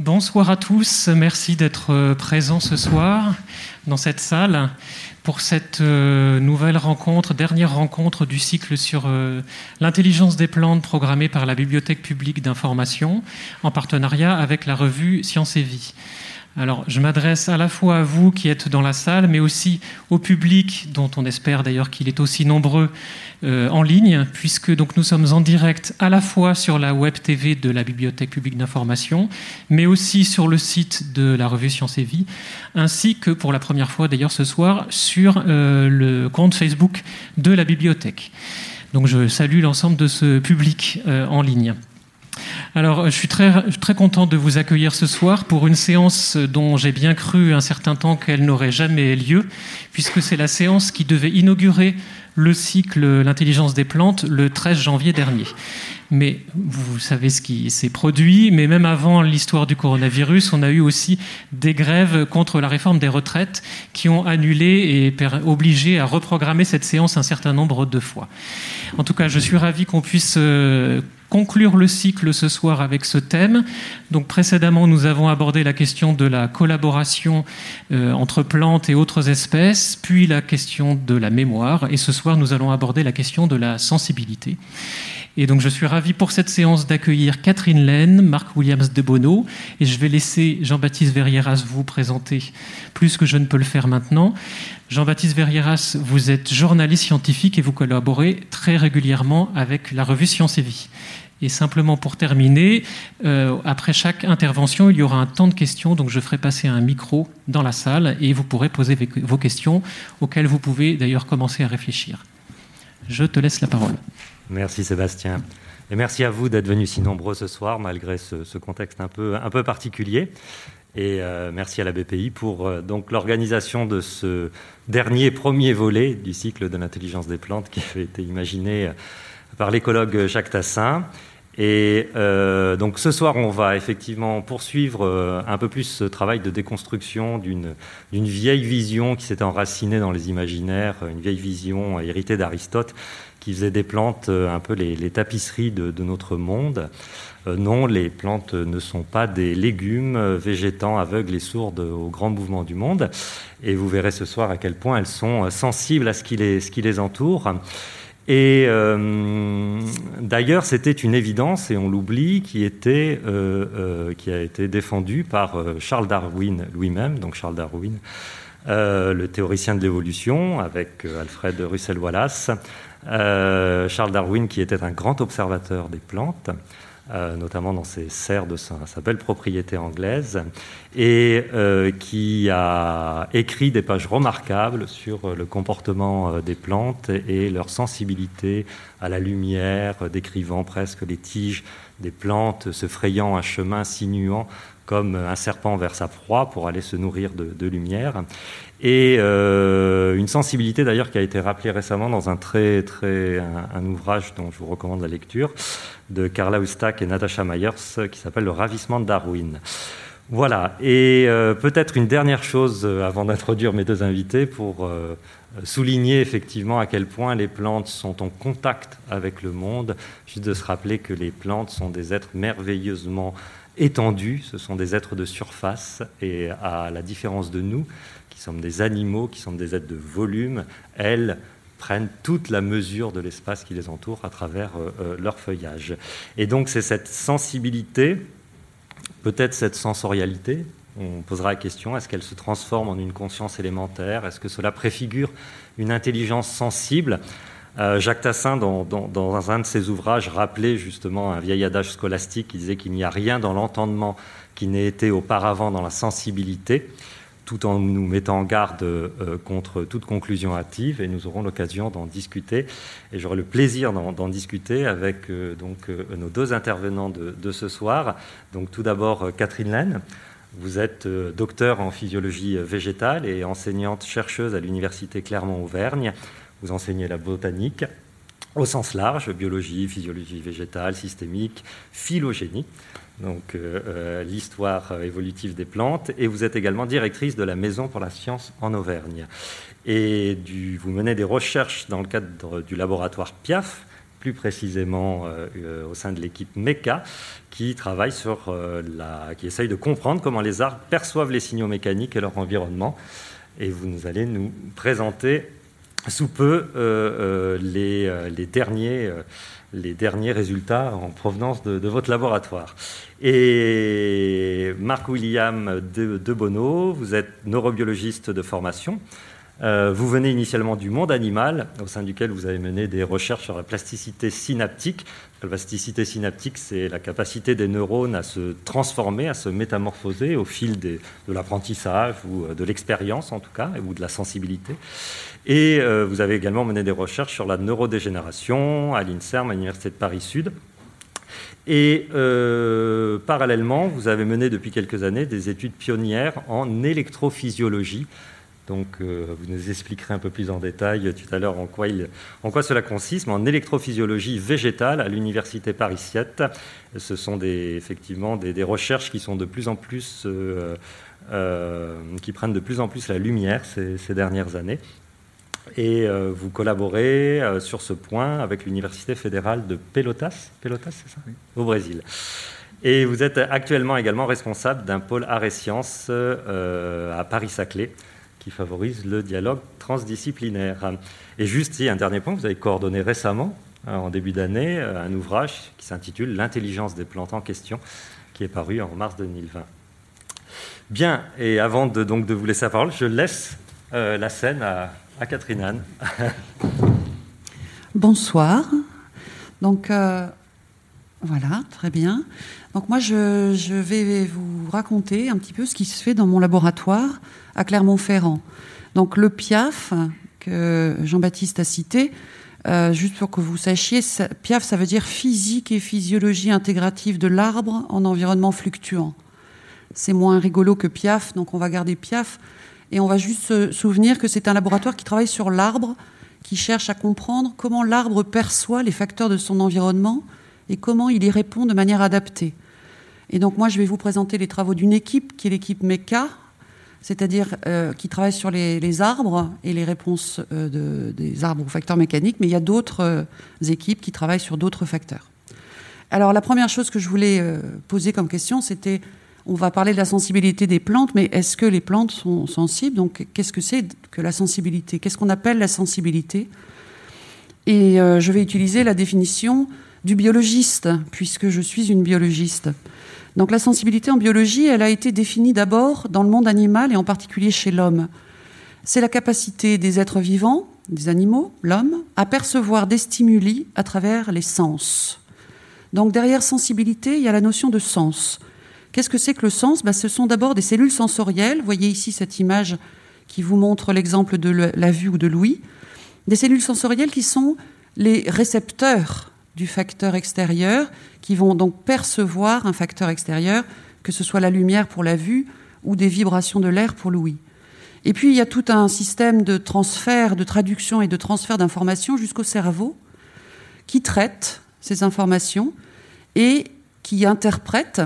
Bonsoir à tous, merci d'être euh, présents ce soir dans cette salle pour cette euh, nouvelle rencontre, dernière rencontre du cycle sur euh, l'intelligence des plantes programmée par la Bibliothèque publique d'information en partenariat avec la revue Science et Vie. Alors, je m'adresse à la fois à vous qui êtes dans la salle, mais aussi au public, dont on espère d'ailleurs qu'il est aussi nombreux euh, en ligne, puisque donc nous sommes en direct à la fois sur la web TV de la Bibliothèque publique d'information, mais aussi sur le site de la revue Science et Vie, ainsi que pour la première fois d'ailleurs ce soir sur euh, le compte Facebook de la bibliothèque. Donc, je salue l'ensemble de ce public euh, en ligne. Alors, je suis très, content de vous accueillir ce soir pour une séance dont j'ai bien cru un certain temps qu'elle n'aurait jamais lieu, puisque c'est la séance qui devait inaugurer le cycle L'intelligence des plantes le 13 janvier dernier. Mais vous savez ce qui s'est produit, mais même avant l'histoire du coronavirus, on a eu aussi des grèves contre la réforme des retraites qui ont annulé et obligé à reprogrammer cette séance un certain nombre de fois. En tout cas, je suis ravi qu'on puisse euh, conclure le cycle ce soir avec ce thème. Donc précédemment, nous avons abordé la question de la collaboration euh, entre plantes et autres espèces, puis la question de la mémoire, et ce soir, nous allons aborder la question de la sensibilité. Et donc je suis ravi pour cette séance d'accueillir Catherine Laine, Marc Williams de Bono, et je vais laisser Jean-Baptiste Verrieras vous présenter plus que je ne peux le faire maintenant. Jean-Baptiste Verrieras, vous êtes journaliste scientifique et vous collaborez très régulièrement avec la revue Science et Vie. Et simplement pour terminer, euh, après chaque intervention, il y aura un temps de questions, donc je ferai passer un micro dans la salle et vous pourrez poser vos questions auxquelles vous pouvez d'ailleurs commencer à réfléchir. Je te laisse la parole. Merci Sébastien. Et merci à vous d'être venus si nombreux ce soir, malgré ce, contexte un peu, un peu particulier. Et euh, merci à la BPI pour euh, l'organisation de ce dernier premier volet du cycle de l'intelligence des plantes qui avait été imaginé par l'écologue Jacques Tassin. Et euh, donc ce soir, on va effectivement poursuivre euh, un peu plus ce travail de déconstruction d'une vieille vision qui s'était enracinée dans les imaginaires, une vieille vision héritée d'Aristote qui faisait des plantes euh, un peu les, tapisseries de, notre monde. non, les plantes ne sont pas des légumes végétants aveugles et sourdes aux grands mouvements du monde. Et vous verrez ce soir à quel point elles sont sensibles à ce qui les, entoure. Et euh, d'ailleurs, c'était une évidence, et on l'oublie, euh, euh, qui a été défendue par Charles Darwin lui-même, donc Charles Darwin, le théoricien de l'évolution, avec Alfred Russel Wallace. Charles Darwin, qui était un grand observateur des plantes, euh, notamment dans ses serres de sa, belle propriété anglaise, et euh, qui a écrit des pages remarquables sur euh, le comportement des plantes et leur sensibilité à la lumière, décrivant presque les tiges des plantes se frayant un chemin sinuant comme un serpent vers sa proie pour aller se nourrir de, lumière. Et une sensibilité d'ailleurs qui a été rappelée récemment dans un très très un, ouvrage dont je vous recommande la lecture, de Carla Ustak et Natasha Myers qui s'appelle Le ravissement de Darwin. Voilà, et euh, peut-être une dernière chose euh, avant d'introduire mes deux invités pour euh, souligner effectivement à quel point les plantes sont en contact avec le monde, juste de se rappeler que les plantes sont des êtres merveilleusement étendus, ce sont des êtres de surface, et à la différence de nous, qui sommes des animaux, qui sommes des êtres de volume, elles prennent toute la mesure de l'espace qui les entoure à travers euh, euh, leur feuillage. Et donc c'est cette sensibilité, peut-être cette sensorialité, on posera la question, est-ce qu'elle se transforme en une conscience élémentaire? Est-ce que cela préfigure une intelligence sensible? Jacques Tassin, dans, un de ses ouvrages, rappelait justement un vieil adage scolastique qui disait qu'il n'y a rien dans l'entendement qui n'ait été auparavant dans la sensibilité tout en nous mettant en garde euh, contre toute conclusion hâtive, et nous aurons l'occasion d'en discuter. Et j'aurai le plaisir d'en discuter avec euh, euh, nos deux intervenants de, ce soir. Donc, tout d'abord, Catherine Laine. Vous êtes docteur en physiologie végétale et enseignante chercheuse à l'Université Clermont-Auvergne. Vous enseignez la botanique au sens large, biologie, physiologie végétale, systémique, phylogénie donc euh, euh, l'histoire évolutive des plantes, et vous êtes également directrice de la Maison pour la science en Auvergne. Et vous menez des recherches dans le cadre du laboratoire PIAF, plus précisément au sein de l'équipe MECA, qui travaille sur qui essaye de comprendre comment les arbres perçoivent les signaux mécaniques et leur environnement. Et vous allez nous présenter sous peu les, derniers les derniers résultats en provenance de, votre laboratoire. Et Marc William de, de Bono, vous êtes neurobiologiste de formation. Euh, vous venez initialement du monde animal, au sein duquel vous avez mené des recherches sur la plasticité synaptique. La plasticité synaptique, c'est la capacité des neurones à se transformer, à se métamorphoser au fil de l'apprentissage ou euh, de l'expérience en tout cas, ou de la sensibilité. Et euh, vous avez également mené des recherches sur la neurodégénération à l'INSERM, à l'Université de Paris-Sud. Et parallèlement, vous avez mené depuis quelques années des études pionnières en électrophysiologie donc, euh, vous nous expliquerez un peu plus en détail tout à l'heure en quoi, cela consiste, mais en électrophysiologie végétale à l'université Paris 7. Ce sont effectivement des, recherches qui sont de plus en plus, euh, euh, qui prennent de plus en plus la lumière ces, dernières années. Et vous collaborez sur ce point avec l'université fédérale de Pelotas, Pelotas, c'est ça, au Brésil. Et vous êtes actuellement également responsable d'un pôle arts et sciences à Paris-Saclay qui favorise le dialogue transdisciplinaire. Et juste, a un dernier point, vous avez coordonné récemment, euh, en début d'année, euh, un ouvrage qui s'intitule L'intelligence des plantes en question, qui est paru en mars 2020. Bien, et avant de, donc, de vous laisser la parole, je laisse euh, la scène à, Catherine Anne. Bonsoir. Donc, voilà, très bien. Donc moi, je, je, vais vous raconter un petit peu ce qui se fait dans mon laboratoire à Clermont-Ferrand. Donc le PIAF, que Jean-Baptiste a cité, euh, juste pour que vous sachiez, PIAF, ça veut dire physique et physiologie intégrative de l'arbre en environnement fluctuant. C'est moins rigolo que PIAF, donc on va garder PIAF. Et on va juste se souvenir que c'est un laboratoire qui travaille sur l'arbre, qui cherche à comprendre comment l'arbre perçoit les facteurs de son environnement et comment il y répond de manière adaptée. Et donc moi, je vais vous présenter les travaux d'une équipe qui est l'équipe MECA, c'est-à-dire euh, qui travaille sur les, arbres et les réponses euh, des arbres aux facteurs mécaniques, mais il y a d'autres euh, équipes qui travaillent sur d'autres facteurs. Alors la première chose que je voulais poser comme question, c'était, on va parler de la sensibilité des plantes, mais est-ce que les plantes sont sensibles? Donc qu'est-ce que c'est que la sensibilité? Qu'est-ce qu'on appelle la sensibilité? Et je vais utiliser la définition du biologiste, puisque je suis une biologiste. Donc la sensibilité en biologie, elle a été définie d'abord dans le monde animal et en particulier chez l'homme. C'est la capacité des êtres vivants, des animaux, l'homme, à percevoir des stimuli à travers les sens. Donc derrière sensibilité, il y a la notion de sens. Qu'est-ce que c'est que le sens? Ben, Ce sont d'abord des cellules sensorielles. Voyez ici cette image qui vous montre l'exemple de la vue ou de l'ouïe. Des cellules sensorielles qui sont les récepteurs du facteur extérieur qui vont donc percevoir un facteur extérieur, que ce soit la lumière pour la vue ou des vibrations de l'air pour l'ouïe. Et puis il y a tout un système de transfert, de traduction et de transfert d'informations jusqu'au cerveau qui traite ces informations et qui interprète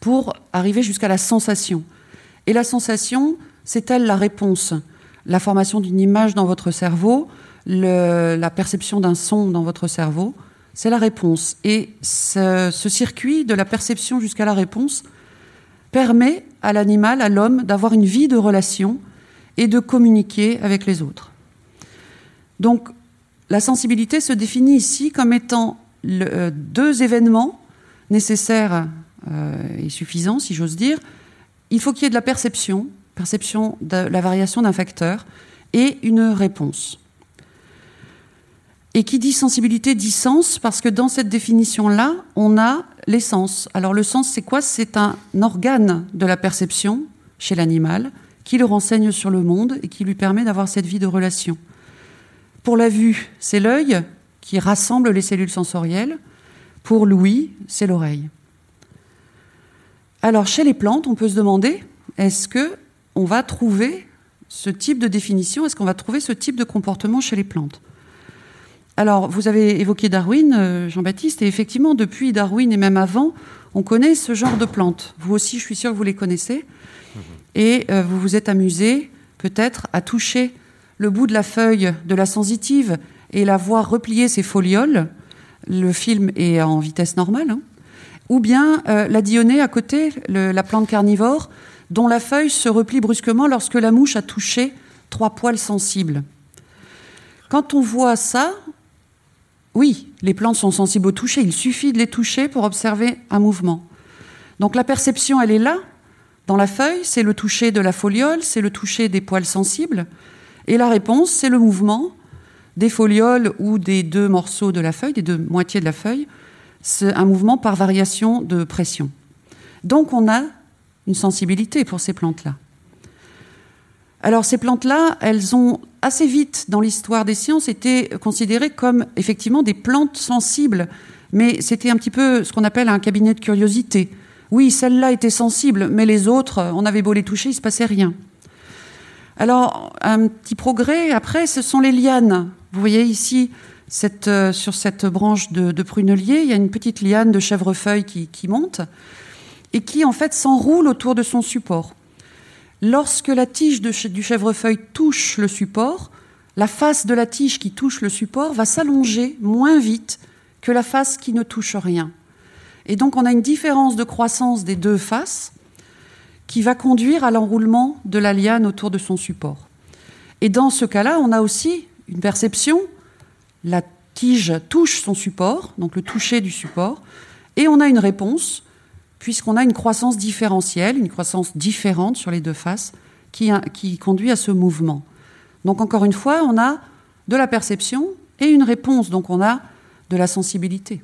pour arriver jusqu'à la sensation. Et la sensation, c'est elle la réponse. La formation d'une image dans votre cerveau, la perception d'un son dans votre cerveau, c'est la réponse. Et ce, circuit de la perception jusqu'à la réponse permet à l'animal, à l'homme, d'avoir une vie de relation et de communiquer avec les autres. Donc, la sensibilité se définit ici comme étant euh, deux événements nécessaires euh, et suffisants, si j'ose dire. Il faut qu'il y ait de la perception, perception de la variation d'un facteur, et une réponse. Et qui dit sensibilité dit sens, parce que dans cette définition-là, on a les sens. Alors le sens, c'est quoi? C'est un organe de la perception chez l'animal qui le renseigne sur le monde et qui lui permet d'avoir cette vie de relation. Pour la vue, c'est l'œil qui rassemble les cellules sensorielles. Pour l'ouïe, c'est l'oreille. Alors chez les plantes, on peut se demander est-ce que on va trouver ce type de définition Est-ce qu'on va trouver ce type de comportement chez les plantes? Alors, vous avez évoqué Darwin, euh, Jean-Baptiste, et effectivement, depuis Darwin et même avant, on connaît ce genre de plantes. Vous aussi, je suis sûr que vous les connaissez. Mhm. Et euh, vous vous êtes amusé, peut-être, à toucher le bout de la feuille de la sensitive et la voir replier ses folioles le film est en vitesse normale, hein. Ou bien euh, la dionée à côté, la plante carnivore, dont la feuille se replie brusquement lorsque la mouche a touché trois poils sensibles. Quand on voit ça, oui, les plantes sont sensibles au toucher, il suffit de les toucher pour observer un mouvement. Donc la perception, elle est là, dans la feuille, c'est le toucher de la foliole, c'est le toucher des poils sensibles, et la réponse, c'est le mouvement des folioles ou des deux morceaux de la feuille, des deux moitiés de la feuille, c'est un mouvement par variation de pression. Donc on a une sensibilité pour ces plantes-là. Alors ces plantes-là, elles ont assez vite dans l'histoire des sciences été considérées comme effectivement des plantes sensibles, mais c'était un petit peu ce qu'on appelle un cabinet de curiosité. Oui, celle-là était sensible, mais les autres, on avait beau les toucher, il se passait rien. Alors, un petit progrès, après, ce sont les lianes. Vous voyez ici, euh, sur cette branche de, prunelier, il y a une petite liane de chèvrefeuille qui monte et qui, en fait, s'enroule autour de son support. Lorsque la tige du chèvrefeuille touche le support, la face de la tige qui touche le support va s'allonger moins vite que la face qui ne touche rien. Et donc on a une différence de croissance des deux faces qui va conduire à l'enroulement de la liane autour de son support. Et dans ce cas-là, on a aussi une perception, la tige touche son support, donc le toucher du support, et on a une réponse, puisqu'on a une croissance différentielle, une croissance différente sur les deux faces, qui, qui conduit à ce mouvement. Donc encore une fois, on a de la perception et une réponse, donc on a de la sensibilité.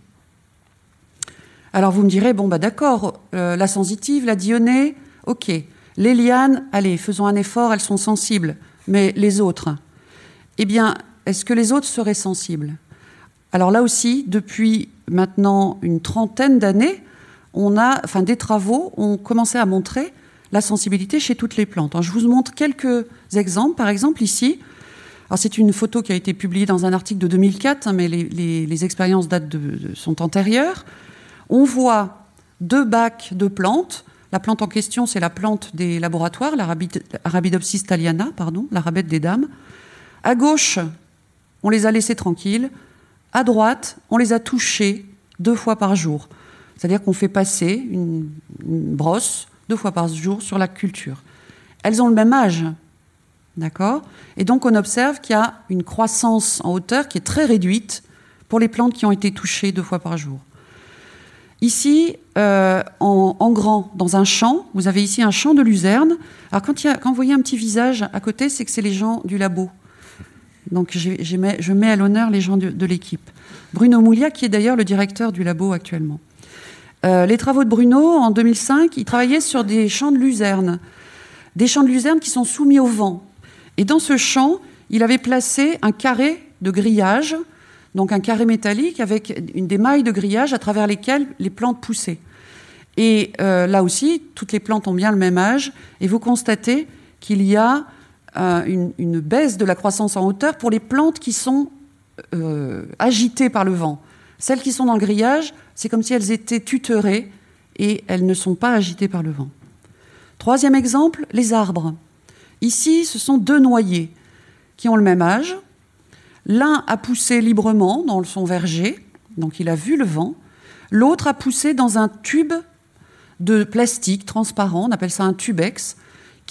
Alors vous me direz, bon bah d'accord, euh, la sensitive, la dionée, ok. Les lianes, allez, faisons un effort, elles sont sensibles. Mais les autres Eh bien, est-ce que les autres seraient sensibles? Alors là aussi, depuis maintenant une trentaine d'années, on a, enfin des travaux ont commencé à montrer la sensibilité chez toutes les plantes. je vous montre quelques exemples. Par exemple, ici, c'est une photo qui a été publiée dans un article de 2004, hein, mais les, expériences datent sont antérieures on voit deux bacs de plantes. La plante en question, c'est la plante des laboratoires, l'Arabidopsis thaliana, pardon, l'arabette des dames. À gauche, on les a laissés tranquilles. À droite, on les a touchés deux fois par jour. C'est-à-dire qu'on fait passer une, brosse deux fois par jour sur la culture. Elles ont le même âge, d'accord? Et donc on observe qu'il y a une croissance en hauteur qui est très réduite pour les plantes qui ont été touchées deux fois par jour. Ici, euh, en, grand, dans un champ, vous avez ici un champ de luzerne. Alors quand, vous voyez un petit visage à côté, c'est que c'est les gens du labo. Donc je mets à l'honneur les gens de, l'équipe. Bruno Moulia, qui est d'ailleurs le directeur du labo actuellement. Euh, les travaux de Bruno, en 2005, il travaillait sur des champs de luzerne. Des champs de luzerne qui sont soumis au vent. Et dans ce champ, il avait placé un carré de grillage donc un carré métallique avec une, des mailles de grillage à travers lesquelles les plantes poussaient. Et euh, là aussi, toutes les plantes ont bien le même âge, et vous constatez qu'il y a une, baisse de la croissance en hauteur pour les plantes qui sont euh, agitées par le vent. Celles qui sont dans le grillage, c'est comme si elles étaient tutorées et elles ne sont pas agitées par le vent. Troisième exemple, les arbres. Ici, ce sont deux noyers qui ont le même âge, L'un a poussé librement dans son verger, donc il a vu le vent. L'autre a poussé dans un tube de plastique transparent, on appelle ça un tubex,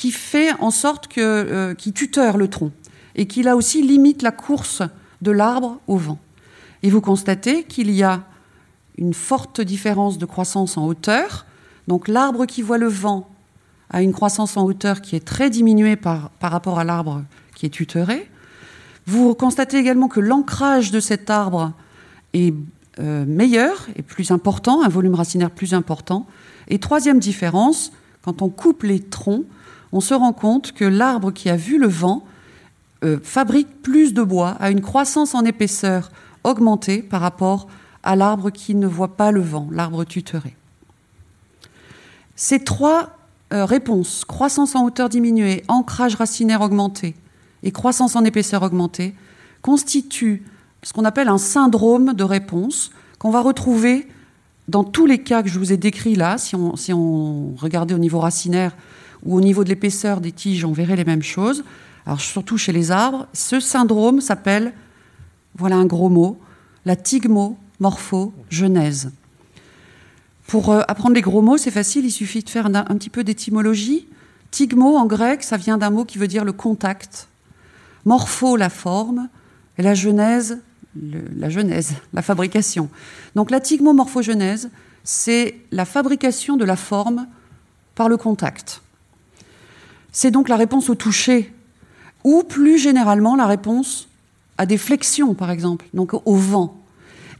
qui fait en sorte que, euh, qui tuteur le tronc et qui là aussi limite la course de l'arbre au vent. Et vous constatez qu'il y a une forte différence de croissance en hauteur. Donc l'arbre qui voit le vent a une croissance en hauteur qui est très diminuée par, par rapport à l'arbre qui est tutoré. Vous constatez également que l'ancrage de cet arbre est euh, meilleur et plus important, un volume racinaire plus important. Et troisième différence, quand on coupe les troncs, on se rend compte que l'arbre qui a vu le vent euh, fabrique plus de bois, a une croissance en épaisseur augmentée par rapport à l'arbre qui ne voit pas le vent, l'arbre tutoré. Ces trois euh, réponses, croissance en hauteur diminuée, ancrage racinaire augmenté, et croissance en épaisseur augmentée constituent ce qu'on appelle un syndrome de réponse qu'on va retrouver dans tous les cas que je vous ai décrits là. Si on regardait au niveau racinaire ou au niveau de l'épaisseur des tiges, on verrait les mêmes choses. Alors surtout chez les arbres, ce syndrome s'appelle, voilà un gros mot, la tigmo-morpho-genèse. Pour euh, apprendre les gros mots, c'est facile, il suffit de faire un, petit peu d'étymologie. Tigmo en grec, ça vient d'un mot qui veut dire le contact. Morpho, la forme, et la genèse, la genèse, la fabrication. Donc la tigmo-morphogenèse, c'est la fabrication de la forme par le contact. C'est donc la réponse au toucher, ou plus généralement la réponse à des flexions, par exemple, donc au vent.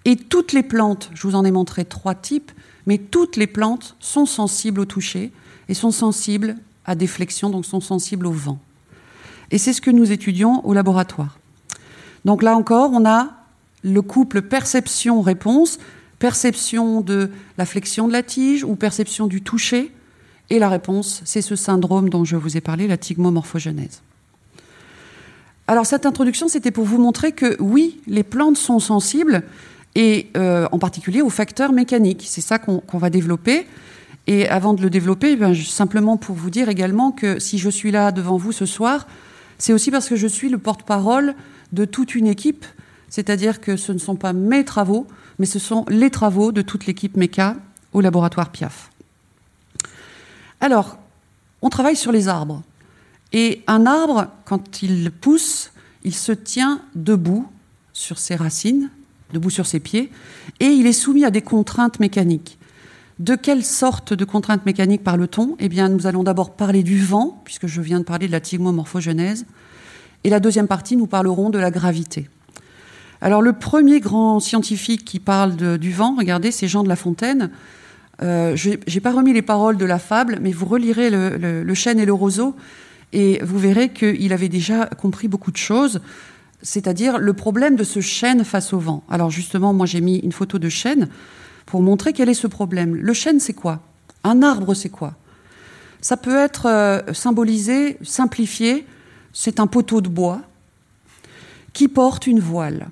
Et toutes les plantes, je vous en ai montré trois types, mais toutes les plantes sont sensibles au toucher et sont sensibles à des flexions, donc sont sensibles au vent. Et c'est ce que nous étudions au laboratoire. Donc là encore, on a le couple perception-réponse, perception de la flexion de la tige ou perception du toucher, et la réponse, c'est ce syndrome dont je vous ai parlé, la tigmomorphogenèse. Alors cette introduction, c'était pour vous montrer que oui, les plantes sont sensibles, et euh, en particulier aux facteurs mécaniques. C'est ça qu'on va développer. Et avant de le développer, ben, simplement pour vous dire également que si je suis là devant vous ce soir, c'est aussi parce que je suis le porte-parole de toute une équipe, c'est-à-dire que ce ne sont pas mes travaux, mais ce sont les travaux de toute l'équipe MECA au laboratoire PIAF. Alors, on travaille sur les arbres. Et un arbre, quand il pousse, il se tient debout sur ses racines, debout sur ses pieds, et il est soumis à des contraintes mécaniques. De quelle sorte de contraintes mécaniques parle-t-on? Eh bien, nous allons d'abord parler du vent, puisque je viens de parler de la tigmomorphogenèse. Et la deuxième partie, nous parlerons de la gravité. Alors, le premier grand scientifique qui parle du vent, regardez, c'est Jean de La Fontaine. Euh, je n'ai pas remis les paroles de la fable, mais vous relirez le chêne et le roseau, et vous verrez qu'il avait déjà compris beaucoup de choses c'est-à-dire le problème de ce chêne face au vent. Alors justement, moi j'ai mis une photo de chêne pour montrer quel est ce problème. Le chêne, c'est quoi? Un arbre, c'est quoi? Ça peut être euh, symbolisé, simplifié, c'est un poteau de bois qui porte une voile.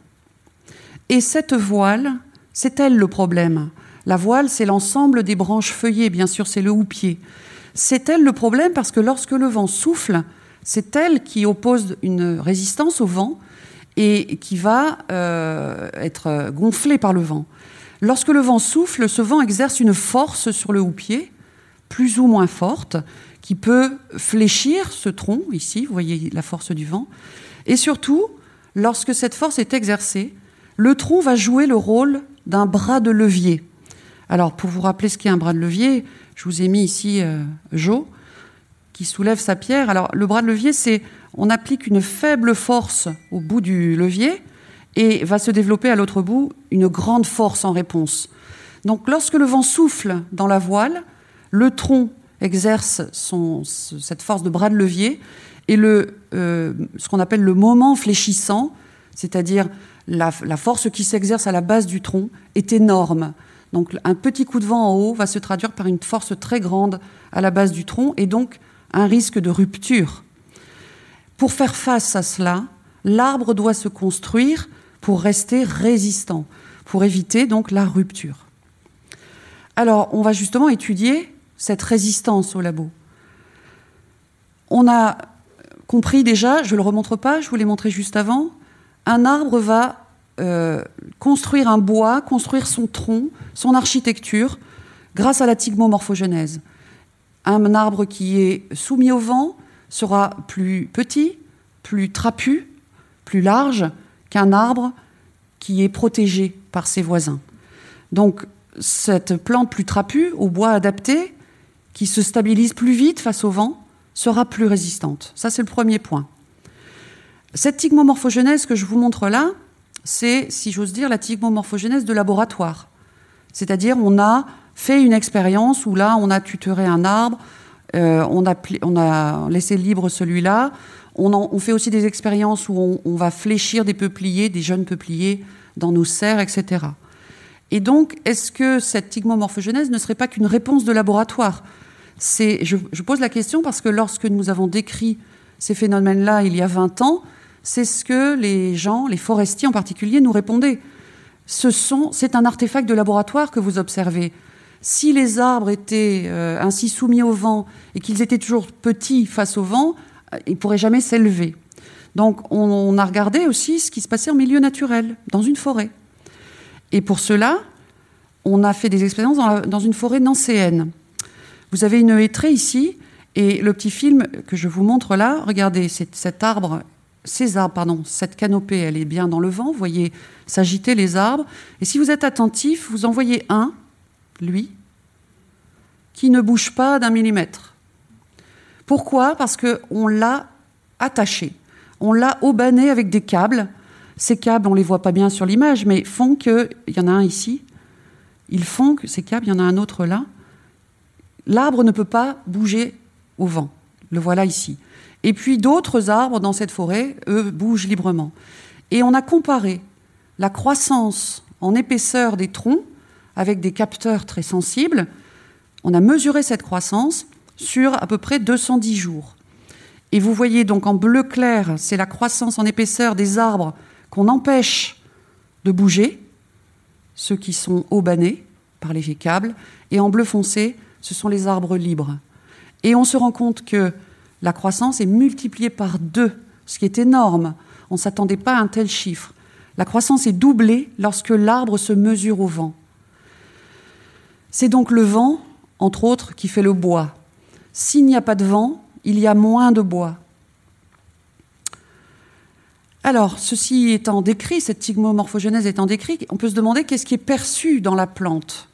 Et cette voile, c'est elle le problème. La voile, c'est l'ensemble des branches feuillées, bien sûr, c'est le houppier. C'est elle le problème parce que lorsque le vent souffle, c'est elle qui oppose une résistance au vent et qui va euh, être gonflée par le vent. Lorsque le vent souffle, ce vent exerce une force sur le houppier, plus ou moins forte, qui peut fléchir ce tronc, ici, vous voyez la force du vent. Et surtout, lorsque cette force est exercée, le tronc va jouer le rôle d'un bras de levier. Alors, pour vous rappeler ce qu'est un bras de levier, je vous ai mis ici euh, Jo, qui soulève sa pierre. Alors, le bras de levier, c'est on applique une faible force au bout du levier, et va se développer à l'autre bout une grande force en réponse. Donc lorsque le vent souffle dans la voile, le tronc exerce cette force de bras de levier et le, euh, ce qu'on appelle le moment fléchissant, c'est-à-dire la, force qui s'exerce à la base du tronc, est énorme. Donc un petit coup de vent en haut va se traduire par une force très grande à la base du tronc et donc un risque de rupture. Pour faire face à cela, l'arbre doit se construire pour rester résistant, pour éviter donc la rupture. Alors, on va justement étudier cette résistance au labo. On a compris déjà, je ne le remontre pas, je vous l'ai montré juste avant, un arbre va euh, construire un bois, construire son tronc, son architecture, grâce à la tigmomorphogenèse. Un arbre qui est soumis au vent sera plus petit, plus trapu, plus large qu'un arbre qui est protégé par ses voisins. Donc cette plante plus trapue, au bois adapté, qui se stabilise plus vite face au vent, sera plus résistante. Ça, c'est le premier point. Cette tigmomorphogenèse que je vous montre là, c'est, si j'ose dire, la tigmomorphogenèse de laboratoire. C'est-à-dire, on a fait une expérience où là, on a tutoré un arbre, euh, on, a, laissé libre celui-là, on, fait aussi des expériences où on, va fléchir des peupliers, des jeunes peupliers dans nos serres, etc. Et donc, est-ce que cette tigmomorphogenèse ne serait pas qu'une réponse de laboratoire? Je, pose la question parce que lorsque nous avons décrit ces phénomènes-là il y a 20 ans, c'est ce que les gens, les forestiers en particulier, nous répondaient. Ce sont, c'est un artefact de laboratoire que vous observez. Si les arbres étaient euh, ainsi soumis au vent et qu'ils étaient toujours petits face au vent, il ne pourrait jamais s'élever. Donc on, a regardé aussi ce qui se passait en milieu naturel, dans une forêt. Et pour cela, on a fait des expériences dans, une forêt nancéenne. Vous avez une hêtraie ici, et le petit film que je vous montre là, regardez, cet arbre, ces arbres, pardon, cette canopée, elle est bien dans le vent, vous voyez s'agiter les arbres. Et si vous êtes attentif, vous en voyez un, lui, qui ne bouge pas d'un millimètre. Pourquoi? Parce qu'on l'a attaché. On l'a aubané avec des câbles. Ces câbles, on ne les voit pas bien sur l'image, mais font que. Il y en a un ici. Ils font que ces câbles, il y en a un autre là. L'arbre ne peut pas bouger au vent. Le voilà ici. Et puis d'autres arbres dans cette forêt, eux, bougent librement. Et on a comparé la croissance en épaisseur des troncs avec des capteurs très sensibles. On a mesuré cette croissance sur à peu près 210 jours. Et vous voyez donc en bleu clair, c'est la croissance en épaisseur des arbres qu'on empêche de bouger, ceux qui sont aubanés par les câbles, et en bleu foncé, ce sont les arbres libres. Et on se rend compte que la croissance est multipliée par deux, ce qui est énorme. On ne s'attendait pas à un tel chiffre. La croissance est doublée lorsque l'arbre se mesure au vent. C'est donc le vent, entre autres, qui fait le bois. S'il n'y a pas de vent, il y a moins de bois. Alors, ceci étant décrit, cette tigmomorphogenèse étant décrit, on peut se demander qu'est-ce qui est perçu dans la plante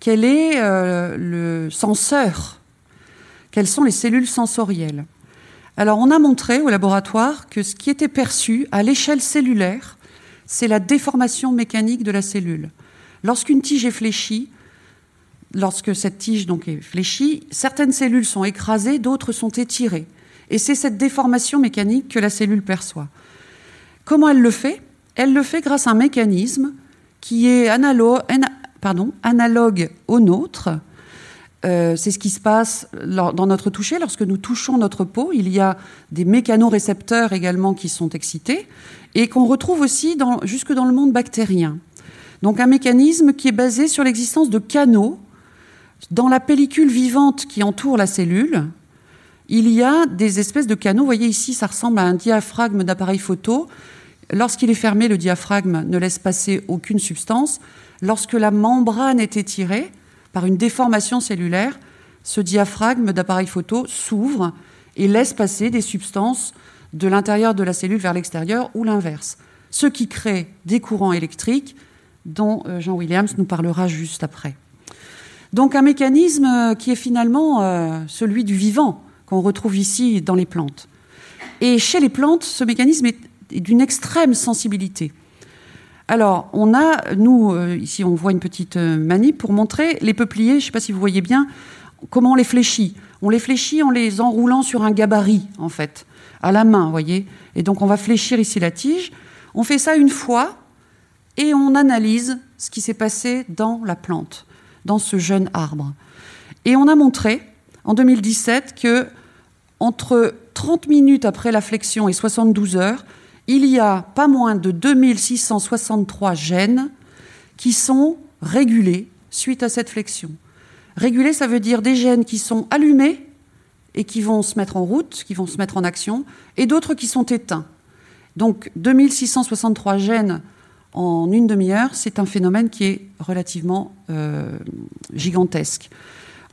Quel est euh, le senseur Quelles sont les cellules sensorielles Alors, on a montré au laboratoire que ce qui était perçu à l'échelle cellulaire, c'est la déformation mécanique de la cellule. Lorsqu'une tige est fléchie, lorsque cette tige est fléchie, certaines cellules sont écrasées, d'autres sont étirées. Et c'est cette déformation mécanique que la cellule perçoit. Comment elle le fait? Elle le fait grâce à un mécanisme qui est analogue, au nôtre. Euh, c'est ce qui se passe dans notre toucher. Lorsque nous touchons notre peau, il y a des mécanorécepteurs également qui sont excités et qu'on retrouve aussi jusque dans le monde bactérien. Donc un mécanisme qui est basé sur l'existence de canaux dans la pellicule vivante qui entoure la cellule, il y a des espèces de canaux. Vous voyez ici, ça ressemble à un diaphragme d'appareil photo. Lorsqu'il est fermé, le diaphragme ne laisse passer aucune substance. Lorsque la membrane est étirée par une déformation cellulaire, ce diaphragme d'appareil photo s'ouvre et laisse passer des substances de l'intérieur de la cellule vers l'extérieur ou l'inverse. Ce qui crée des courants électriques dont euh, Jean Williams nous parlera juste après. Donc un mécanisme euh, qui est finalement euh, celui du vivant, qu'on retrouve ici dans les plantes. Et chez les plantes, ce mécanisme est d'une extrême sensibilité. Alors, on a, nous, euh, ici, on voit une petite manip pour montrer les peupliers, je ne sais pas si vous voyez bien, comment on les fléchit. On les fléchit en les enroulant sur un gabarit, en fait, à la main, vous voyez. Et donc, on va fléchir ici la tige. On fait ça une fois et on analyse ce qui s'est passé dans la plante dans ce jeune arbre. Et on a montré en 2017 que entre 30 minutes après la flexion et 72 heures, il y a pas moins de 2663 gènes qui sont régulés suite à cette flexion. Régulés, ça veut dire des gènes qui sont allumés et qui vont se mettre en route, qui vont se mettre en action, et d'autres qui sont éteints. Donc 2663 gènes en une demi-heure, c'est un phénomène qui est relativement euh, gigantesque.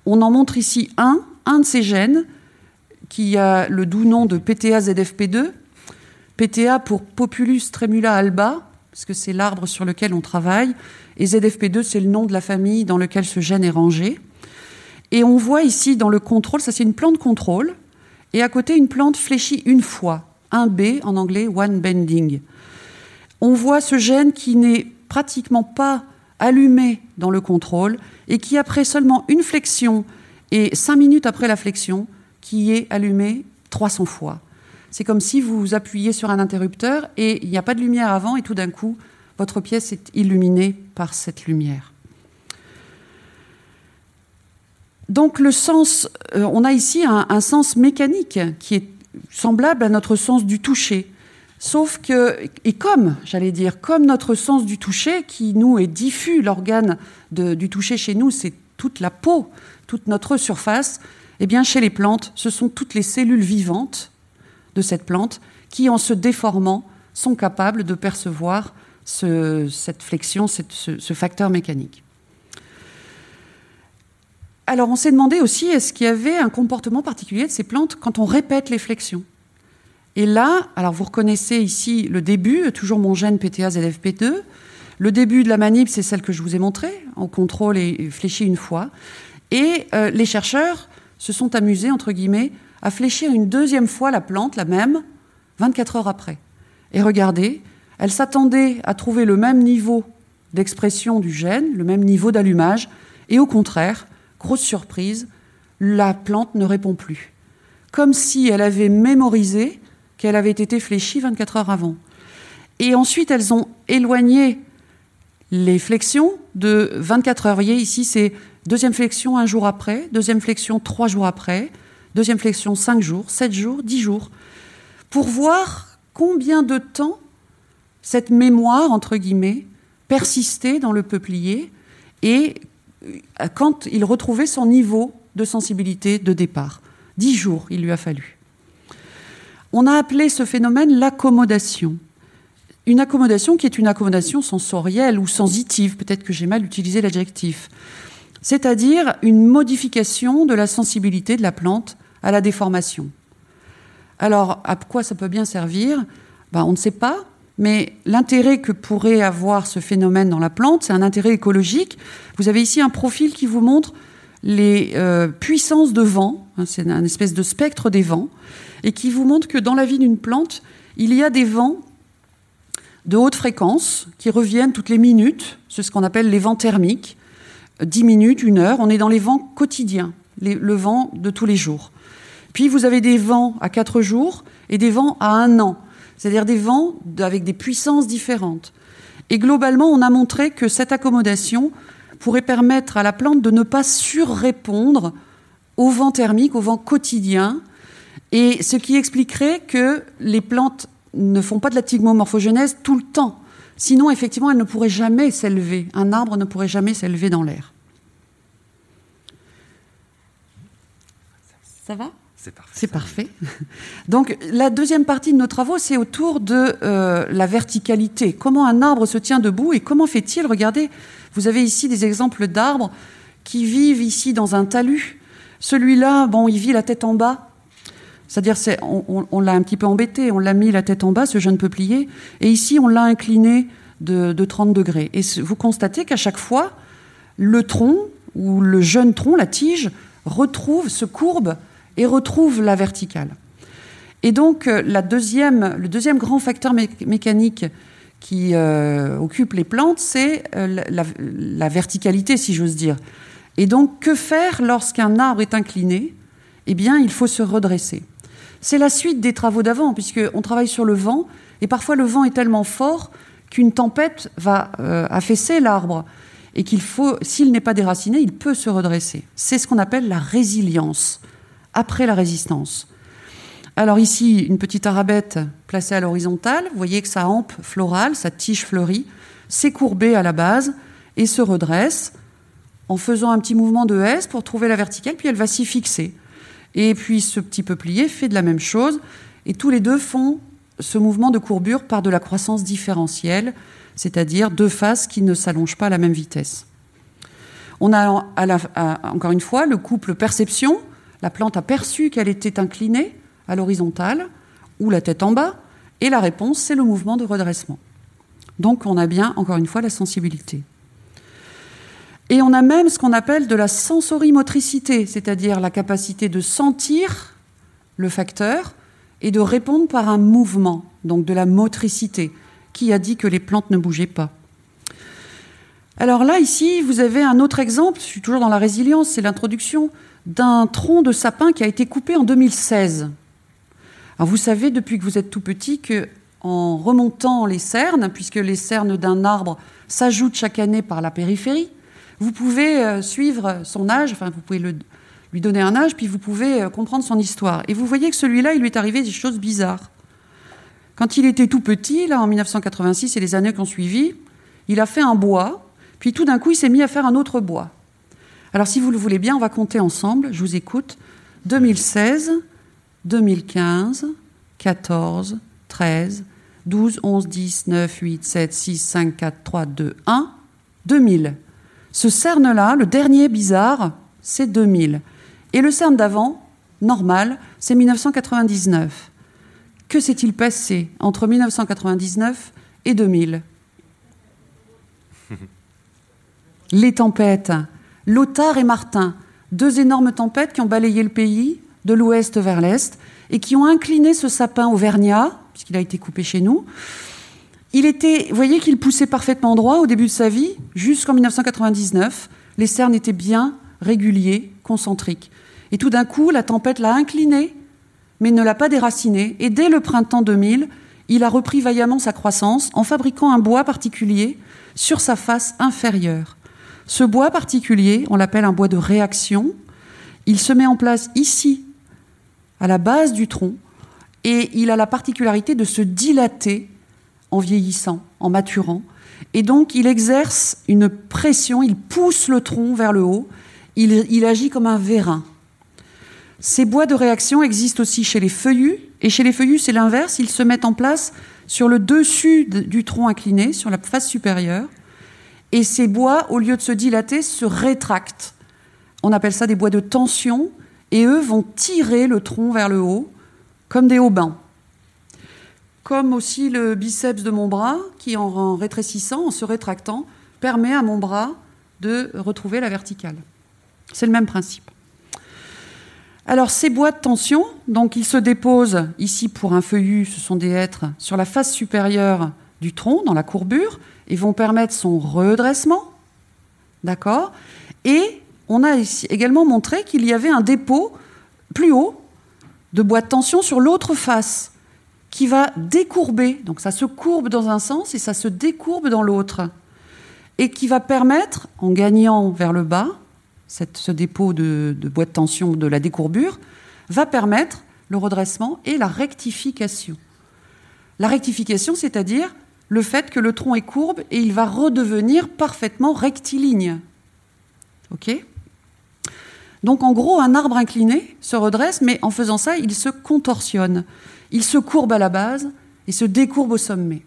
On en montre ici un, un de ces gènes, qui a le doux nom de PTA-ZFP2. PTA pour Populus tremula alba, parce que c'est l'arbre sur lequel on travaille, et ZFP2, c'est le nom de la famille dans lequel ce gène est rangé. Et on voit ici dans le contrôle, ça c'est une plante contrôle, et à côté une plante fléchie une fois, un B en anglais, one bending on voit ce gène qui n'est pratiquement pas allumé dans le contrôle et qui, après seulement une flexion et cinq minutes après la flexion, qui est allumé 300 fois. C'est comme si vous appuyez sur un interrupteur et il n'y a pas de lumière avant et tout d'un coup, votre pièce est illuminée par cette lumière. Donc le sens, euh, on a ici un sens mécanique qui est semblable à notre sens du toucher. Sauf que, et comme, j'allais dire, comme notre sens du toucher, qui nous est diffus, l'organe du toucher chez nous, c'est toute la peau, toute notre surface, eh bien, chez les plantes, ce sont toutes les cellules vivantes de cette plante qui, en se déformant, sont capables de percevoir cette flexion, ce, facteur mécanique. Alors on s'est demandé aussi, est-ce qu'il y avait un comportement particulier de ces plantes quand on répète les flexions? Et là, alors vous reconnaissez ici le début, toujours mon gène PTA-ZFP2. Le début de la manip, c'est celle que je vous ai montrée. On contrôle et fléchit une fois. Et euh, les chercheurs se sont amusés, entre guillemets, à fléchir une deuxième fois la plante, la même, 24 heures après. Et regardez, elle s'attendait à trouver le même niveau d'expression du gène, le même niveau d'allumage, et au contraire, grosse surprise, la plante ne répond plus. Comme si elle avait mémorisé qu'elle avait été fléchie 24 heures avant. Et ensuite, elles ont éloigné les flexions de 24 heures. Vous ici, c'est deuxième flexion un jour après, deuxième flexion trois jours après, deuxième flexion cinq jours, sept jours, dix jours, pour voir combien de temps cette mémoire, entre guillemets, persistait dans le peuplier et euh, quand il retrouvait son niveau de sensibilité de départ. Dix jours, il lui a fallu. On a appelé ce phénomène l'accommodation. Une accommodation qui est une accommodation sensorielle ou sensitive, peut-être que j'ai mal utilisé l'adjectif, c'est-à-dire une modification de la sensibilité de la plante à la déformation. Alors, à quoi ça peut bien servir? Ben, On ne sait pas, mais l'intérêt que pourrait avoir ce phénomène dans la plante, c'est un intérêt écologique. Vous avez ici un profil qui vous montre les euh, puissances de vent, hein, c'est un espèce de spectre des vents, et qui vous montre que dans la vie d'une plante, il y a des vents de haute fréquence qui reviennent toutes les minutes, c'est ce qu'on appelle les vents thermiques, 10 minutes, une heure, on est dans les vents quotidiens, le vent de tous les jours. Puis vous avez des vents à 4 jours et des vents à un an c'est-à-dire des vents avec des puissances différentes. Et globalement, on a montré que cette accommodation pourrait permettre à la plante de ne pas surrépondre au vent thermique, au vent quotidien, et ce qui expliquerait que les plantes ne font pas de la tigmomorphogenèse tout le temps. Sinon, effectivement, elles ne pourraient jamais s'élever. Un arbre ne pourrait jamais s'élever dans l'air. Ça va? C'est parfait. Donc la deuxième partie de nos travaux, c'est autour de euh, la verticalité. Comment un arbre se tient debout et comment fait-il? Regardez, vous avez ici des exemples d'arbres qui vivent ici dans un talus. Celui-là, bon, il vit la tête en bas. C'est-à-dire, on, l'a un petit peu embêté, on l'a mis la tête en bas, ce jeune peuplier, et ici, on l'a incliné de, de 30 degrés. Et vous constatez qu'à chaque fois, le tronc, ou le jeune tronc, la tige, retrouve, se courbe et retrouve la verticale. Et donc, euh, le deuxième grand facteur mécanique qui euh, occupe les plantes, c'est euh, la, verticalité, si j'ose dire. Et donc, que faire lorsqu'un arbre est incliné? Eh bien, il faut se redresser. C'est la suite des travaux d'avant, puisqu'on travaille sur le vent, et parfois le vent est tellement fort qu'une tempête va affaisser l'arbre, et qu'il faut, s'il n'est pas déraciné, il peut se redresser. C'est ce qu'on appelle la résilience après la résistance. Alors ici, une petite arabette placée à l'horizontale. Vous voyez que sa hampe florale, sa tige fleurie, s'est courbée à la base et se redresse en faisant un petit mouvement de S pour trouver la verticale, puis elle va s'y fixer. Et puis ce petit peuplier fait de la même chose, et tous les deux font ce mouvement de courbure par de la croissance différentielle, c'est-à-dire deux faces qui ne s'allongent pas à la même vitesse. On a encore une fois le couple perception, la plante a perçu qu'elle était inclinée à l'horizontale ou la tête en bas, et la réponse, c'est le mouvement de redressement. Donc on a bien, encore une fois, la sensibilité. Et on a même ce qu'on appelle de la sensorimotricité, c'est-à-dire la capacité de sentir le facteur et de répondre par un mouvement, donc de la motricité. Qui a dit que les plantes ne bougeaient pas Alors là, ici, vous avez un autre exemple, je suis toujours dans la résilience, c'est l'introduction d'un tronc de sapin qui a été coupé en 2016. Alors vous savez, depuis que vous êtes tout petit, que en remontant les cernes, puisque les cernes d'un arbre s'ajoutent chaque année par la périphérie, vous pouvez euh, suivre son âge, enfin vous pouvez lui donner un âge, puis vous pouvez euh, comprendre son histoire. Et vous voyez que celui-là, il lui est arrivé des choses bizarres. Quand il était tout petit, là en 1986 et les années qui ont suivi, il a fait un bois, puis tout d'un coup, il s'est mis à faire un autre bois. Alors si vous le voulez bien, on va compter ensemble, je vous écoute. 2016, 2015, 14, 13, 12, 11, 10, 9, 8, 7, 6, 5, 4, 3, 2, 1, 2000. Ce CERN-là, le dernier bizarre, c'est 2000. Et le CERN d'avant, normal, c'est 1999. Que s'est-il passé entre 1999 et 2000 Les tempêtes. Lothar et Martin, deux énormes tempêtes qui ont balayé le pays de l'ouest vers l'est et qui ont incliné ce sapin auvergnat, puisqu'il a été coupé chez nous. Il était, vous voyez qu'il poussait parfaitement droit au début de sa vie, jusqu'en 1999. Les cernes étaient bien réguliers, concentriques. Et tout d'un coup, la tempête l'a incliné, mais ne l'a pas déraciné. Et dès le printemps 2000, il a repris vaillamment sa croissance en fabriquant un bois particulier sur sa face inférieure. Ce bois particulier, on l'appelle un bois de réaction. Il se met en place ici, à la base du tronc, et il a la particularité de se dilater en vieillissant, en maturant. Et donc, il exerce une pression, il pousse le tronc vers le haut, il, agit comme un vérin. Ces bois de réaction existent aussi chez les feuillus, et chez les feuillus, c'est l'inverse, ils se mettent en place sur le dessus du tronc incliné, sur la face supérieure, et ces bois, au lieu de se dilater, se rétractent. On appelle ça des bois de tension, et eux vont tirer le tronc vers le haut, comme des haubans. Comme aussi le biceps de mon bras, qui en rétrécissant, en se rétractant, permet à mon bras de retrouver la verticale. C'est le même principe. Alors ces bois de tension, donc ils se déposent ici pour un feuillu, ce sont des hêtres, sur la face supérieure du tronc, dans la courbure, et vont permettre son redressement. D'accord? Et on a également montré qu'il y avait un dépôt plus haut de bois de tension sur l'autre face qui va décourber. Donc ça se courbe dans un sens et ça se décourbe dans l'autre. Et qui va permettre, en gagnant vers le bas, ce dépôt de, de bois de tension de la décourbure, va permettre le redressement et la rectification. La rectification, c'est-à-dire le fait que le tronc est courbe et il va redevenir parfaitement rectiligne. OK? Donc en gros, un arbre incliné se redresse, mais en faisant ça, il se contorsionne. Il se courbe à la base et se décourbe au sommet.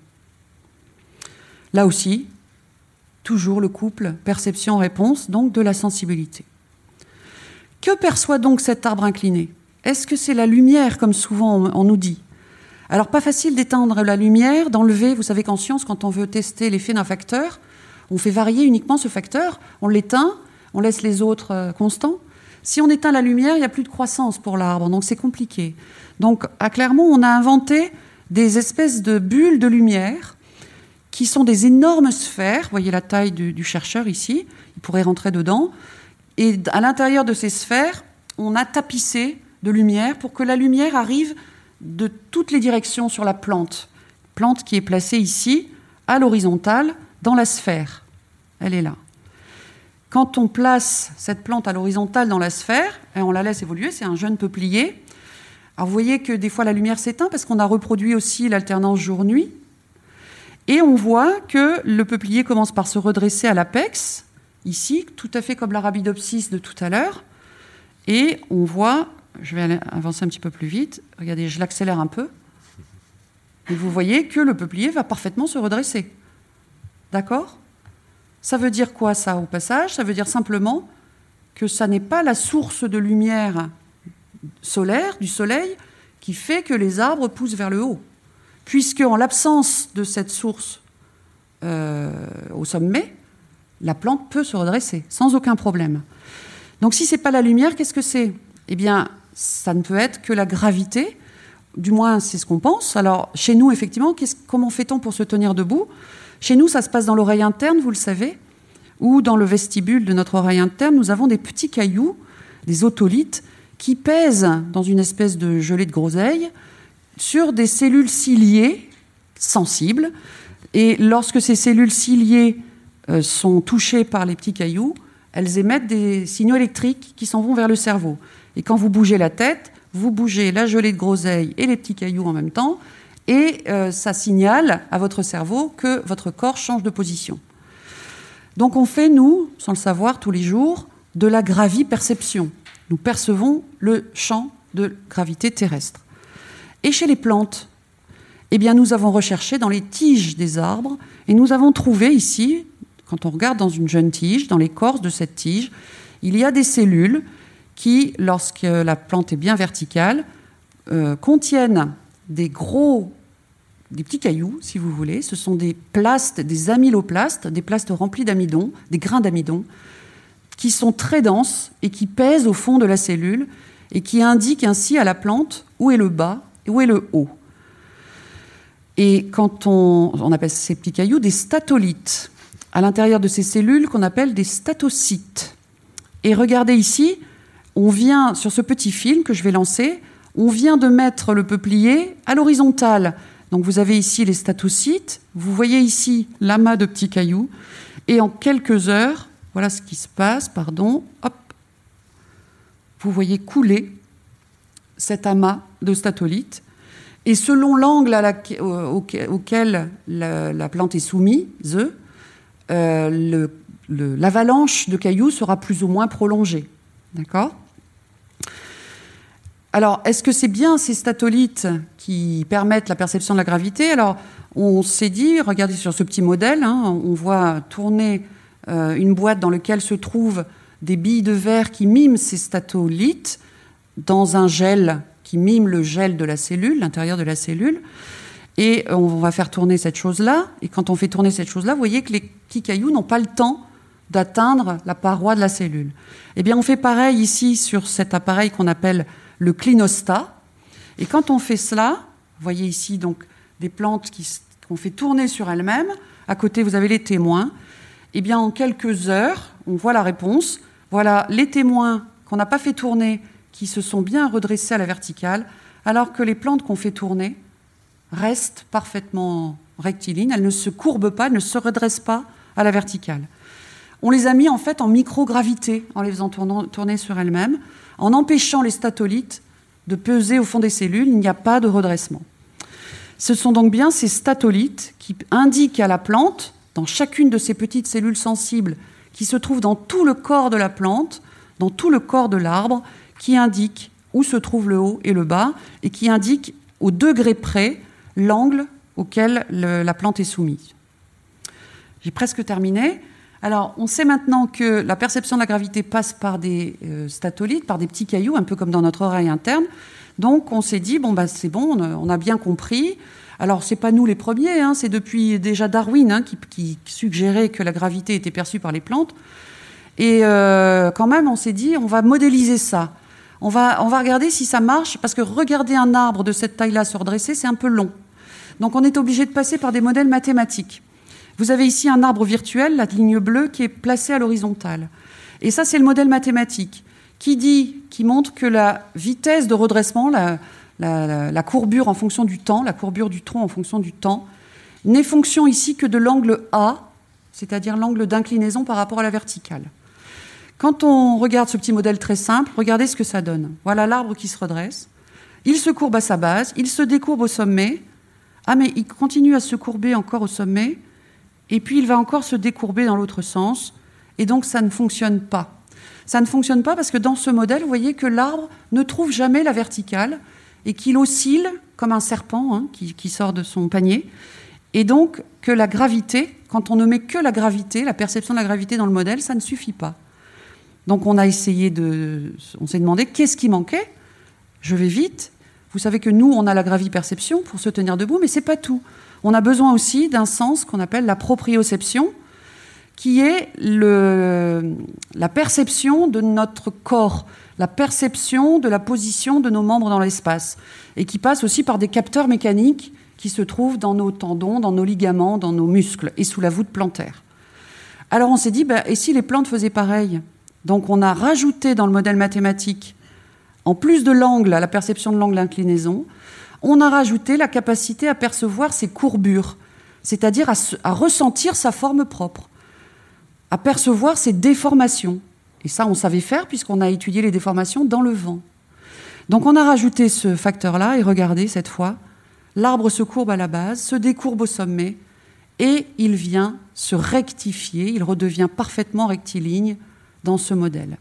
Là aussi, toujours le couple perception-réponse, donc de la sensibilité. Que perçoit donc cet arbre incliné? Est-ce que c'est la lumière, comme souvent on nous dit? Alors, pas facile d'éteindre la lumière, d'enlever, vous savez qu'en science, quand on veut tester l'effet d'un facteur, on fait varier uniquement ce facteur, on l'éteint, on laisse les autres euh, constants. Si on éteint la lumière, il n'y a plus de croissance pour l'arbre, donc c'est compliqué. Donc, à Clermont, on a inventé des espèces de bulles de lumière qui sont des énormes sphères. Vous voyez la taille du, chercheur ici, il pourrait rentrer dedans. Et à l'intérieur de ces sphères, on a tapissé de lumière pour que la lumière arrive de toutes les directions sur la plante. Plante qui est placée ici, à l'horizontale, dans la sphère. Elle est là. Quand on place cette plante à l'horizontale dans la sphère, et on la laisse évoluer, c'est un jeune peuplier. Alors vous voyez que des fois la lumière s'éteint parce qu'on a reproduit aussi l'alternance jour-nuit. Et on voit que le peuplier commence par se redresser à l'apex, ici, tout à fait comme l'arabidopsis de tout à l'heure. Et on voit, je vais avancer un petit peu plus vite, regardez, je l'accélère un peu. Et vous voyez que le peuplier va parfaitement se redresser. D'accord? Ça veut dire quoi ça au passage? Ça veut dire simplement que ça n'est pas la source de lumière solaire, du soleil, qui fait que les arbres poussent vers le haut. Puisque en l'absence de cette source euh, au sommet, la plante peut se redresser sans aucun problème. Donc si ce n'est pas la lumière, qu'est-ce que c'est? Eh bien, ça ne peut être que la gravité, du moins c'est ce qu'on pense. Alors chez nous, effectivement, comment fait-on pour se tenir debout? Chez nous, ça se passe dans l'oreille interne, vous le savez, ou dans le vestibule de notre oreille interne, nous avons des petits cailloux, des otolithes, qui pèsent dans une espèce de gelée de groseille, sur des cellules ciliées sensibles. Et lorsque ces cellules ciliées euh, sont touchées par les petits cailloux, elles émettent des signaux électriques qui s'en vont vers le cerveau. Et quand vous bougez la tête, vous bougez la gelée de groseille et les petits cailloux en même temps, et euh, ça signale à votre cerveau que votre corps change de position. Donc on fait, nous, sans le savoir, tous les jours, de la graviperception. Nous percevons le champ de gravité terrestre et chez les plantes. Eh bien, nous avons recherché dans les tiges des arbres et nous avons trouvé ici, quand on regarde dans une jeune tige, dans l'écorce de cette tige, il y a des cellules qui, lorsque la plante est bien verticale, euh, contiennent des gros, des petits cailloux, si vous voulez. Ce sont des plastes, des amyloplastes, des plastes remplis d'amidon, des grains d'amidon, qui sont très denses et qui pèsent au fond de la cellule et qui indiquent ainsi à la plante où est le bas et où est le haut. Et quand on, on appelle ces petits cailloux des statolites, à l'intérieur de ces cellules qu'on appelle des statocytes. Et regardez ici, on vient, sur ce petit film que je vais lancer, on vient de mettre le peuplier à l'horizontale. Donc vous avez ici les statocytes, vous voyez ici l'amas de petits cailloux, et en quelques heures, voilà ce qui se passe, pardon, hop, vous voyez couler cet amas de statolites, et selon l'angle auquel la, plante est soumise, euh, l'avalanche de cailloux sera plus ou moins prolongée. D'accord? Alors, est-ce que c'est bien ces statolites qui permettent la perception de la gravité? Alors, on s'est dit, regardez sur ce petit modèle, hein, on voit tourner euh, une boîte dans laquelle se trouvent des billes de verre qui miment ces statolites dans un gel qui mime le gel de la cellule, l'intérieur de la cellule. Et on va faire tourner cette chose-là. Et quand on fait tourner cette chose-là, vous voyez que les petits cailloux n'ont pas le temps d'atteindre la paroi de la cellule. Eh bien, on fait pareil ici sur cet appareil qu'on appelle le clinostat. Et quand on fait cela, vous voyez ici donc des plantes qu'on fait tourner sur elles-mêmes. À côté, vous avez les témoins. Eh bien, en quelques heures, on voit la réponse. Voilà les témoins qu'on n'a pas fait tourner, qui se sont bien redressés à la verticale, alors que les plantes qu'on fait tourner restent parfaitement rectilignes. Elles ne se courbent pas, elles ne se redressent pas à la verticale. On les a mis en fait en microgravité en les faisant tourner sur elles-mêmes en empêchant les statolites de peser au fond des cellules, il n'y a pas de redressement. Ce sont donc bien ces statolites qui indiquent à la plante, dans chacune de ces petites cellules sensibles qui se trouvent dans tout le corps de la plante, dans tout le corps de l'arbre, qui indiquent où se trouve le haut et le bas, et qui indiquent au degré près l'angle auquel la plante est soumise. J'ai presque terminé. Alors, on sait maintenant que la perception de la gravité passe par des euh, statolites, par des petits cailloux, un peu comme dans notre oreille interne. Donc, on s'est dit, bon, bah, c'est bon, on a, bien compris. Alors, c'est pas nous les premiers, hein, c'est depuis déjà Darwin hein, qui, suggérait que la gravité était perçue par les plantes. Et euh, quand même, on s'est dit, on va modéliser ça. On va, on va regarder si ça marche, parce que regarder un arbre de cette taille-là se redresser, c'est un peu long. Donc, on est obligé de passer par des modèles mathématiques. Vous avez ici un arbre virtuel, la ligne bleue, qui est placée à l'horizontale. Et ça, c'est le modèle mathématique qui dit, qui montre que la vitesse de redressement, la, courbure en fonction du temps, la courbure du tronc en fonction du temps, n'est fonction ici que de l'angle A, c'est-à-dire l'angle d'inclinaison par rapport à la verticale. Quand on regarde ce petit modèle très simple, regardez ce que ça donne. Voilà l'arbre qui se redresse. Il se courbe à sa base, il se décourbe au sommet. Ah, mais il continue à se courber encore au sommet et puis il va encore se décourber dans l'autre sens, et donc ça ne fonctionne pas. Ça ne fonctionne pas parce que dans ce modèle, vous voyez que l'arbre ne trouve jamais la verticale et qu'il oscille comme un serpent hein, qui, sort de son panier. Et donc que la gravité, quand on ne met que la gravité, la perception de la gravité dans le modèle, ça ne suffit pas. Donc on a essayé de... On s'est demandé qu'est-ce qui manquait Je vais vite. Vous savez que nous, on a la graviperception pour se tenir debout, mais c'est pas tout on a besoin aussi d'un sens qu'on appelle la proprioception, qui est la perception de notre corps, la perception de la position de nos membres dans l'espace, et qui passe aussi par des capteurs mécaniques qui se trouvent dans nos tendons, dans nos ligaments, dans nos muscles et sous la voûte plantaire. Alors on s'est dit, bah, et si les plantes faisaient pareil? Donc on a rajouté dans le modèle mathématique, en plus de l'angle, la perception de l'angle d'inclinaison, on a rajouté la capacité à percevoir ses courbures, c'est-à-dire à, ressentir sa forme propre, à percevoir ses déformations. Et ça, on savait faire puisqu'on a étudié les déformations dans le vent. Donc on a rajouté ce facteur-là et regardez cette fois, l'arbre se courbe à la base, se décourbe au sommet et il vient se rectifier, il redevient parfaitement rectiligne dans ce modèle.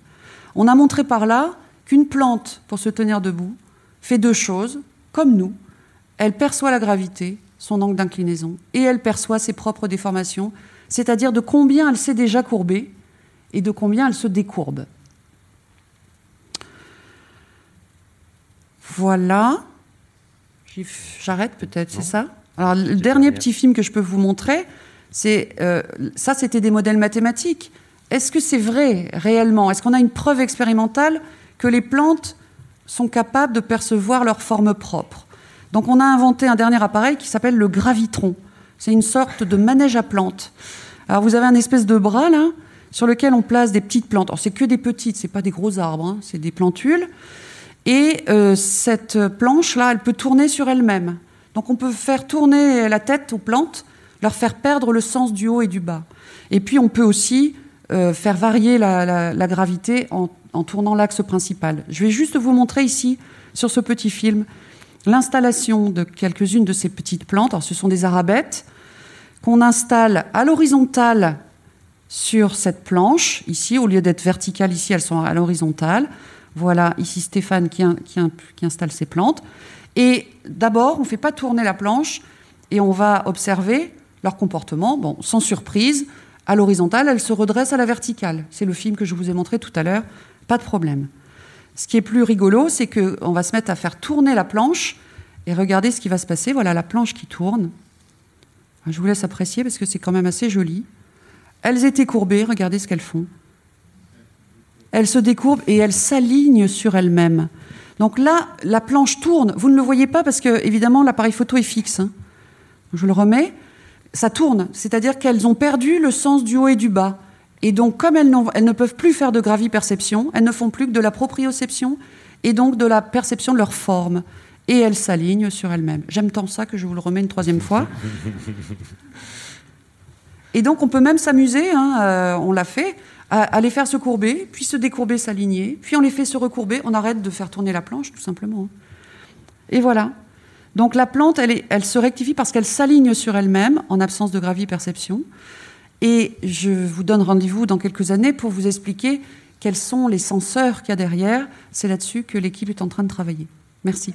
On a montré par là qu'une plante, pour se tenir debout, fait deux choses comme nous, elle perçoit la gravité, son angle d'inclinaison, et elle perçoit ses propres déformations, c'est-à-dire de combien elle s'est déjà courbée et de combien elle se décourbe. Voilà. J'arrête peut-être, c'est ça? Alors le dernier petit film que je peux vous montrer, c'est euh, ça, c'était des modèles mathématiques. Est-ce que c'est vrai réellement? Est-ce qu'on a une preuve expérimentale que les plantes sont capables de percevoir leur forme propre Donc on a inventé un dernier appareil qui s'appelle le gravitron. C'est une sorte de manège à plantes. Alors vous avez un espèce de bras là sur lequel on place des petites plantes. Alors c'est que des petites, c'est pas des gros arbres, hein, c'est des plantules. Et euh, cette planche là, elle peut tourner sur elle-même. Donc on peut faire tourner la tête aux plantes, leur faire perdre le sens du haut et du bas. Et puis on peut aussi euh, faire varier la, gravité en, en tournant l'axe principal. Je vais juste vous montrer ici, sur ce petit film, l'installation de quelques-unes de ces petites plantes. Ce sont des arabettes qu'on installe à l'horizontale sur cette planche. Ici, au lieu d'être verticales, ici, elles sont à l'horizontale. Voilà, ici Stéphane qui, installe ses plantes. Et d'abord, on ne fait pas tourner la planche et on va observer leur comportement. Sans surprise, à l'horizontale, elles se redressent à la verticale. C'est le film que je vous ai montré tout à l'heure. Pas de problème. Ce qui est plus rigolo, c'est qu'on va se mettre à faire tourner la planche et regarder ce qui va se passer. Voilà la planche qui tourne. Je vous laisse apprécier parce que c'est quand même assez joli. Elles étaient courbées, regardez ce qu'elles font. Elles se décourbent et elles s'alignent sur elles-mêmes. Donc là, la planche tourne. Vous ne le voyez pas parce que, évidemment, l'appareil photo est fixe. Hein. Je le remets. Ça tourne. C'est-à-dire qu'elles ont perdu le sens du haut et du bas. Et donc, comme elles, elles ne peuvent plus faire de graviperception, elles ne font plus que de la proprioception et donc de la perception de leur forme. Et elles s'alignent sur elles-mêmes. J'aime tant ça que je vous le remets une troisième fois. Et donc, on peut même s'amuser, hein, euh, on l'a fait, à, les faire se courber, puis se décourber, s'aligner, puis on les fait se recourber, on arrête de faire tourner la planche, tout simplement. Et voilà. Donc la plante, elle, elle se rectifie parce qu'elle s'aligne sur elle-même en absence de graviperception. Et je vous donne rendez-vous dans quelques années pour vous expliquer quels sont les senseurs qu'il y a derrière. C'est là-dessus que l'équipe est en train de travailler. Merci.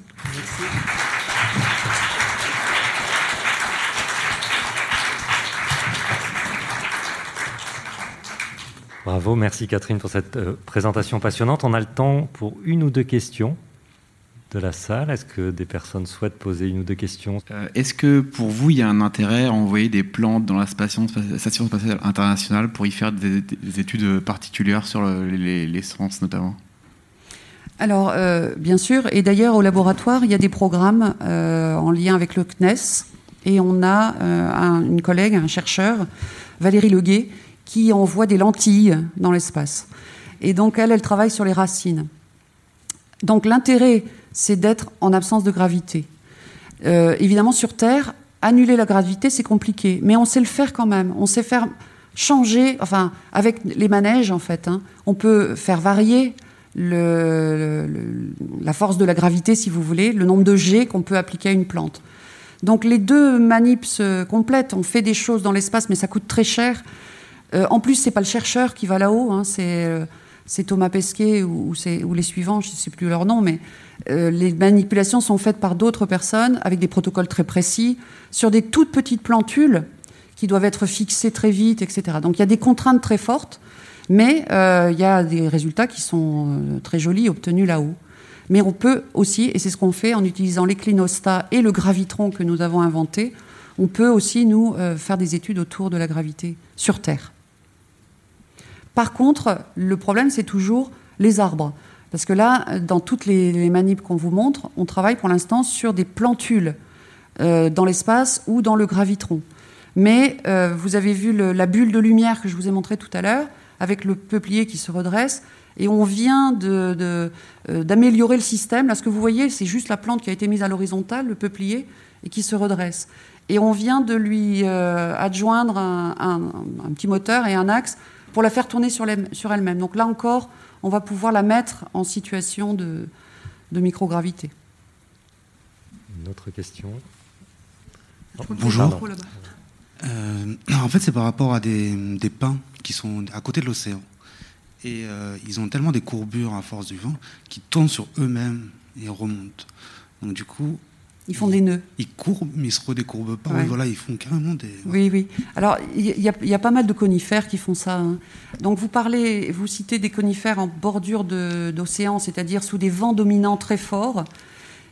Bravo, merci Catherine pour cette euh, présentation passionnante. On a le temps pour une ou deux questions de la salle. Est-ce que des personnes souhaitent poser une ou deux questions? Euh, Est-ce que pour vous, il y a un intérêt à envoyer des plantes dans la station, spatiale internationale pour y faire des, études particulières sur les, sens notamment? Alors, euh, bien sûr, et d'ailleurs au laboratoire, il y a des programmes euh, en lien avec le CNES, et on a une collègue, un chercheur, Valérie Leguet, qui envoie des lentilles dans l'espace. Et donc, elle, elle travaille sur les racines. Donc, l'intérêt c'est d'être en absence de gravité. Euh, évidemment, sur Terre, annuler la gravité, c'est compliqué, mais on sait le faire quand même. On sait faire changer, enfin, avec les manèges, en fait, hein, on peut faire varier la force de la gravité, si vous voulez, le nombre de G qu'on peut appliquer à une plante. Donc les deux manips se complètent. On fait des choses dans l'espace, mais ça coûte très cher. Euh, en plus, c'est pas le chercheur qui va là-haut, hein, euh, c'est Thomas Pesquet ou, les suivants, je ne sais plus leur nom, mais euh, les manipulations sont faites par d'autres personnes avec des protocoles très précis sur des toutes petites plantules qui doivent être fixées très vite, etc. Donc il y a des contraintes très fortes, mais euh, il y a des résultats qui sont euh, très jolis obtenus là-haut. Mais on peut aussi, et c'est ce qu'on fait en utilisant les clinostats et le gravitron que nous avons inventé, on peut aussi nous faire des études autour de la gravité sur Terre. Par contre, le problème, c'est toujours les arbres. Parce que là, dans toutes les, manips qu'on vous montre, on travaille pour l'instant sur des plantules euh, dans l'espace ou dans le gravitron. Mais euh, vous avez vu la bulle de lumière que je vous ai montrée tout à l'heure, avec le peuplier qui se redresse, et on vient euh, d'améliorer le système. Là, ce que vous voyez, c'est juste la plante qui a été mise à l'horizontale, le peuplier, et qui se redresse. Et on vient de lui adjoindre un, petit moteur et un axe pour la faire tourner sur elle-même. Donc là encore, on va pouvoir la mettre en situation de, microgravité. Une autre question? Bonjour. Euh, en fait, c'est par rapport à des, pins qui sont à côté de l'océan. Et euh, ils ont tellement des courbures à force du vent qui tournent sur eux-mêmes et remontent. Donc du coup, Ils font des nœuds. Ils courbent, mais ils se redécourbent pas. Ouais. Voilà, ils font carrément des. Oui, oui. Alors, il y, a- il y a pas mal de conifères qui font ça. hein. Donc, vous parlez, vous citez des conifères en bordure d'océan, c'est-à-dire sous des vents dominants très forts,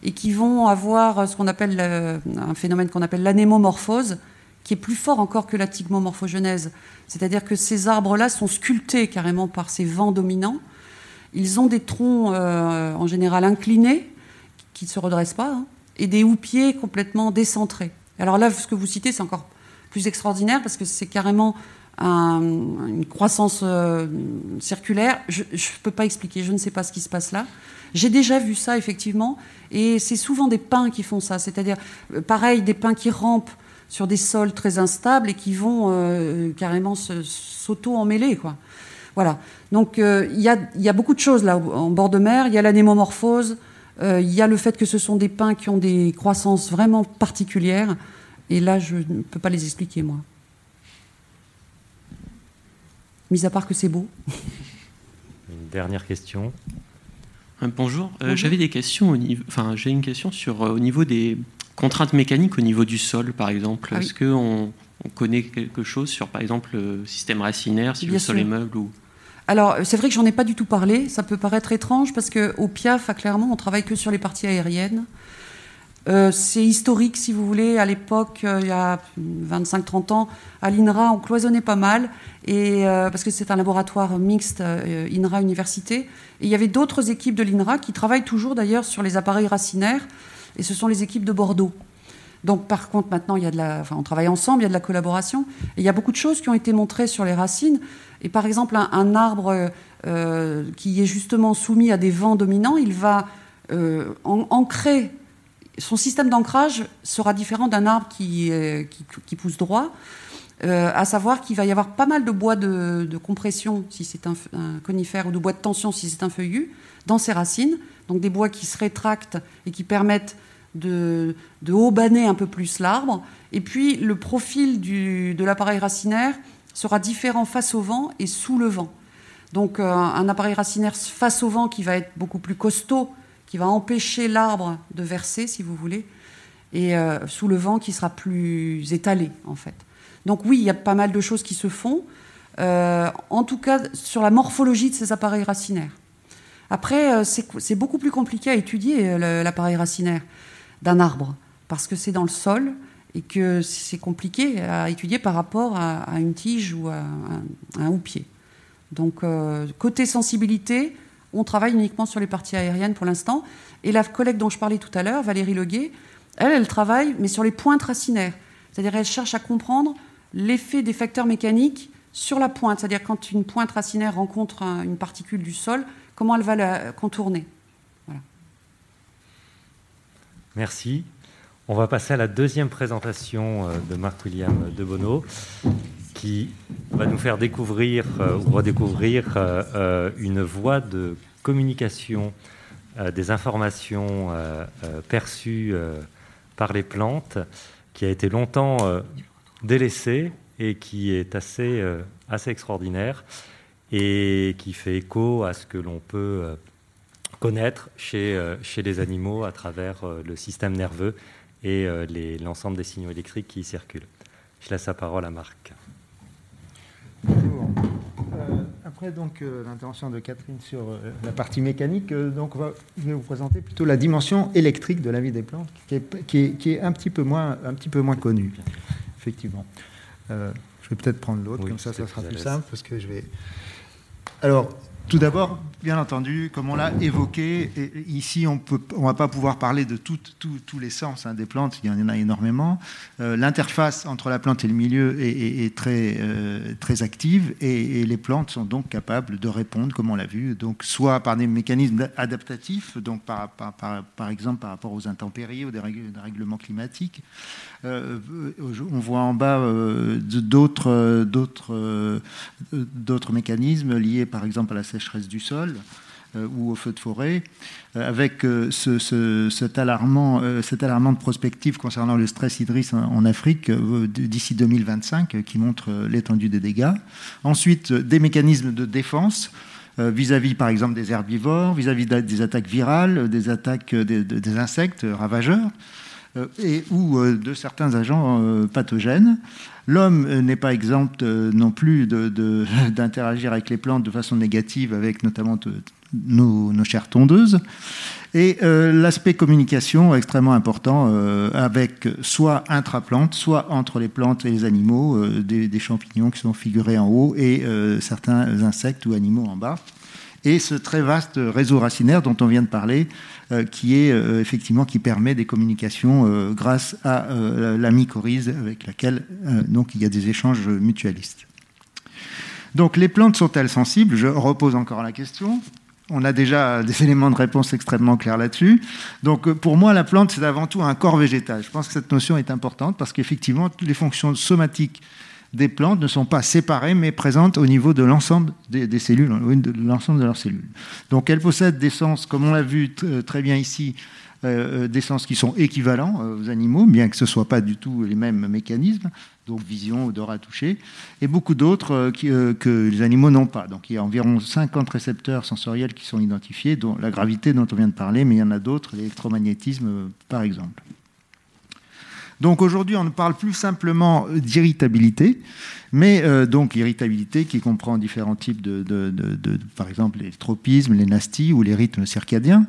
et qui vont avoir ce qu'on appelle euh, un phénomène qu'on appelle l'anémomorphose, qui est plus fort encore que la tigmomorphogenèse. C'est-à-dire que ces arbres-là sont sculptés carrément par ces vents dominants. Ils ont des troncs euh, en général inclinés, qui ne se redressent pas, hein, et des houppiers complètement décentrés. Alors là, ce que vous citez, c'est encore plus extraordinaire parce que c'est carrément un- une croissance euh, circulaire. Je ne peux pas expliquer, je ne sais pas ce qui se passe là. J'ai déjà vu ça, effectivement, et c'est souvent des pins qui font ça. C'est-à-dire, euh, pareil, des pins qui rampent sur des sols très instables et qui vont euh, carrément s'auto-emmêler, quoi. Voilà. Donc, il y, a, beaucoup de choses là en bord de mer. Il y a l'anémomorphose, il y a le fait que ce sont des pins qui ont des croissances vraiment particulières. Et là, je ne peux pas les expliquer, moi. Mis à part que c'est beau. Une dernière question. Euh, Bonjour, Euh, Bonjour. j'avais des questions au niveau, enfin j'ai une question sur euh, au niveau des contraintes mécaniques au niveau du sol par exemple. Ah oui. Est-ce qu'on on connaît quelque chose sur par exemple le système racinaire, si Bien le sol sûr. est meuble ou Alors, c'est vrai que j'en ai pas du tout parlé. Ça peut paraître étrange parce qu'au PIAF, à Clermont, on travaille que sur les parties aériennes. Euh, c'est historique, si vous voulez. À l'époque, euh, il y a 25-30 ans, à l'INRA, on cloisonnait pas mal, et, euh, parce que c'est un laboratoire mixte euh, INRA-université. Et il y avait d'autres équipes de l'INRA qui travaillent toujours d'ailleurs sur les appareils racinaires, et ce sont les équipes de Bordeaux. Donc, par contre, maintenant, il y a de la, enfin, on travaille ensemble, il y a de la collaboration. Et il y a beaucoup de choses qui ont été montrées sur les racines. Et par exemple, un, arbre euh, qui est justement soumis à des vents dominants, il va euh, ancrer. Son système d'ancrage sera différent d'un arbre qui, pousse droit, euh, à savoir qu'il va y avoir pas mal de bois de, compression si c'est un, conifère ou de bois de tension si c'est un feuillu dans ses racines. Donc des bois qui se rétractent et qui permettent de, de un peu plus l'arbre. Et puis le profil de l'appareil racinaire sera différent face au vent et sous le vent. Donc euh, un appareil racinaire face au vent qui va être beaucoup plus costaud, qui va empêcher l'arbre de verser, si vous voulez, et euh, sous le vent qui sera plus étalé, en fait. Donc oui, il y a pas mal de choses qui se font, euh, en tout cas sur la morphologie de ces appareils racinaires. Après, c'est beaucoup plus compliqué à étudier l'appareil racinaire d'un arbre, parce que c'est dans le sol et que c'est compliqué à étudier par rapport à, une tige ou à un, houppier. Donc, euh, côté sensibilité, on travaille uniquement sur les parties aériennes pour l'instant. Et la collègue dont je parlais tout à l'heure, Valérie Leguet, elle, elle travaille, mais sur les pointes racinaires. C'est-à-dire, elle cherche à comprendre l'effet des facteurs mécaniques sur la pointe. C'est-à-dire, quand une pointe racinaire rencontre un- une particule du sol, comment elle va la contourner. Merci. On va passer à la deuxième présentation euh, de Marc-William Debono, qui va nous faire découvrir euh, ou redécouvrir euh, une voie de communication des informations perçues par les plantes, qui a été longtemps délaissée et qui est assez, extraordinaire et qui fait écho à ce que l'on peut connaître chez, les animaux à travers le système nerveux et euh, l'ensemble des signaux électriques qui y circulent. Je laisse la parole à Marc. Bonjour. Euh, après donc euh, l'intervention de Catherine sur euh, la partie mécanique, donc on va, je vais vous présenter plutôt la dimension électrique de la vie des plantes, qui est, qui est, qui est un petit peu moins, un petit peu moins connue, effectivement. Je vais peut-être prendre l'autre, Oui, comme ça, ça sera plus simple, parce que je vais. Alors, tout d'abord, bien entendu, comme on l'a évoqué, ici on on va pas pouvoir parler de tous les sens hein, des plantes, il y en a énormément. Euh, L'interface entre la plante et le milieu est, euh, très active et, les plantes sont donc capables de répondre, comme on l'a vu, donc soit par des mécanismes adaptatifs, donc par, exemple par rapport aux intempéries, aux dérèglements climatiques. Euh, on voit en bas d'autres mécanismes liés par exemple à la sécheresse du sol euh, ou au feu de forêt, euh, avec euh, ce, ce- cet, alarmant, cette alarmante prospective concernant le stress hydrique en, Afrique d'ici 2025 euh, qui montre l'étendue des dégâts. Ensuite, des mécanismes de défense vis-à-vis par exemple des herbivores, vis-à-vis des attaques virales, des attaques des, insectes ravageurs. Euh, et ou euh, de certains agents euh, pathogènes. L'homme n'est pas exempt non plus d'interagir avec les plantes de façon négative, avec notamment nos, nos chères tondeuses. Et l'aspect communication est extrêmement important, avec soit intraplante, soit entre les plantes et les animaux, des, champignons qui sont figurés en haut et certains insectes ou animaux en bas. Et ce très vaste réseau racinaire dont on vient de parler, euh, qui est euh, effectivement qui permet des communications euh, grâce à la mycorhize avec laquelle donc il y a des échanges mutualistes. Donc les plantes sont-elles sensibles? Je repose encore la question. On a déjà des éléments de réponse extrêmement clairs là-dessus. Donc pour moi, la plante, c'est avant tout un corps végétal. Je pense que cette notion est importante parce qu'effectivement, toutes les fonctions somatiques des plantes ne sont pas séparées, mais présentes au niveau de l'ensemble des, cellules, de l'ensemble de leurs cellules. Donc elles possèdent des sens, comme on l'a vu t- très bien ici, euh, des sens qui sont équivalents euh, aux animaux, bien que ce ne soient pas du tout les mêmes mécanismes, donc vision, odorat, toucher, et beaucoup d'autres euh, euh, que les animaux n'ont pas. Donc il y a environ 50 récepteurs sensoriels qui sont identifiés, dont la gravité dont on vient de parler, mais il y en a d'autres, l'électromagnétisme euh, par exemple. Donc aujourd'hui, on ne parle plus simplement d'irritabilité, mais euh, donc irritabilité qui comprend différents types de, par exemple les tropismes, les nasties ou les rythmes circadiens,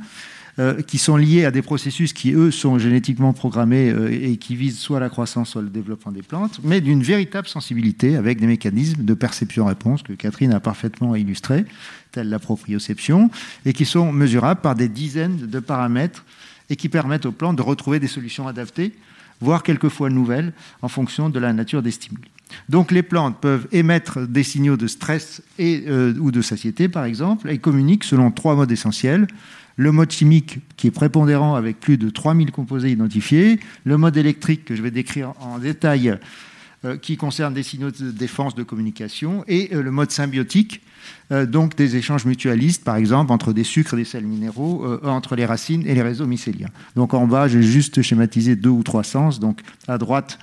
euh, qui sont liés à des processus qui, eux, sont génétiquement programmés euh, et qui visent soit la croissance, soit le développement des plantes, mais d'une véritable sensibilité avec des mécanismes de perception-réponse que Catherine a parfaitement illustrés, tels la proprioception, et qui sont mesurables par des dizaines de paramètres et qui permettent aux plantes de retrouver des solutions adaptées voire quelquefois nouvelles, en fonction de la nature des stimuli. Donc les plantes peuvent émettre des signaux de stress euh, ou de satiété, par exemple, et communiquent selon trois modes essentiels. Le mode chimique, qui est prépondérant avec plus de 3000 composés identifiés, le mode électrique, que je vais décrire en détail, qui concerne des signaux de défense de communication, et euh, le mode symbiotique, euh, donc des échanges mutualistes, par exemple, entre des sucres et des sels minéraux, euh, entre les racines et les réseaux mycéliens. Donc en bas, j'ai juste schématisé deux ou trois sens. Donc à droite,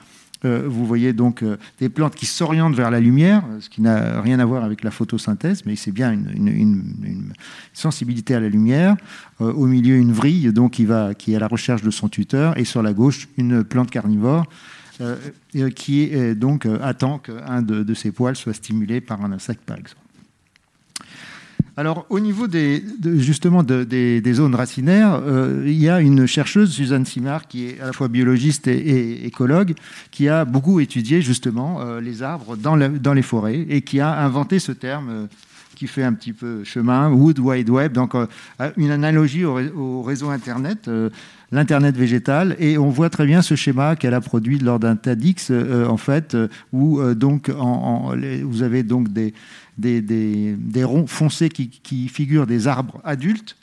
euh, vous voyez donc euh, des plantes qui s'orientent vers la lumière, euh, ce qui n'a rien à voir avec la photosynthèse, mais c'est bien une, une- sensibilité à la lumière. Euh, au milieu, une vrille donc, qui, va, qui est à la recherche de son tuteur, et sur la gauche, une plante carnivore euh, euh, qui euh, donc euh, attend qu'un de, de ses poils soit stimulé par un insecte, par exemple. Alors, au niveau des, de- justement de- des, zones racinaires, euh, il y a une chercheuse, Suzanne Simard, qui est à la fois biologiste et, écologue, qui a beaucoup étudié justement euh, les arbres dans, dans les forêts et qui a inventé ce terme euh, qui fait un petit peu chemin, Wood Wide Web, donc euh, une analogie au, ré- au réseau Internet. euh, l'Internet végétal, et on voit très bien ce schéma qu'elle a produit lors d'un TEDx, euh, en fait, où donc vous avez donc des, ronds foncés qui figurent des arbres adultes,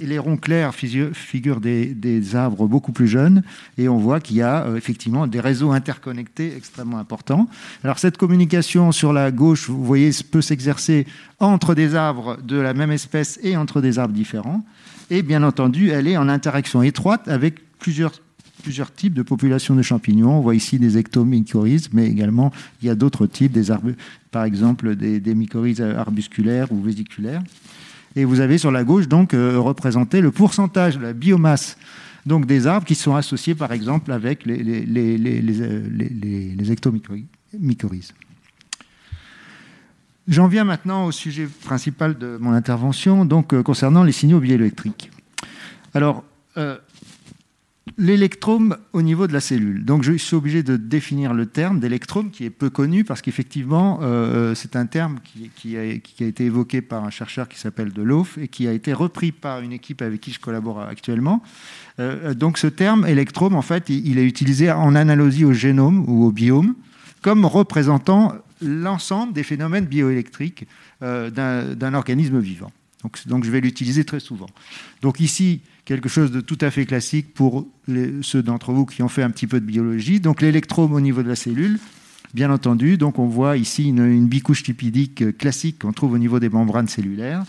les ronds clairs figurent des, arbres beaucoup plus jeunes, et on voit qu'il y a euh, effectivement des réseaux interconnectés extrêmement importants. Alors cette communication sur la gauche, vous voyez, peut s'exercer entre des arbres de la même espèce et entre des arbres différents. Et bien entendu, elle est en interaction étroite avec plusieurs, types de populations de champignons. On voit ici des ectomycorhizes, mais également il y a d'autres types, des arbu- par exemple des, des mycorhizes arbusculaires ou vésiculaires. Et vous avez sur la gauche donc euh, représenté le pourcentage de la biomasse donc des arbres qui sont associés par exemple avec les, les, euh, ectomycorhizes. J'en viens maintenant au sujet principal de mon intervention, donc euh, concernant les signaux bioélectriques. Alors, l'électrome au niveau de la cellule. Donc, je suis obligé de définir le terme d'électrome qui est peu connu parce qu'effectivement, euh, c'est un terme qui, a, été évoqué par un chercheur qui s'appelle Delof et qui a été repris par une équipe avec qui je collabore actuellement. Euh, donc, ce terme électrome, en fait, il, est utilisé en analogie au génome ou au biome comme représentant l'ensemble des phénomènes bioélectriques euh, d'un organisme vivant. Donc, je vais l'utiliser très souvent. Donc ici, quelque chose de tout à fait classique pour ceux d'entre vous qui ont fait un petit peu de biologie. Donc l'électrome au niveau de la cellule, bien entendu. Donc on voit ici une, une bicouche lipidique classique qu'on trouve au niveau des membranes cellulaires.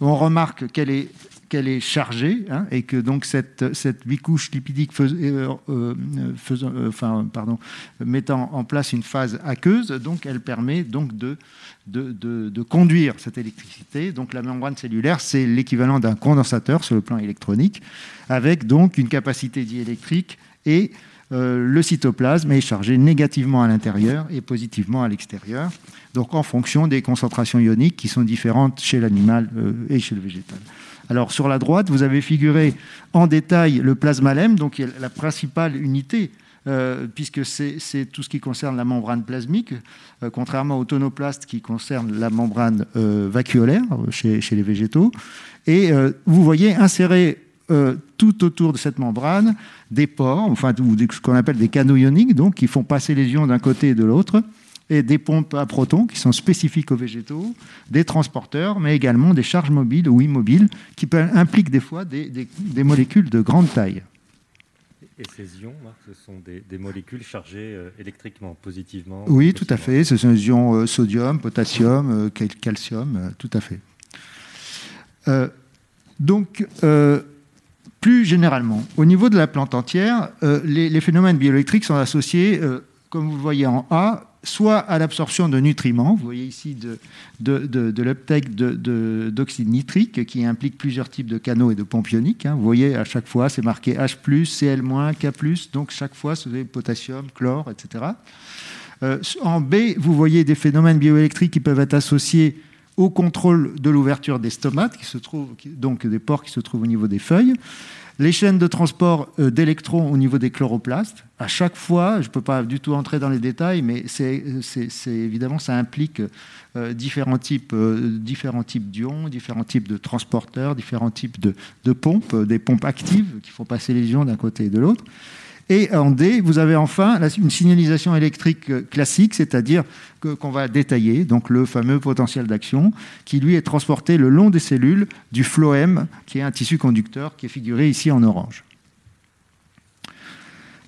on remarque qu'elle est qu'elle est chargée hein, et que donc cette, cette bicouche lipidique euh, euh, faisant, euh, enfin, pardon, mettant en place une phase aqueuse, donc elle permet donc de, de, de, de conduire cette électricité. Donc la membrane cellulaire, c'est l'équivalent d'un condensateur sur le plan électronique, avec donc une capacité diélectrique et le cytoplasme est chargé négativement à l'intérieur et positivement à l'extérieur, donc en fonction des concentrations ioniques qui sont différentes chez l'animal et chez le végétal. Alors sur la droite, vous avez figuré en détail le plasmalème, donc la principale unité, euh, puisque c'est tout ce qui concerne la membrane plasmique, euh, contrairement au tonoplaste qui concerne la membrane euh, vacuolaire chez, les végétaux. Et vous voyez insérer tout autour de cette membrane des pores, enfin ce qu'on appelle des canaux ioniques, donc qui font passer les ions d'un côté et de l'autre et des pompes à protons qui sont spécifiques aux végétaux, des transporteurs, mais également des charges mobiles ou immobiles qui impliquent des fois des, des, molécules de grande taille. Et ces ions, Marc, ce sont des, molécules chargées euh, électriquement, positivement Oui, tout à fait. Ce sont des ions euh, sodium, potassium, euh, calcium, tout à fait. donc, plus généralement, au niveau de la plante entière, les, les, phénomènes bioélectriques sont associés, comme vous le voyez en A, soit à l'absorption de nutriments, vous voyez ici de, de, de, l'uptake d'oxyde nitrique qui implique plusieurs types de canaux et de pompes ioniques. Hein. Vous voyez à chaque fois c'est marqué H, Cl-, K, donc chaque fois c'est potassium, chlore, etc. Euh, en B, vous voyez des phénomènes bioélectriques qui peuvent être associés au contrôle de l'ouverture des stomates, qui se trouvent, donc des pores qui se trouvent au niveau des feuilles. Les chaînes de transport euh, d'électrons au niveau des chloroplastes, à chaque fois, je ne peux pas du tout entrer dans les détails, mais c'est évidemment, ça implique euh, différents types, euh, différents types d'ions, différents types de transporteurs, différents types de, de pompes, des pompes actives qui font passer les ions d'un côté et de l'autre. Et en D, vous avez enfin une signalisation électrique euh, classique, c'est-à-dire qu'on va détailler, donc le fameux potentiel d'action, qui lui est transporté le long des cellules du phloème, qui est un tissu conducteur qui est figuré ici en orange.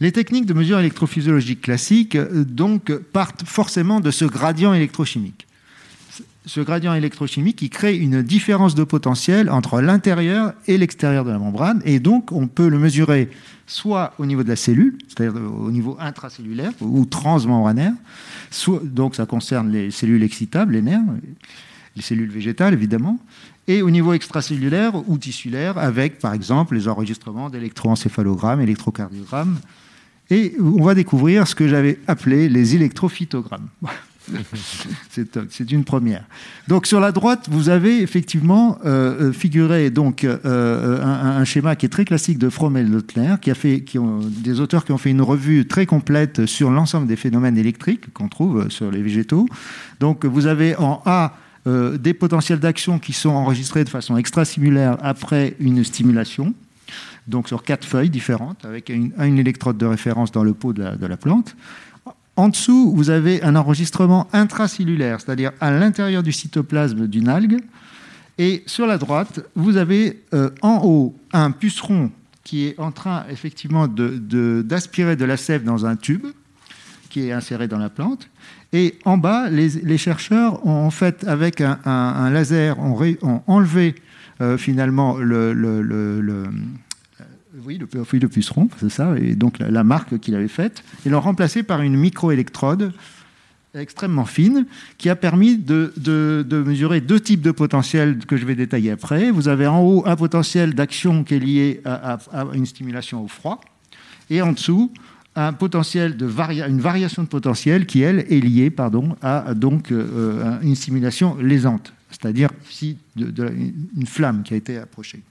Les techniques de mesure électrophysiologique classiques euh, donc partent forcément de ce gradient électrochimique. Ce gradient électrochimique qui crée une différence de potentiel entre l'intérieur et l'extérieur de la membrane, et donc on peut le mesurer soit au niveau de la cellule, c'est-à-dire au niveau intracellulaire ou transmembranaire, donc ça concerne les cellules excitables, les nerfs, les cellules végétales évidemment, et au niveau extracellulaire ou tissulaire avec par exemple les enregistrements d'électroencéphalogrammes, électrocardiogrammes, et on va découvrir ce que j'avais appelé les électrophytogrammes. c'est une première. Donc sur la droite, vous avez effectivement euh, euh, figuré donc euh, un, schéma qui est très classique de Fromm et qui a fait, qui ont, des auteurs qui ont fait une revue très complète sur l'ensemble des phénomènes électriques qu'on trouve sur les végétaux. Donc vous avez en A des potentiels d'action qui sont enregistrés de façon extrasimulaire après une stimulation donc sur quatre feuilles différentes, avec une, électrode de référence dans le pot de la plante. En dessous, vous avez un enregistrement intracellulaire, c'est-à-dire à, l'intérieur du cytoplasme d'une algue. Et sur la droite, vous avez euh, en haut un puceron qui est en train effectivement d'aspirer de, la sève dans un tube qui est inséré dans la plante. Et en bas, les, chercheurs ont en fait, avec un, laser, ont, enlevé euh, finalement le, oui, le, de puceron, c'est ça, et donc la, marque qu'il avait faite, et l'ont remplacé par une microélectrode extrêmement fine qui a permis de, mesurer deux types de potentiels que je vais détailler après. Vous avez en haut un potentiel d'action qui est lié à, une stimulation au froid, et en dessous un potentiel de une variation de potentiel qui, elle, est liée pardon, à donc, euh, une stimulation lésante, c'est-à-dire si une flamme qui a été approchée.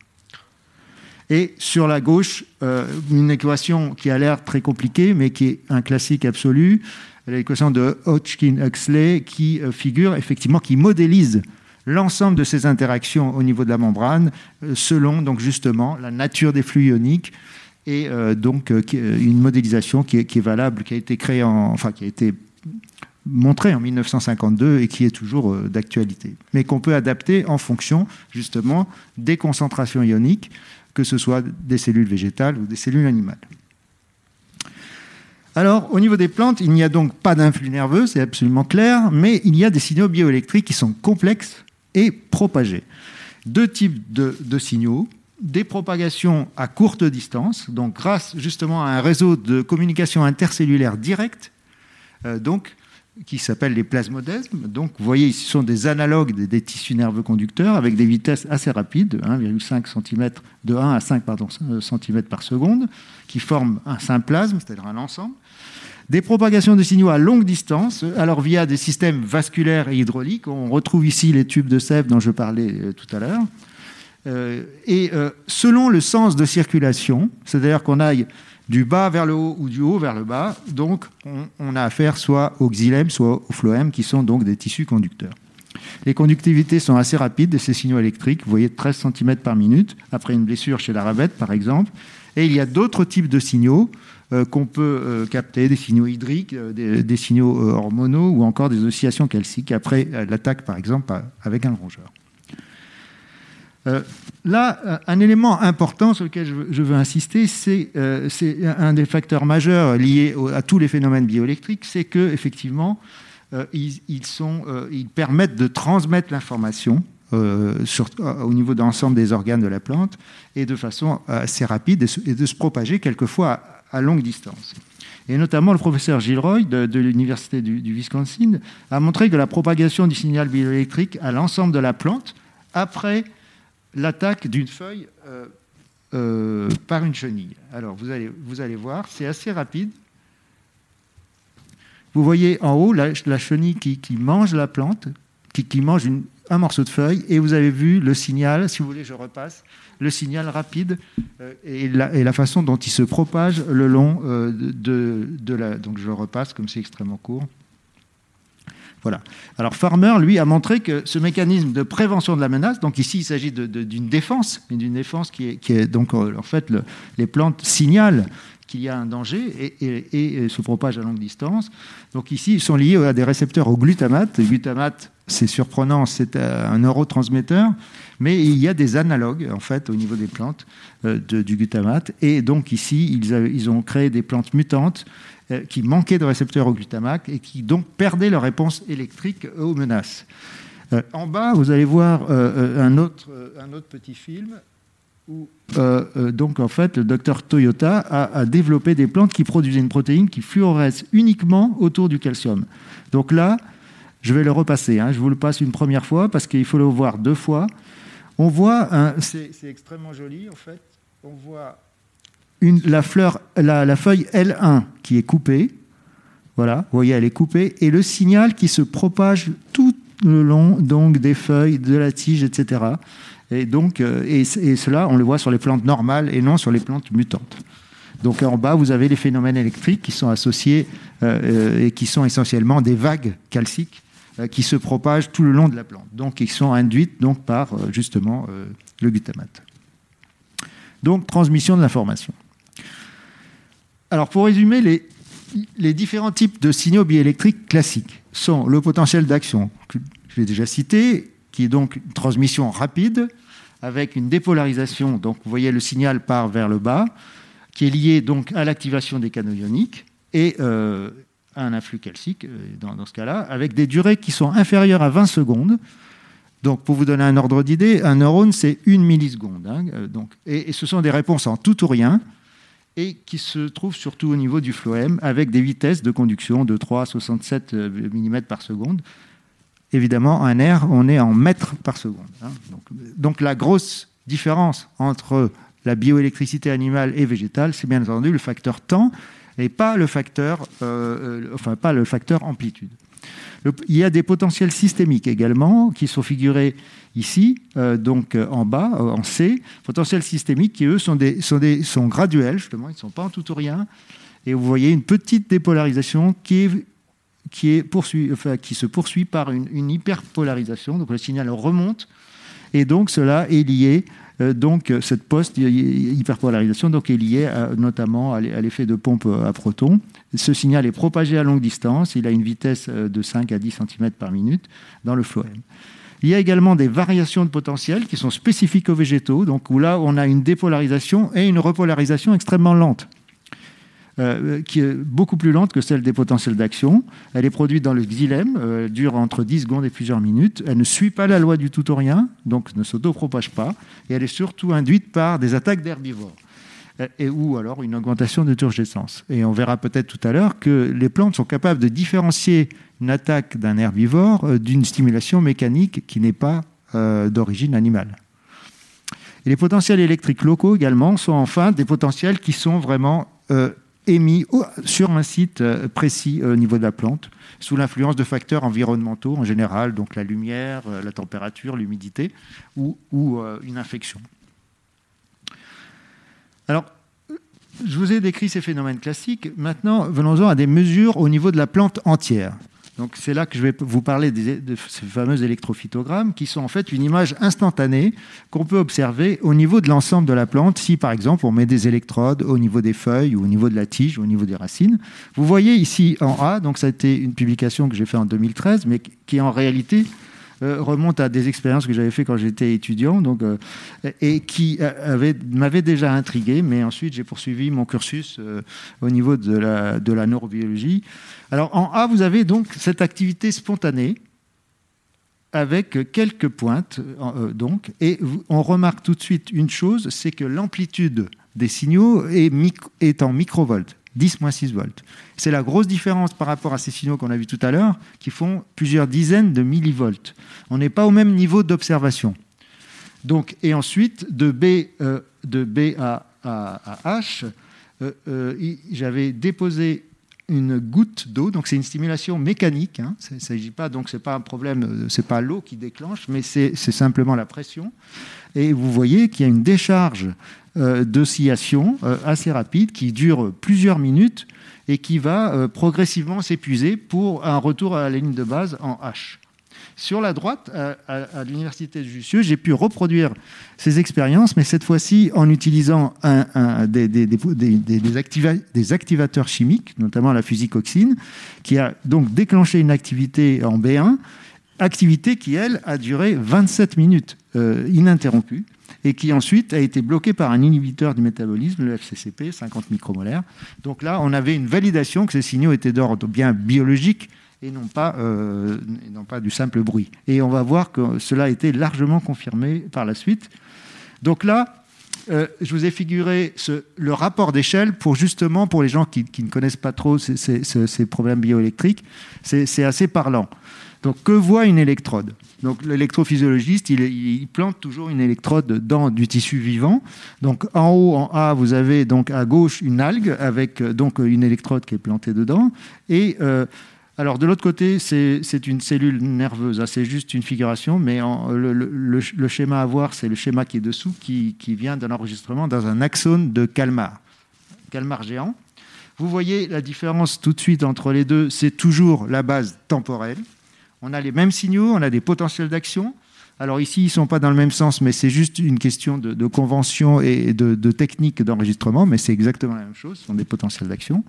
Et sur la gauche, euh, une équation qui a l'air très compliquée, mais qui est un classique absolu, l'équation de Hodgkin-Huxley, qui euh, figure effectivement, qui modélise l'ensemble de ces interactions au niveau de la membrane, euh, selon donc justement la nature des flux ioniques et donc une modélisation qui est, valable, qui a été créée, en, enfin qui a été montrée en 1952 et qui est toujours d'actualité, mais qu'on peut adapter en fonction justement des concentrations ioniques que ce soit des cellules végétales ou des cellules animales. Alors, au niveau des plantes, il n'y a donc pas d'influx nerveux, c'est absolument clair, mais il y a des signaux bioélectriques qui sont complexes et propagés. deux types de, signaux des propagations à courte distance, donc grâce justement à un réseau de communication intercellulaire directe, euh, donc qui s'appelle les plasmodesmes. Donc, vous voyez, ce sont des analogues des, tissus nerveux conducteurs avec des vitesses assez rapides, de 1,5 cm, de 1 à 5 pardon, cm par seconde, qui forment un symplasme, c'est-à-dire un ensemble. Des propagations de signaux à longue distance, alors via des systèmes vasculaires et hydrauliques. On retrouve ici les tubes de sève dont je parlais euh, tout à l'heure. Euh, et euh, selon le sens de circulation, c'est-à-dire qu'on aille du bas vers le haut ou du haut vers le bas, donc on, a affaire soit au xylème, soit au phloème, qui sont donc des tissus conducteurs. Les conductivités sont assez rapides de ces signaux électriques, vous voyez 13 cm par minute, après une blessure chez la rabette par exemple. Et il y a d'autres types de signaux euh, qu'on peut euh, capter, des signaux hydriques, euh, des, signaux hormonaux ou encore des oscillations calciques après l'attaque par exemple avec un rongeur. Euh, là, un élément important sur lequel je veux, insister, c'est euh, un des facteurs majeurs liés à tous les phénomènes bioélectriques, c'est que effectivement, euh, ils, euh, permettent de transmettre l'information euh, au niveau de l'ensemble des organes de la plante et de façon assez rapide et, de se propager quelquefois à, longue distance. Et notamment, le professeur Gilroy de, de l'Université du, du Wisconsin a montré que la propagation du signal bioélectrique à l'ensemble de la plante, après l'attaque d'une feuille euh, euh, par une chenille. Alors, vous allez, voir, c'est assez rapide. Vous voyez en haut la, chenille qui, mange la plante, qui, mange un morceau de feuille, et vous avez vu le signal, si vous voulez, je repasse, le signal rapide euh, et, la, façon dont il se propage le long de, la. Donc, je repasse, comme c'est extrêmement court. Alors Farmer, lui, a montré que ce mécanisme de prévention de la menace, donc ici il s'agit d'une défense, mais d'une défense qui est, donc en fait le, les plantes signalent qu'il y a un danger et, se propagent à longue distance. Donc ici ils sont liés à des récepteurs au glutamate. Le glutamate, c'est surprenant, c'est un neurotransmetteur, mais il y a des analogues en fait au niveau des plantes euh, du glutamate. Et donc ici ils, ont créé des plantes mutantes euh, qui manquaient de récepteurs au glutamate et qui donc perdaient leur réponse électrique aux menaces. Euh, en bas, vous allez voir euh, un, autre, un autre petit film où donc en fait le docteur Toyota a, développé des plantes qui produisaient une protéine qui fluoresce uniquement autour du calcium. Donc là, je vais le repasser. Hein, je vous le passe une première fois parce qu'il faut le voir deux fois. On voit, c'est extrêmement joli en fait. On voit la, feuille L1 qui est coupée. Voilà, vous voyez, elle est coupée. Et le signal qui se propage tout le long donc, des feuilles, de la tige, etc. Et, donc, euh, et, cela, on le voit sur les plantes normales et non sur les plantes mutantes. Donc en bas, vous avez les phénomènes électriques qui sont associés euh, et qui sont essentiellement des vagues calciques euh, qui se propagent tout le long de la plante. Donc ils sont induites donc, par euh, justement le glutamate. Donc transmission de l'information. Alors, pour résumer, les, différents types de signaux bioélectriques classiques sont le potentiel d'action, que je l'ai déjà cité, qui est donc une transmission rapide, avec une dépolarisation. Donc, vous voyez, le signal part vers le bas, qui est lié donc à l'activation des canaux ioniques et euh, à un influx calcique, euh, dans, ce cas-là, avec des durées qui sont inférieures à 20 secondes. Donc, pour vous donner un ordre d'idée, un neurone, c'est une milliseconde. Hein, donc, et, et, ce sont des réponses en tout ou rien et qui se trouve surtout au niveau du phloème, avec des vitesses de conduction de 3 à 67 mm par seconde. Évidemment, un air, on est en mètres par seconde. Hein. Donc, la grosse différence entre la bioélectricité animale et végétale, c'est bien entendu le facteur temps et pas le facteur, euh, enfin pas le facteur amplitude. Il y a des potentiels systémiques également qui sont figurés ici, euh, donc euh, en bas, euh, en C, potentiels systémiques qui, eux, sont, des, sont, des, sont graduels, justement, ils ne sont pas en tout ou rien. Et vous voyez une petite dépolarisation qui, qui, est enfin, qui se poursuit par une, hyperpolarisation. Donc le signal remonte, et donc cela est lié. Donc cette post-hyperpolarisation est liée notamment à l'effet de pompe à protons. Ce signal est propagé à longue distance, il a une vitesse de 5 à 10 cm par minute dans le phloème. Il y a également des variations de potentiel qui sont spécifiques aux végétaux, donc où là on a une dépolarisation et une repolarisation extrêmement lente. euh, qui est beaucoup plus lente que celle des potentiels d'action. Elle est produite dans le xylème, euh, dure entre 10 secondes et plusieurs minutes. Elle ne suit pas la loi du tout ou rien, donc ne s'autopropage pas. Et elle est surtout induite par des attaques d'herbivores euh, et ou alors une augmentation de turgescence. Et on verra peut-être tout à l'heure que les plantes sont capables de différencier une attaque d'un herbivore euh, d'une stimulation mécanique qui n'est pas euh, d'origine animale. Les potentiels électriques locaux également sont enfin des potentiels qui sont vraiment euh, émis sur un site euh, précis euh, au niveau de la plante, sous l'influence de facteurs environnementaux en général, donc la lumière, euh, la température, l'humidité ou, euh, une infection. Alors, je vous ai décrit ces phénomènes classiques. Maintenant, venons-en à des mesures au niveau de la plante entière. Donc, c'est là que je vais vous parler de ces fameux électrophytogrammes qui sont en fait une image instantanée qu'on peut observer au niveau de l'ensemble de la plante. Si, par exemple, on met des électrodes au niveau des feuilles ou au niveau de la tige ou au niveau des racines. Vous voyez ici en A, donc ça a été une publication que j'ai faite en 2013, mais qui en réalité euh, remonte à des expériences que j'avais fait quand j'étais étudiant, donc, euh, et qui euh, avait- m'avaient déjà intrigué, mais ensuite j'ai poursuivi mon cursus au niveau de la, de la neurobiologie. Alors en A, vous avez donc cette activité spontanée avec quelques pointes, donc, et on remarque tout de suite une chose, c'est que l'amplitude des signaux est en microvolts, 10-6 volts. C'est la grosse différence par rapport à ces signaux qu'on a vus tout à l'heure, qui font plusieurs dizaines de millivolts. On n'est pas au même niveau d'observation. Et ensuite, de B, euh, à, H, euh, euh, j'avais déposé une goutte d'eau, donc c'est une stimulation mécanique. Hein, s'agit pas, donc c'est pas un problème, c'est pas l'eau qui déclenche, mais c'est simplement la pression. Et vous voyez qu'il y a une décharge euh, d'oscillation euh, assez rapide qui dure plusieurs minutes et qui va euh, progressivement s'épuiser pour un retour à la ligne de base en H. Sur la droite, à, à- à l'université de Jussieu, j'ai pu reproduire ces expériences, mais cette fois-ci en utilisant un- un- des- des- des activa- des activateurs chimiques, notamment la fusicoxine, qui a donc déclenché une activité en B1, activité qui, elle, a duré 27 minutes euh, ininterrompue et qui ensuite a été bloquée par un inhibiteur du métabolisme, le FCCP, 50 micromolaires. Donc là, on avait une validation que ces signaux étaient d'ordre bien biologique et non pas, euh, et non pas du simple bruit. Et on va voir que cela a été largement confirmé par la suite. Donc là, euh, je vous ai figuré le rapport d'échelle pour justement, pour les gens qui, ne connaissent pas trop ces, problèmes bioélectriques, c'est assez parlant. Donc, que voit une électrode? Donc, l'électrophysiologiste, il, plante toujours une électrode dans du tissu vivant. Donc, en haut, en A, vous avez donc à gauche une algue avec euh, donc une électrode qui est plantée dedans. Et euh, alors, de l'autre côté, c'est une cellule nerveuse. hein, c'est juste une figuration, mais le- le schéma à voir, c'est le schéma qui est dessous, qui, qui vient d'un enregistrement dans un axone de calmar. Calmar géant. Vous voyez la différence tout de suite entre les deux, c'est toujours la base temporelle. On a les mêmes signaux, on a des potentiels d'action. Alors ici, ils ne sont pas dans le même sens, mais c'est juste une question de, convention et de, technique d'enregistrement, mais c'est exactement la même chose, ce sont des potentiels d'action.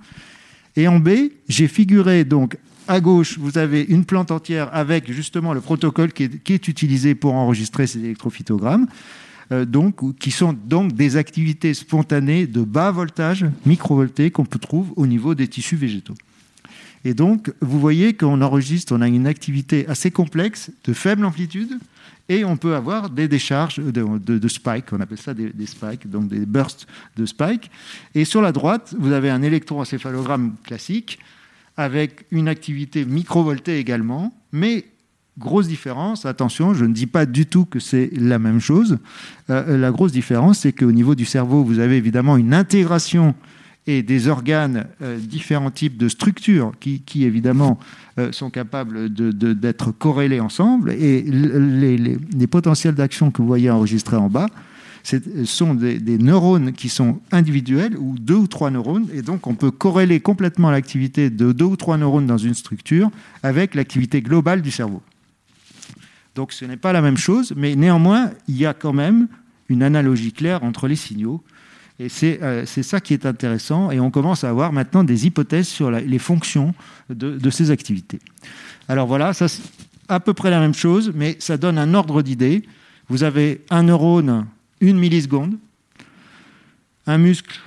Et en B, j'ai figuré donc à gauche, vous avez une plante entière avec justement le protocole qui est, utilisé pour enregistrer ces électrophytogrammes, euh, qui sont donc des activités spontanées de bas voltage, microvoltés, qu'on peut trouver au niveau des tissus végétaux. Et donc, vous voyez qu'on enregistre, on a une activité assez complexe, de faible amplitude, et on peut avoir des décharges de, de, de spikes, on appelle ça des, spikes, donc des bursts de spikes. Et sur la droite, vous avez un électroencéphalogramme classique, avec une activité microvoltée également, mais grosse différence, attention, je ne dis pas du tout que c'est la même chose. Euh, la grosse différence, c'est qu'au niveau du cerveau, vous avez évidemment une intégration et des organes, euh, différents types de structures qui, évidemment, euh, sont capables d'être corrélés ensemble. Et les, potentiels d'action que vous voyez enregistrés en bas, sont des, des neurones qui sont individuels ou deux ou trois neurones. Et donc, on peut corréler complètement l'activité de deux ou trois neurones dans une structure avec l'activité globale du cerveau. Donc, ce n'est pas la même chose, mais néanmoins, il y a quand même une analogie claire entre les signaux. Et c'est euh, c'est ça qui est intéressant. Et on commence à avoir maintenant des hypothèses sur les fonctions de, de ces activités. Alors voilà, ça c'est à peu près la même chose, mais ça donne un ordre d'idée. Vous avez un neurone, une milliseconde, un muscle,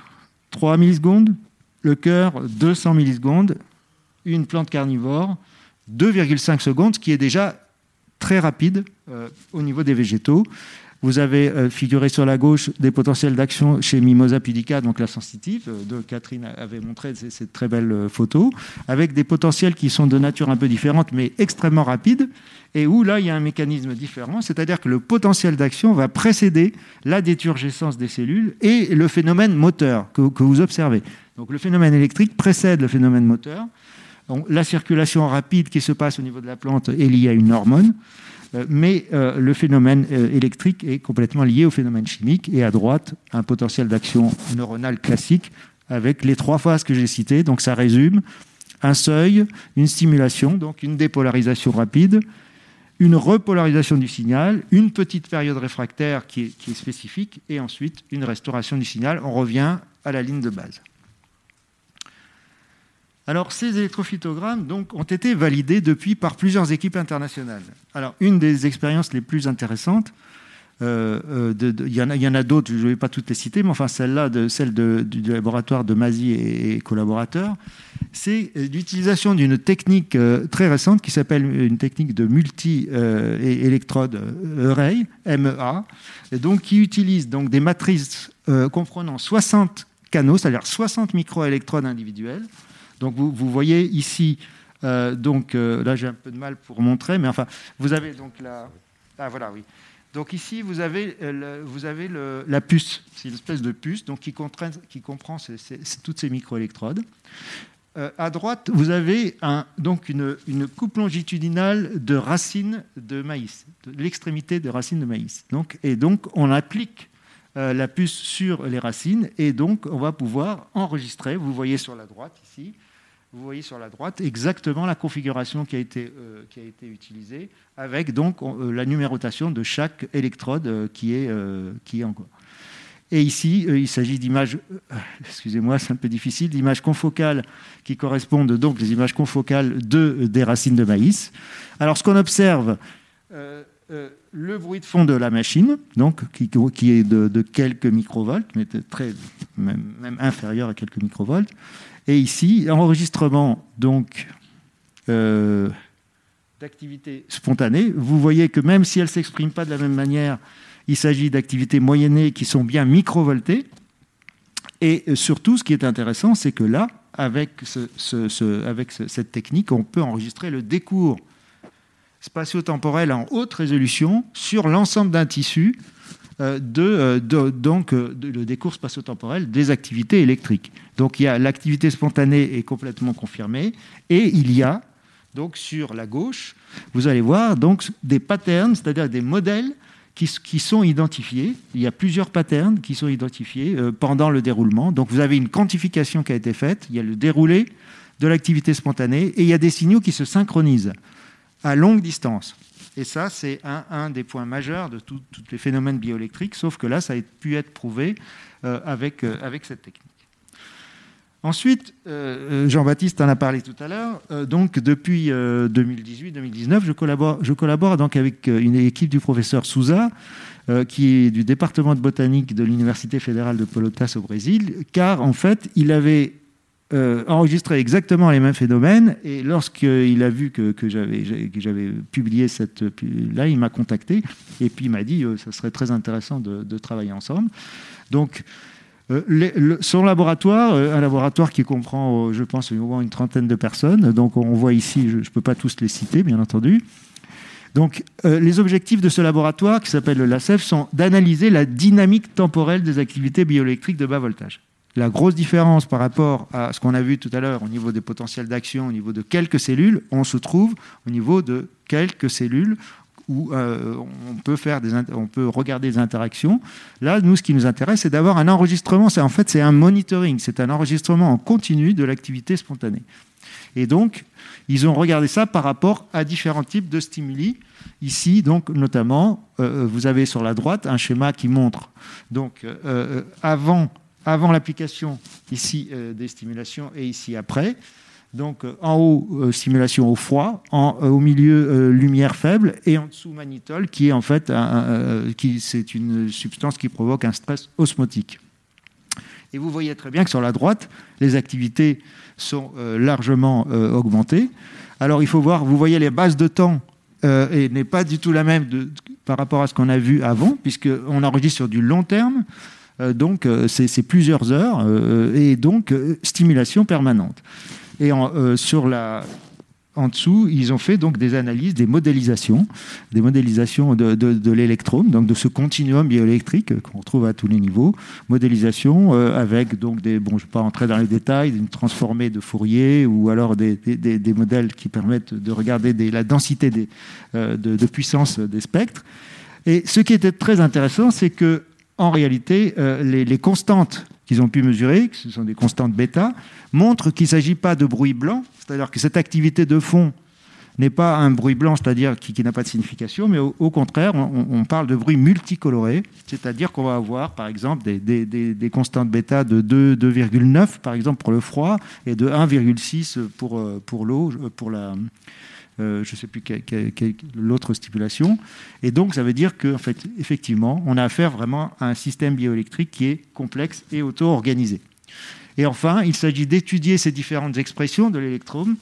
3 millisecondes, le cœur 200 millisecondes, une plante carnivore 2,5 secondes, ce qui est déjà très rapide euh, au niveau des végétaux. Vous avez euh, figuré sur la gauche des potentiels d'action chez Mimosa pudica, donc la sensitive, euh, de Catherine avait montré cette très belle photo, avec des potentiels qui sont de nature un peu différente, mais extrêmement rapides, et où là, il y a un mécanisme différent, c'est-à-dire que le potentiel d'action va précéder la déturgescence des cellules et le phénomène moteur que, vous observez. Donc le phénomène électrique précède le phénomène moteur. La circulation rapide qui se passe au niveau de la plante est liée à une hormone. Euh, mais euh, le phénomène euh, électrique est complètement lié au phénomène chimique. Et à droite, un potentiel d'action neuronale classique avec les trois phases que j'ai citées. Donc ça résume un seuil, une stimulation, donc une dépolarisation rapide, une repolarisation du signal, une petite période réfractaire qui est, qui est, spécifique, et ensuite une restauration du signal. On revient à la ligne de base. Alors, ces électrophytogrammes ont été validés depuis par plusieurs équipes internationales. Alors, une des expériences les plus intéressantes, euh, euh, il y, en a, d'autres, je ne vais pas toutes les citer, mais enfin celle-là, de, celle du laboratoire de Mazy et, collaborateurs, c'est l'utilisation d'une technique euh, très récente qui s'appelle une technique de multi-électrode array, MEA, et donc qui utilise donc des matrices comprenant 60 canaux, c'est-à-dire 60 microélectrodes individuelles, donc vous, voyez ici, euh, donc euh, là j'ai un peu de mal pour montrer, mais enfin, vous avez donc la... Ah voilà, oui. Donc ici, vous avez, euh, vous avez la puce. C'est une espèce de puce donc qui, qui comprend ces, toutes ces microélectrodes. Euh, à droite, vous avez donc une, coupe longitudinale de racines de maïs, de l'extrémité de racines de maïs. Donc, et donc, on applique la puce sur les racines et donc on va pouvoir enregistrer. Vous voyez sur la droite ici, vous voyez sur la droite exactement la configuration qui a été, euh, qui a été utilisée, avec donc euh, la numérotation de chaque électrode euh, qui, est, qui est. Et ici, il s'agit d'images, excusez-moi, c'est un peu difficile, d'images confocales qui correspondent donc les images confocales de, des racines de maïs. Alors, ce qu'on observe, le bruit de fond de la machine, donc qui, qui est de, de, quelques microvolts, mais très, même, même inférieur à quelques microvolts, et ici, enregistrement donc euh, d'activité spontanée. Vous voyez que même si elles ne s'expriment pas de la même manière, il s'agit d'activités moyennées qui sont bien microvoltées. Et surtout, ce qui est intéressant, c'est que là, avec, ce, ce, avec cette technique, on peut enregistrer le décours spatio-temporel en haute résolution sur l'ensemble d'un tissu euh, euh, de, donc, euh, le décours spatio-temporel des activités électriques. Donc il y a l'activité spontanée est complètement confirmée et il y a donc sur la gauche, vous allez voir donc des patterns, c'est-à-dire des modèles qui, qui, sont identifiés. Il y a plusieurs patterns qui sont identifiés pendant le déroulement. Donc vous avez une quantification qui a été faite, il y a le déroulé de l'activité spontanée et il y a des signaux qui se synchronisent à longue distance. Et ça, c'est un, des points majeurs de tous les phénomènes bioélectriques, sauf que là, ça a pu être prouvé euh, avec, euh, avec cette technique. Ensuite, euh, Jean-Baptiste en a parlé tout à l'heure. donc, depuis 2018-2019, je collabore, je collabore donc avec une équipe du professeur Souza, qui est du département de botanique de l'Université fédérale de Pelotas au Brésil, car en fait, il avait euh, enregistré exactement les mêmes phénomènes. Et lorsqu'il a vu que, que j'avais publié cette. Là, il m'a contacté et puis il m'a dit euh, ça serait très intéressant de, travailler ensemble. Donc, euh, son laboratoire, un laboratoire qui comprend, je pense, au moins une trentaine de personnes. Donc, on voit ici, je ne peux pas tous les citer, bien entendu. Donc, les objectifs de ce laboratoire, qui s'appelle le LACEF, sont d'analyser la dynamique temporelle des activités bioélectriques de bas voltage. La grosse différence par rapport à ce qu'on a vu tout à l'heure au niveau des potentiels d'action, au niveau de quelques cellules, on se trouve au niveau de quelques cellules où euh, on, peut faire des, on peut regarder des interactions. Là, nous, ce qui nous intéresse, c'est d'avoir un enregistrement. En fait, c'est un monitoring, c'est un enregistrement en continu de l'activité spontanée. Et donc, ils ont regardé ça par rapport à différents types de stimuli. Ici, donc, notamment, euh, vous avez sur la droite un schéma qui montre donc euh, avant avant l'application ici euh, des stimulations et ici après. Donc euh, en haut, euh, stimulation au froid, en, au milieu, lumière faible, et en dessous, mannitol, qui est en fait qui, c'est une substance qui provoque un stress osmotique. Et vous voyez très bien que sur la droite, les activités sont largement augmentées. Alors il faut voir, vous voyez les bases de temps et n'est pas du tout la même par rapport à ce qu'on a vu avant, puisqu'on enregistre sur du long terme. Euh, donc euh, c'est plusieurs heures euh, et donc stimulation permanente. Et en, dessous, ils ont fait donc des analyses, des modélisations, des modélisations de, de, l'électrone, donc de ce continuum bioélectrique qu'on retrouve à tous les niveaux. Modélisation avec donc des, bon, je ne vais pas entrer dans les détails, une transformée de Fourier ou alors des, modèles qui permettent de regarder la densité de puissance des spectres. Et ce qui était très intéressant, c'est que en réalité, euh, les, constantes qu'ils ont pu mesurer, que ce sont des constantes bêta, montrent qu'il ne s'agit pas de bruit blanc, c'est-à-dire que cette activité de fond n'est pas un bruit blanc, c'est-à-dire qui, n'a pas de signification, mais au, contraire, on, parle de bruit multicoloré, c'est-à-dire qu'on va avoir, par exemple, des, constantes bêta de 2, 2,9, par exemple, pour le froid, et de 1,6 pour, euh, pour l'eau, euh, pour la... euh, je ne sais plus quelle- quelle- l'autre stipulation. Et donc, ça veut dire qu'en fait, effectivement, on a affaire vraiment à un système bioélectrique qui est complexe et auto-organisé. Et enfin, il s'agit d'étudier ces différentes expressions de l'électrome,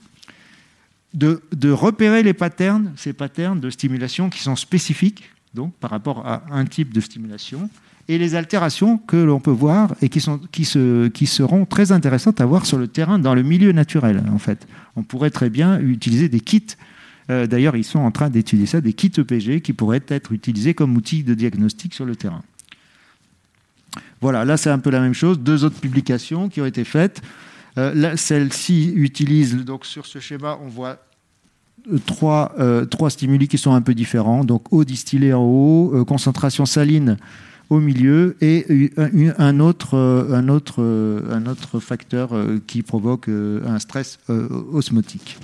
de, de repérer les patterns, ces patterns de stimulation qui sont spécifiques, donc par rapport à un type de stimulation, et les altérations que l'on peut voir et qui, sont, qui, se, qui seront très intéressantes à voir sur le terrain, dans le milieu naturel, en fait. On pourrait très bien utiliser des kits. euh, D'ailleurs, ils sont en train d'étudier ça, des kits EPG qui pourraient être utilisés comme outils de diagnostic sur le terrain. Voilà, là c'est un peu la même chose. Deux autres publications qui ont été faites. Euh, Celle-ci utilise, donc sur ce schéma, on voit euh, trois, euh, trois stimuli qui sont un peu différents. Donc eau distillée en haut, concentration saline au milieu et euh, euh, un autre facteur euh, qui provoque un stress osmotique.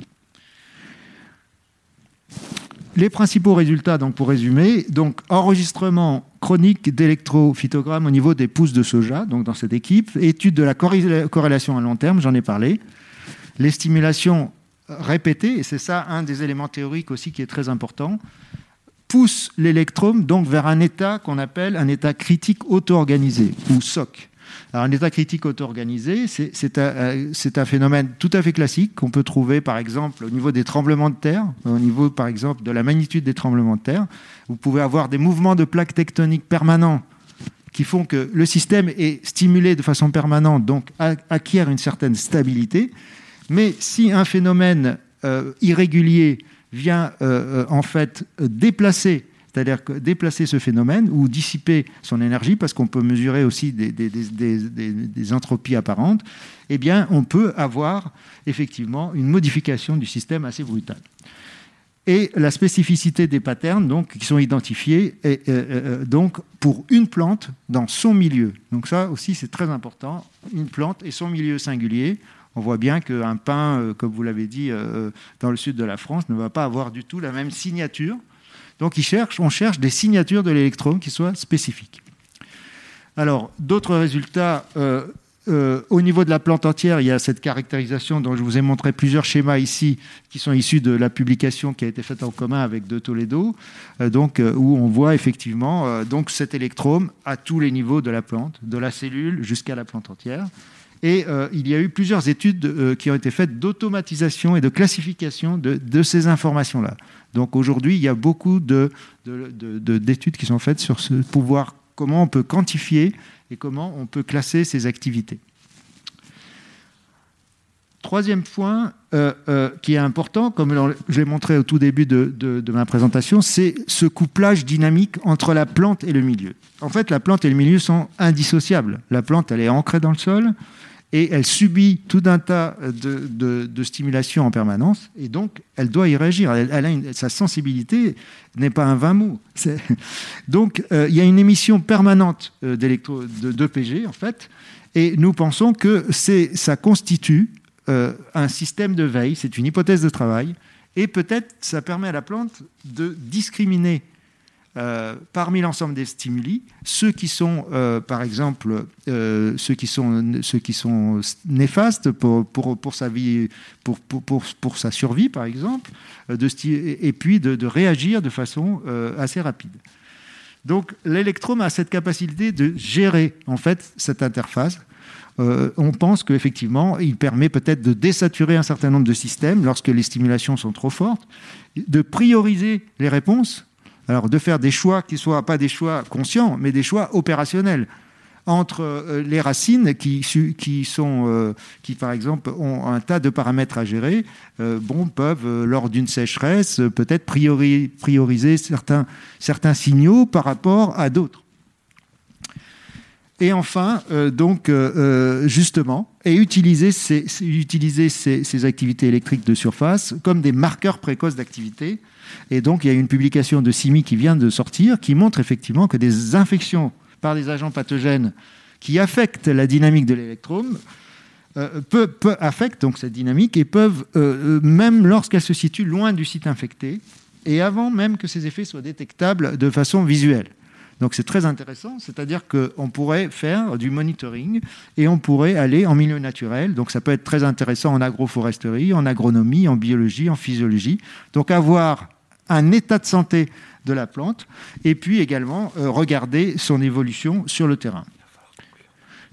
Les principaux résultats, donc pour résumer, donc enregistrement chronique d'électrophytogrammes au niveau des pousses de soja, donc dans cette équipe, étude de la corré- corrélation à long terme, j'en ai parlé, les stimulations répétées, et c'est ça un des éléments théoriques aussi qui est très important, poussent l'électrome donc vers un état qu'on appelle un état critique auto-organisé, ou SOC. Un état critique auto-organisé, c'est c'est un, euh, c'est un phénomène tout à fait classique qu'on peut trouver, par exemple, au niveau des tremblements de terre, au niveau, par exemple, de la magnitude des tremblements de terre. Vous pouvez avoir des mouvements de plaques tectoniques permanents qui font que le système est stimulé de façon permanente, donc acquiert une certaine stabilité. Mais si un phénomène euh, irrégulier vient euh, euh, en fait déplacer, c'est-à-dire déplacer ce phénomène ou dissiper son énergie, parce qu'on peut mesurer aussi des, entropies apparentes, eh bien, on peut avoir effectivement une modification du système assez brutale. Et la spécificité des patterns donc, qui sont identifiés est, euh, donc, pour une plante dans son milieu. Donc ça aussi, c'est très important. Une plante et son milieu singulier. On voit bien qu'un pin, euh, comme vous l'avez dit, euh, dans le sud de la France, ne va pas avoir du tout la même signature. Donc on cherche des signatures de l'électron qui soient spécifiques. Alors, d'autres résultats, euh, euh, au niveau de la plante entière, il y a cette caractérisation dont je vous ai montré plusieurs schémas ici, qui sont issus de la publication qui a été faite en commun avec De Toledo, euh, donc, euh, où on voit effectivement euh, donc cet électrome à tous les niveaux de la plante, de la cellule jusqu'à la plante entière. Et euh, il y a eu plusieurs études euh, qui ont été faites d'automatisation et de classification de, ces informations-là. Donc aujourd'hui, il y a beaucoup de- de- de- de- d'études qui sont faites sur ce pouvoir, comment on peut quantifier et comment on peut classer ces activités. Troisième point euh, euh, qui est important, comme je l'ai montré au tout début de, de- ma présentation, c'est ce couplage dynamique entre la plante et le milieu. En fait, la plante et le milieu sont indissociables. La plante, elle est ancrée dans le sol et elle subit tout un tas de, de, de stimulations en permanence et donc elle doit y réagir. Elle, a sa sensibilité n'est pas un vin mou. C'est- Donc euh, il y a une émission permanente d'électro- de, d'EPG en fait et nous pensons que ça constitue euh, un système de veille, c'est une hypothèse de travail, et peut-être ça permet à la plante de discriminer euh, parmi l'ensemble des stimuli ceux qui sont, euh, par exemple, ceux, qui sont, ceux qui sont néfastes pour, pour, pour sa vie, pour, pour, pour, sa survie, par exemple, et puis de, réagir de façon assez rapide. Donc l'électrome a cette capacité de gérer en fait cette interface euh, on pense qu'effectivement, il permet peut-être de désaturer un certain nombre de systèmes lorsque les stimulations sont trop fortes, de prioriser les réponses, alors de faire des choix qui ne soient pas des choix conscients, mais des choix opérationnels entre euh, les racines qui, sont, euh, qui, par exemple, ont un tas de paramètres à gérer, bon, peuvent, lors d'une sécheresse, peut-être prioriser certains signaux par rapport à d'autres. Et enfin, euh, donc, euh, euh, justement, et utiliser, ces, activités électriques de surface comme des marqueurs précoces d'activité. Et donc, il y a une publication de CIMI qui vient de sortir qui montre effectivement que des infections par des agents pathogènes qui affectent la dynamique de l'électrome peut, affectent donc cette dynamique et peuvent, même lorsqu'elles se situent loin du site infecté, et avant même que ces effets soient détectables de façon visuelle. Donc c'est très intéressant, c'est-à-dire qu'on pourrait faire du monitoring et on pourrait aller en milieu naturel. Donc ça peut être très intéressant en agroforesterie, en agronomie, en biologie, en physiologie. Donc avoir un état de santé de la plante et puis également euh, regarder son évolution sur le terrain.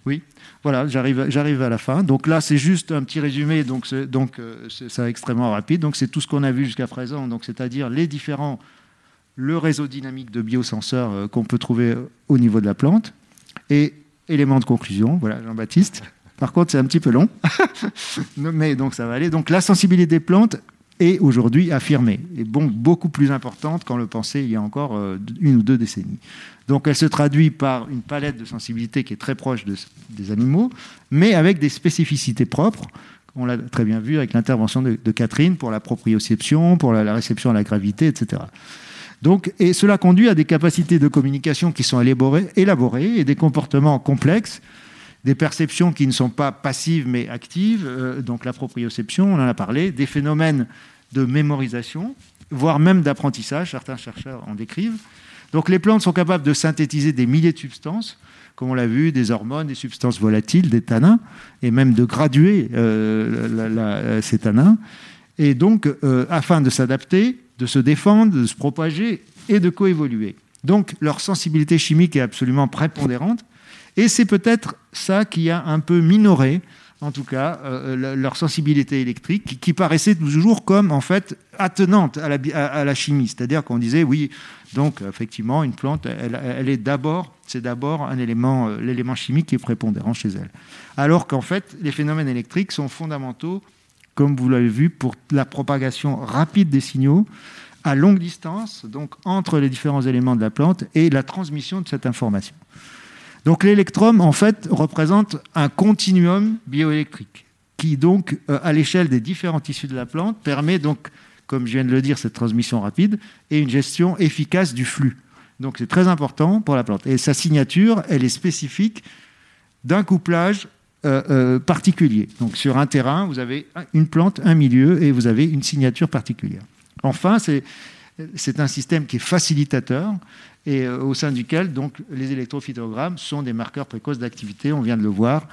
Oui, voilà, j'arrive, à la fin. Donc là, c'est juste un petit résumé, donc, c'est, donc euh, extrêmement rapide. Donc c'est tout ce qu'on a vu jusqu'à présent, c'est-à-dire les différents le réseau dynamique de biosenseurs euh, qu'on peut trouver euh, au niveau de la plante. Et élément de conclusion, voilà Jean-Baptiste. Par contre, c'est un petit peu long, mais donc ça va aller. Donc la sensibilité des plantes est aujourd'hui affirmée, et bon, beaucoup plus importante qu'on le pensait il y a encore euh, une ou deux décennies. Donc elle se traduit par une palette de sensibilité qui est très proche des animaux, mais avec des spécificités propres. On l'a très bien vu avec l'intervention de, Catherine pour la proprioception, pour la réception à la gravité, etc. Donc, et cela conduit à des capacités de communication qui sont élaborées, élaborées et des comportements complexes, des perceptions qui ne sont pas passives mais actives, euh, donc la proprioception, on en a parlé, des phénomènes de mémorisation, voire même d'apprentissage, certains chercheurs en décrivent. Donc les plantes sont capables de synthétiser des milliers de substances, comme on l'a vu, des hormones, des substances volatiles, des tanins, et même de graduer euh, ces tanins. Et donc, euh, afin de s'adapter, de se défendre, de se propager et de coévoluer. Donc leur sensibilité chimique est absolument prépondérante. Et c'est peut-être ça qui a un peu minoré en tout cas euh, leur sensibilité électrique qui, paraissait toujours comme en fait attenante à la, à, chimie, c'est-à-dire qu'on disait oui donc effectivement une plante elle, est d'abord c'est d'abord un élément euh, l'élément chimique qui est prépondérant chez elle, alors qu'en fait les phénomènes électriques sont fondamentaux comme vous l'avez vu, pour la propagation rapide des signaux à longue distance, donc entre les différents éléments de la plante, et la transmission de cette information. Donc l'électrum, en fait, représente un continuum bioélectrique qui, donc, euh, à l'échelle des différents tissus de la plante, permet, donc, comme je viens de le dire, cette transmission rapide et une gestion efficace du flux. Donc c'est très important pour la plante. Et sa signature, elle est spécifique d'un couplage euh, euh, particulier. Donc sur un terrain, vous avez une plante, un milieu, et vous avez une signature particulière. Enfin, c'est un système qui est facilitateur et euh, au sein duquel donc les électrophytogrammes sont des marqueurs précoces d'activité, on vient de le voir,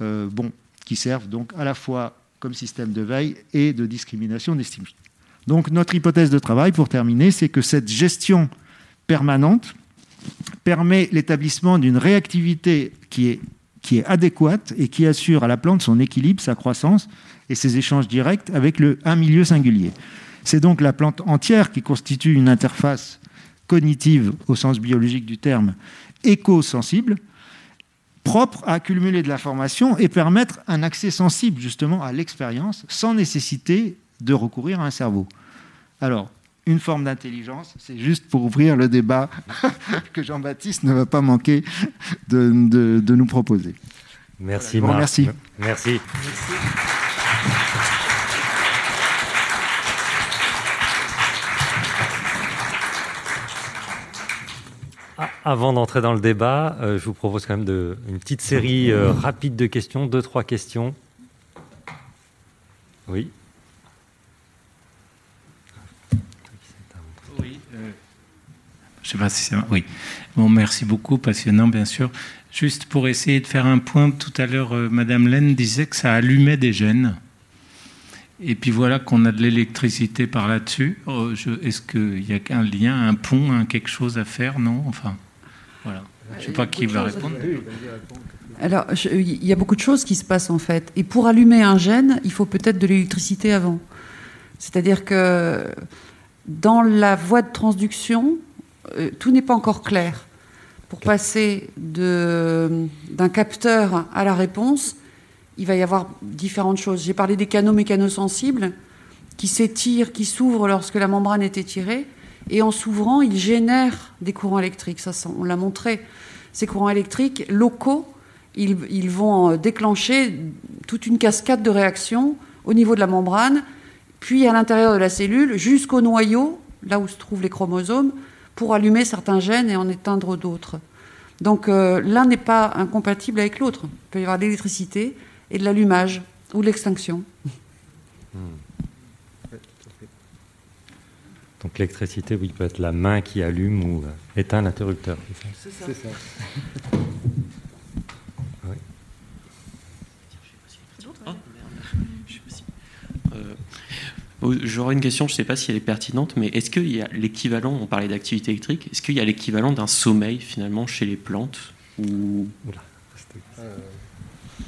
bon, qui servent donc à la fois comme système de veille et de discrimination des stimuli. Donc notre hypothèse de travail, pour terminer, c'est que cette gestion permanente permet l'établissement d'une réactivité qui est qui est adéquate et qui assure à la plante son équilibre, sa croissance et ses échanges directs avec le, un milieu singulier. C'est donc la plante entière qui constitue une interface cognitive au sens biologique du terme, éco-sensible, propre à accumuler de l'information et permettre un accès sensible justement à l'expérience sans nécessité de recourir à un cerveau. Alors, une forme d'intelligence. C'est juste pour ouvrir le débat que Jean-Baptiste ne va pas manquer de, nous proposer. Merci, Marc. Merci. Merci. Ah, avant d'entrer dans le débat, euh, je vous propose quand même de, une petite série euh, rapide de questions, deux, trois questions. Oui. Je sais pas si c'est... Oui. Bon, merci beaucoup, passionnant, bien sûr. Juste pour essayer de faire un point, tout à l'heure, euh, Madame Laine disait que ça allumait des gènes. Et puis voilà qu'on a de l'électricité par là-dessus. Oh, est-ce qu'il y a un lien, un pont, quelque chose à faire Non? Enfin, voilà. Je ne sais pas qui va répondre. Alors, il y a beaucoup de choses qui se passent en fait. Et pour allumer un gène, il faut peut-être de l'électricité avant. C'est-à-dire que dans la voie de transduction, euh, tout n'est pas encore clair. Pour passer d'un capteur à la réponse, il va y avoir différentes choses. J'ai parlé des canaux mécanosensibles qui s'étirent, qui s'ouvrent lorsque la membrane est étirée. Et en s'ouvrant, ils génèrent des courants électriques. Ça, on l'a montré. Ces courants électriques locaux, ils, ils, vont déclencher toute une cascade de réactions au niveau de la membrane, puis à l'intérieur de la cellule, jusqu'au noyau, là où se trouvent les chromosomes, pour allumer certains gènes et en éteindre d'autres. Donc euh, l'un n'est pas incompatible avec l'autre. Il peut y avoir de l'électricité et de l'allumage ou de l'extinction. Hmm. Donc l'électricité, oui, peut être la main qui allume ou euh, éteint l'interrupteur. C'est ça. ça. J'aurais une question, je ne sais pas si elle est pertinente, mais est-ce qu'il y a l'équivalent, on parlait d'activité électrique, est-ce qu'il y a l'équivalent d'un sommeil finalement chez les plantes ou... Euh,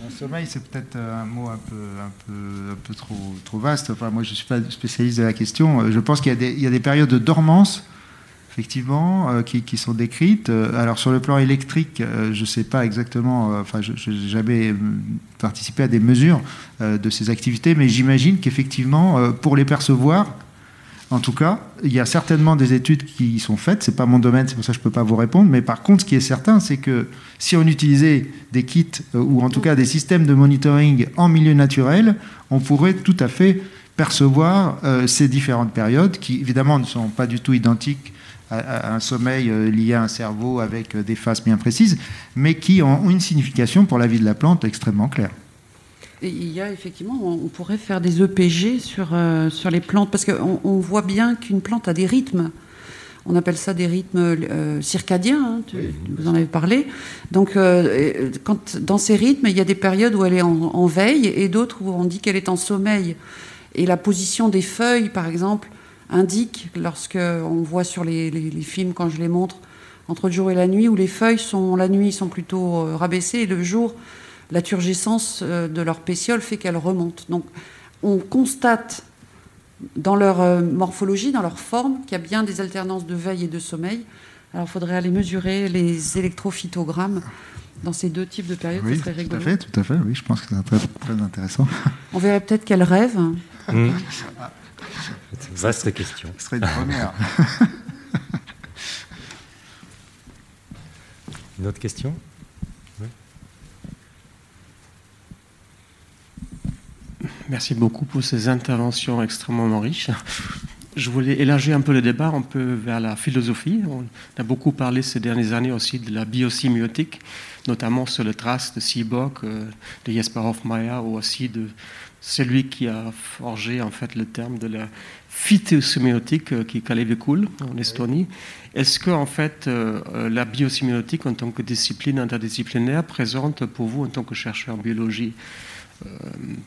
un sommeil, c'est peut-être un mot un peu, un peu, un peu trop, trop vaste. Enfin, moi, je ne suis pas spécialiste de la question. Je pense qu'il y, y, a des périodes de dormance effectivement, euh, qui, sont décrites. Euh, alors sur le plan électrique, euh, je ne sais pas exactement, enfin je n'ai jamais participé à des mesures de ces activités, mais j'imagine qu'effectivement, pour les percevoir, en tout cas, il y a certainement des études qui sont faites. C'est pas mon domaine, c'est pour ça que je peux pas vous répondre. Mais par contre, ce qui est certain, c'est que si on utilisait des kits ou en tout cas des systèmes de monitoring en milieu naturel, on pourrait tout à fait percevoir ces différentes périodes qui évidemment ne sont pas du tout identiques un sommeil euh, lié à un cerveau avec euh, des phases bien précises, mais qui ont une signification pour la vie de la plante extrêmement claire. Et il y a effectivement, on pourrait faire des EPG sur, euh, sur les plantes, parce qu'on on voit bien qu'une plante a des rythmes. On appelle ça des rythmes circadiens, hein, vous en avez parlé. Donc, quand, dans ces rythmes, il y a des périodes où elle est en, en veille et d'autres où on dit qu'elle est en sommeil. Et la position des feuilles, par exemple, indique, lorsque on voit sur les, films quand je les montre, entre le jour et la nuit, où les feuilles sont la nuit sont plutôt euh, rabaissées et le jour, la turgescence euh, de leur pétiole fait qu'elles remontent. Donc on constate dans leur euh, morphologie, dans leur forme, qu'il y a bien des alternances de veille et de sommeil. Alors il faudrait aller mesurer les électrophytogrammes dans ces deux types de périodes, oui, serait Tout à fait, tout à fait, oui, je pense que c'est très, très intéressant. On verrait peut-être qu'elles rêvent. Mmh. C'est une vaste question. Ce serait une première. une autre question? Merci beaucoup pour ces interventions extrêmement riches. Je voulais élargir un peu le débat un peu vers la philosophie. On a beaucoup parlé ces dernières années aussi de la biosimiotique, notamment sur le trace de Seaborg, euh, de Jesper Hofmeier, ou aussi de celui qui a forgé en fait le terme de la phytosémiotique euh, qui est Kalevi en Estonie. Est-ce que en fait euh, la biosémiotique en tant que discipline interdisciplinaire présente pour vous en tant que chercheur en biologie euh,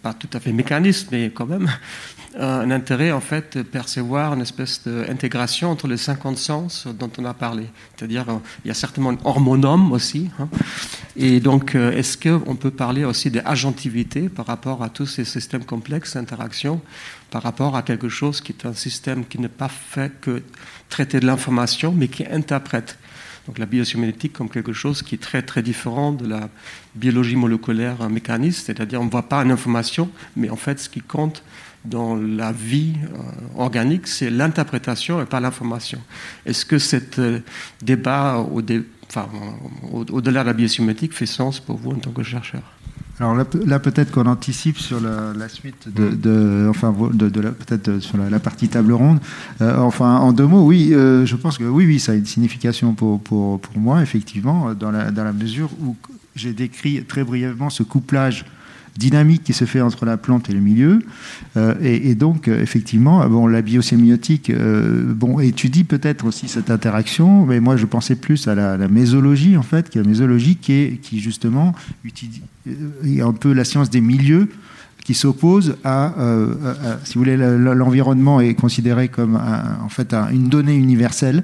pas tout à fait mécaniste, mais quand même, un intérêt en fait de percevoir une espèce d'intégration entre les 50 sens dont on a parlé. C'est-à-dire, il y a certainement un hormonome aussi. Hein. Et donc, euh, est-ce qu'on peut parler aussi d'agentivité par rapport à tous ces systèmes complexes d'interaction, par rapport à quelque chose qui est un système qui n'est pas fait que traiter de l'information, mais qui interprète donc la biosimiotique comme quelque chose qui est très très différent de la biologie moléculaire mécaniste, c'est-à-dire on ne voit pas une information, mais en fait ce qui compte dans la vie euh, organique, c'est l'interprétation et pas l'information. Est-ce que ce euh, débat au-delà de la biosimiotique fait sens pour vous en tant que chercheur? Alors là, peut-être qu'on anticipe sur la, suite de, enfin, de, peut-être sur la, partie table ronde. Euh, enfin, en deux mots, oui, euh, je pense que oui, oui, ça a une signification pour, pour, pour moi, effectivement, dans la, dans la mesure où j'ai décrit très brièvement ce couplage dynamique qui se fait entre la plante et le milieu. Euh, et, donc, euh, effectivement, bon, la biosémiotique euh, bon, étudie peut-être aussi cette interaction, mais moi je pensais plus à la, mésologie, en fait, qui est la mésologie qui, est, qui justement est un peu la science des milieux qui s'oppose à, si vous voulez, l'environnement est considéré comme en fait une donnée universelle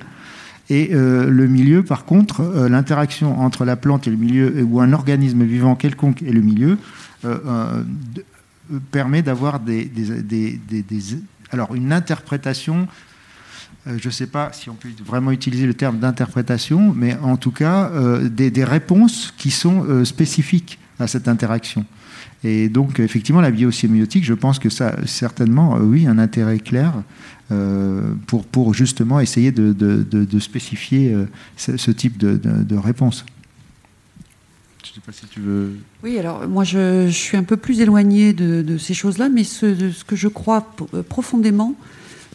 Et le milieu, par contre, l'interaction entre la plante et le milieu, ou un organisme vivant quelconque et le milieu, permet d'avoir des, des, alors une interprétation euh, je ne sais pas si on peut vraiment utiliser le terme d'interprétation, mais en tout cas euh, des, réponses qui sont euh, spécifiques à cette interaction. Et donc effectivement la biosémiotique, je pense que ça certainement oui un intérêt clair pour, justement essayer de, de, spécifier ce, type de, réponse. Je ne sais pas si tu veux. Oui, alors moi je, suis un peu plus éloigné de, ces choses-là, mais ce, que je crois profondément,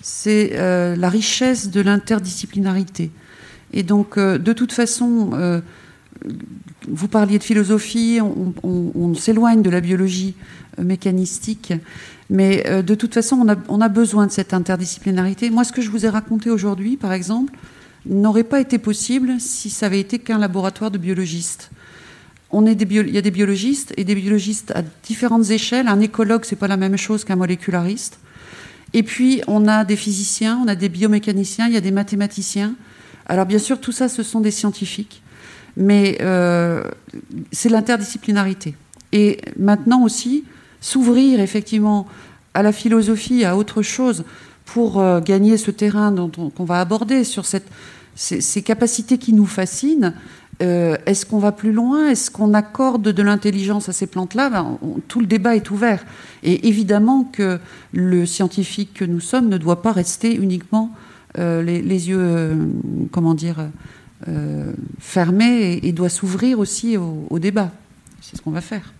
c'est euh, la richesse de l'interdisciplinarité. Et donc, euh, de toute façon, euh, vous parliez de philosophie, on, s'éloigne de la biologie mécanistique, mais de toute façon, on a, on a, besoin de cette interdisciplinarité. Moi, ce que je vous ai raconté aujourd'hui, par exemple, n'aurait pas été possible si ça avait été qu'un laboratoire de biologistes. On il y a des biologistes et des biologistes à différentes échelles. Un écologue, c'est pas la même chose qu'un moléculariste. Et puis, on a des physiciens, on a des biomécaniciens, il y a des mathématiciens. Alors, bien sûr, tout ça, ce sont des scientifiques. Mais euh, c'est l'interdisciplinarité. Et maintenant aussi, s'ouvrir effectivement à la philosophie, à autre chose, pour euh, gagner ce terrain qu'on va aborder sur ces, capacités qui nous fascinent, euh, est-ce qu'on va plus loin? Est-ce qu'on accorde de l'intelligence à ces plantes-là? Ben, Tout le débat est ouvert. Et évidemment que le scientifique que nous sommes ne doit pas rester uniquement euh, les, yeux, euh, comment dire, fermés et, doit s'ouvrir aussi au, débat. C'est ce qu'on va faire.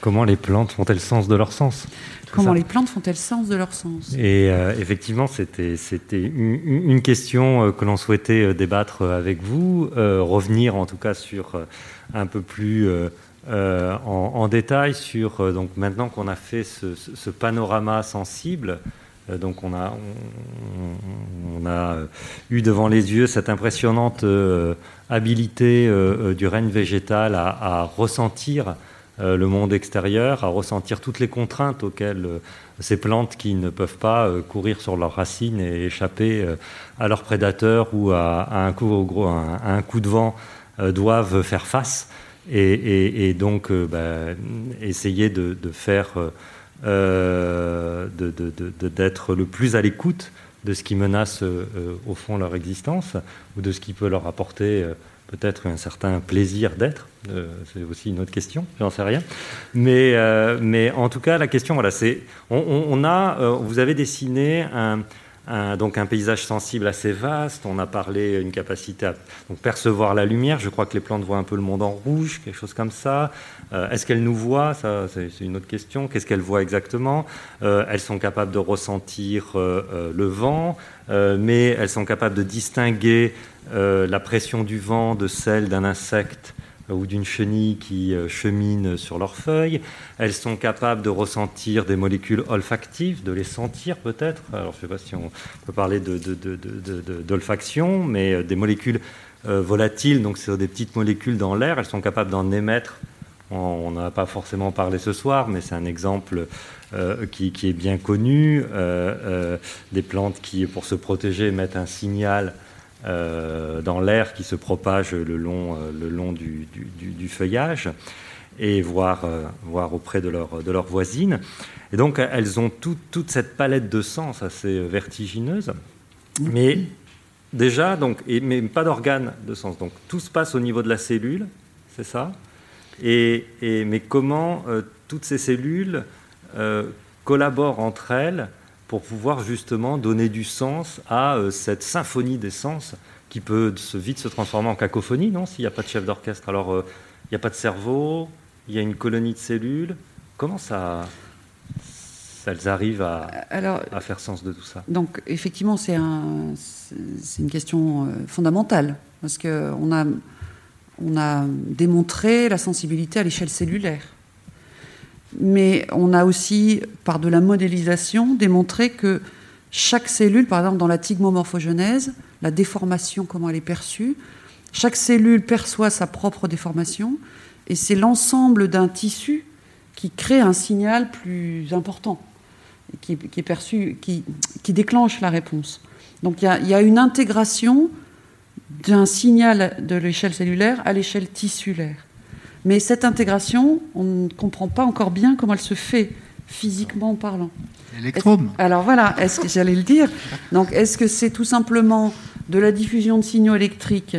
Comment les plantes font-elles sens de leur sens? Comment les plantes font-elles sens de leur sens? Et euh, effectivement, c'était une, question euh, que l'on souhaitait euh, débattre avec vous, revenir en tout cas sur un peu plus en, détail sur donc maintenant qu'on a fait ce, panorama sensible. Donc on a, on, a eu devant les yeux cette impressionnante habilité du règne végétal à ressentir euh, le monde extérieur, à ressentir toutes les contraintes auxquelles euh, ces plantes qui ne peuvent pas euh, courir sur leurs racines et échapper à leurs prédateurs ou à, un, coup, de vent doivent faire face et, donc bah, essayer de, faire d'être le plus à l'écoute de ce qui menace au fond leur existence ou de ce qui peut leur apporter peut-être un certain plaisir d'être. Euh, c'est aussi une autre question, j'en sais rien. Mais, euh, mais en tout cas, la question, voilà, c'est on, a, euh, vous avez dessiné un, donc un paysage sensible assez vaste. On a parlé une capacité à percevoir la lumière. Je crois que les plantes voient un peu le monde en rouge, quelque chose comme ça. Est-ce qu'elles nous voient Ça, c'est une autre question. Qu'est-ce qu'elles voient exactement? Elles sont capables de ressentir le vent, mais elles sont capables de distinguer la pression du vent de celle d'un insecte ou d'une chenille qui euh, chemine sur leurs feuilles. Elles sont capables de ressentir des molécules olfactives, de les sentir peut-être. Alors je ne sais pas si on peut parler d'olfaction, mais euh, des molécules euh, volatiles, donc c'est des petites molécules dans l'air, elles sont capables d'en émettre. On n'a pas forcément parlé ce soir, mais c'est un exemple qui, qui, est bien connu. des plantes qui, pour se protéger, mettent un signal euh, dans l'air qui se propage le long, euh, le long du, du, feuillage et voir, euh, voir auprès de leurs voisines. Et donc elles ont toute cette palette de sens assez vertigineuse, mais déjà, donc, et, mais pas d'organes de sens. Donc tout se passe au niveau de la cellule, c'est ça? Et, et, Mais comment toutes ces cellules collaborent entre elles pour pouvoir justement donner du sens à euh, cette symphonie des sens qui peut se, vite se transformer en cacophonie, non S'il n'y a pas de chef d'orchestre? Alors, euh, il n'y a pas de cerveau, il y a une colonie de cellules. Comment ça, elles arrivent à, à, faire sens de tout ça? Donc, effectivement, c'est un, une question euh, fondamentale, parce qu'on a, on a démontré la sensibilité à l'échelle cellulaire mais on a aussi, par de la modélisation, démontré que chaque cellule, par exemple dans la tigmomorphogenèse, la déformation, comment elle est perçue, chaque cellule perçoit sa propre déformation, et c'est l'ensemble d'un tissu qui crée un signal plus important, qui, est perçu, qui, déclenche la réponse. Donc il y, a une intégration d'un signal de l'échelle cellulaire à l'échelle tissulaire. Mais cette intégration, on ne comprend pas encore bien comment elle se fait physiquement parlant. Électrome. Alors voilà, est-ce que j'allais le dire Donc est-ce que c'est tout simplement de la diffusion de signaux électriques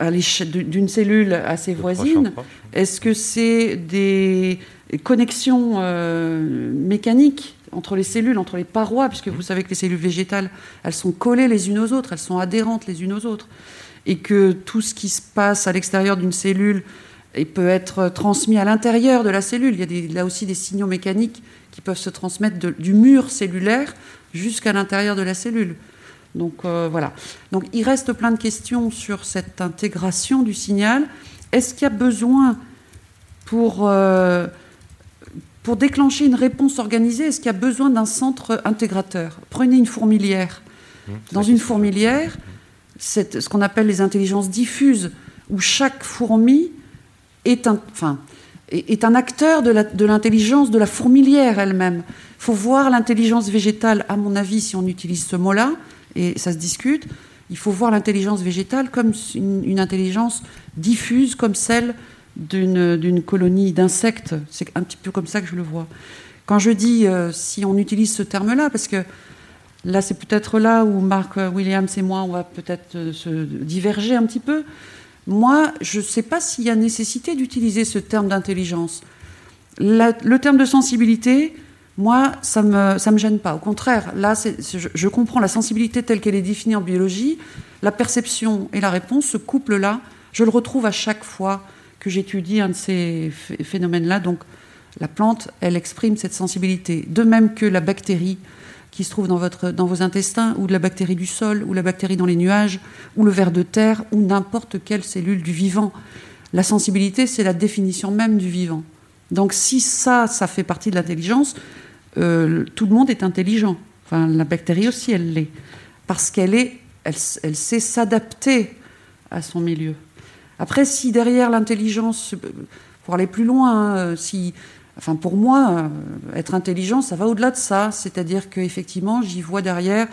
d'une cellule à ses voisines Est-ce que c'est des connexions euh, mécaniques entre les cellules, entre les parois, puisque vous savez que les cellules végétales, elles sont collées les unes aux autres, elles sont adhérentes les unes aux autres, et que tout ce qui se passe à l'extérieur d'une cellule et peut être transmis à l'intérieur de la cellule. Il y a là aussi des signaux mécaniques qui peuvent se transmettre du mur cellulaire jusqu'à l'intérieur de la cellule. Donc euh, voilà. Donc il reste plein de questions sur cette intégration du signal. Est-ce qu'il y a besoin pour, euh, pour déclencher une réponse organisée, est-ce qu'il y a besoin d'un centre intégrateur? Prenez une fourmilière. Mmh, Dans une fourmilière, c'est ce qu'on appelle les intelligences diffuses, où chaque fourmi est un, enfin, est un acteur de l'intelligence de, la fourmilière elle-même. Il faut voir l'intelligence végétale, à mon avis, si on utilise ce mot-là, et ça se discute, il faut voir l'intelligence végétale comme une, intelligence diffuse, comme celle d'une colonie d'insectes. C'est un petit peu comme ça que je le vois. Quand je dis, euh, si on utilise ce terme-là, parce que là, c'est peut-être là où Mark Williams et moi, on va peut-être euh, se diverger un petit peu. Moi, je ne sais pas s'il y a nécessité d'utiliser ce terme d'intelligence. Le terme de sensibilité, moi, ça ne me, ça me gêne pas. Au contraire, là, je, comprends la sensibilité telle qu'elle est définie en biologie. La perception et la réponse, ce couple-là, je le retrouve à chaque fois que j'étudie un de ces phénomènes-là. Donc, la plante, elle exprime cette sensibilité. De même que la bactérie, qui se trouve dans, vos intestins, ou de la bactérie du sol, ou la bactérie dans les nuages, ou le ver de terre, ou n'importe quelle cellule du vivant. La sensibilité, c'est la définition même du vivant. Donc si ça, ça fait partie de l'intelligence, euh, tout le monde est intelligent. Enfin, la bactérie aussi, elle l'est. Parce qu'elle est, elle, elle sait s'adapter à son milieu. Après, si derrière l'intelligence, pour aller plus loin, hein, si Enfin, pour moi, euh, être intelligent, ça va au-delà de ça. C'est-à-dire qu'effectivement, j'y vois derrière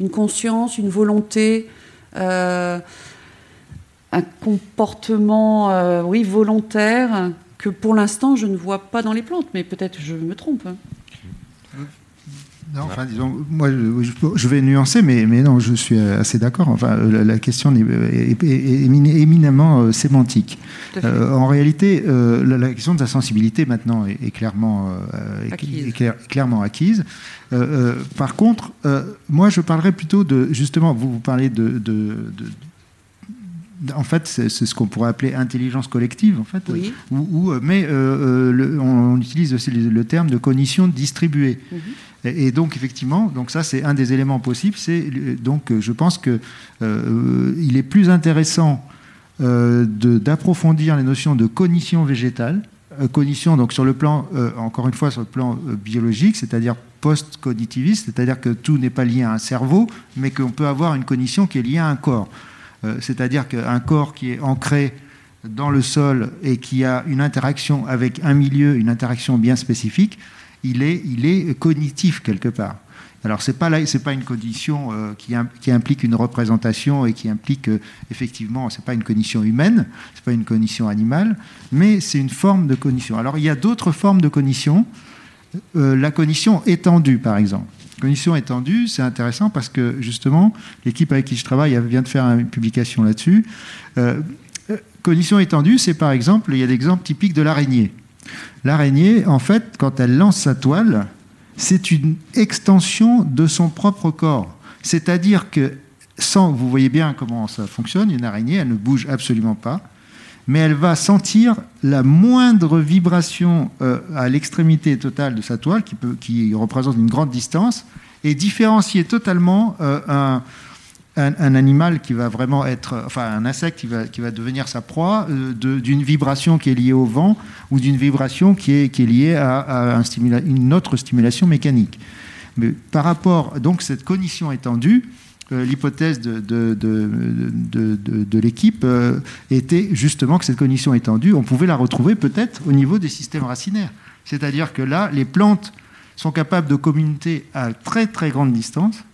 une conscience, une volonté, euh, un comportement, euh, volontaire, que pour l'instant, je ne vois pas dans les plantes. Mais peut-être je me trompe. Non, enfin, disons, moi, je, vais nuancer, mais, mais non, je suis assez d'accord. Enfin, la, question est, éminemment euh, sémantique. Euh, en réalité, euh, la, question de la sensibilité maintenant est, clairement, acquise. clairement acquise. par contre, moi, je parlerais plutôt de, justement, vous, vous parlez de, de, en fait, c'est ce qu'on pourrait appeler intelligence collective, en fait. Oui. mais on, utilise aussi le, terme de cognition distribuée. Mhm. Et, donc effectivement, donc ça c'est un des éléments possibles. C'est donc je pense que euh, est plus intéressant euh, d'approfondir les notions de cognition végétale, euh, cognition donc sur le plan encore une fois sur le plan biologique, c'est-à-dire post-cognitiviste, c'est-à-dire que tout n'est pas lié à un cerveau, mais qu'on peut avoir une cognition qui est liée à un corps. c'est-à-dire qu'un corps qui est ancré dans le sol et qui a une interaction avec un milieu, une interaction bien spécifique, il est, cognitif quelque part. Alors c'est pas pas une condition euh, qui, implique une représentation et qui implique euh, effectivement, c'est pas une cognition humaine, c'est pas une cognition animale, mais c'est une forme de cognition. Alors il y a d'autres formes de cognition, euh, la cognition étendue par exemple. Cognition étendue, c'est intéressant parce que justement l'équipe avec qui je travaille vient de faire une publication là-dessus. cognition étendue, c'est par exemple, il y a l'exemple typique de l'araignée. L'araignée, en fait, quand elle lance sa toile, c'est une extension de son propre corps. C'est-à-dire que, vous voyez bien comment ça fonctionne, une araignée, elle ne bouge absolument pas, mais elle va sentir la moindre vibration euh, à l'extrémité totale de sa toile, qui, représente une grande distance, et différencier totalement euh, un, un, animal qui va vraiment être, enfin un insecte qui va, qui va devenir sa proie, euh, d'une vibration qui est liée au vent ou d'une vibration qui est, qui est liée à, un une autre stimulation mécanique. Mais par rapport, donc cette cognition étendue, euh, l'hypothèse de, de, de, de l'équipe euh, était justement que cette cognition étendue, on pouvait la retrouver peut-être au niveau des systèmes racinaires. C'est-à-dire que là, les plantes sont capables de communiquer à très très grande distance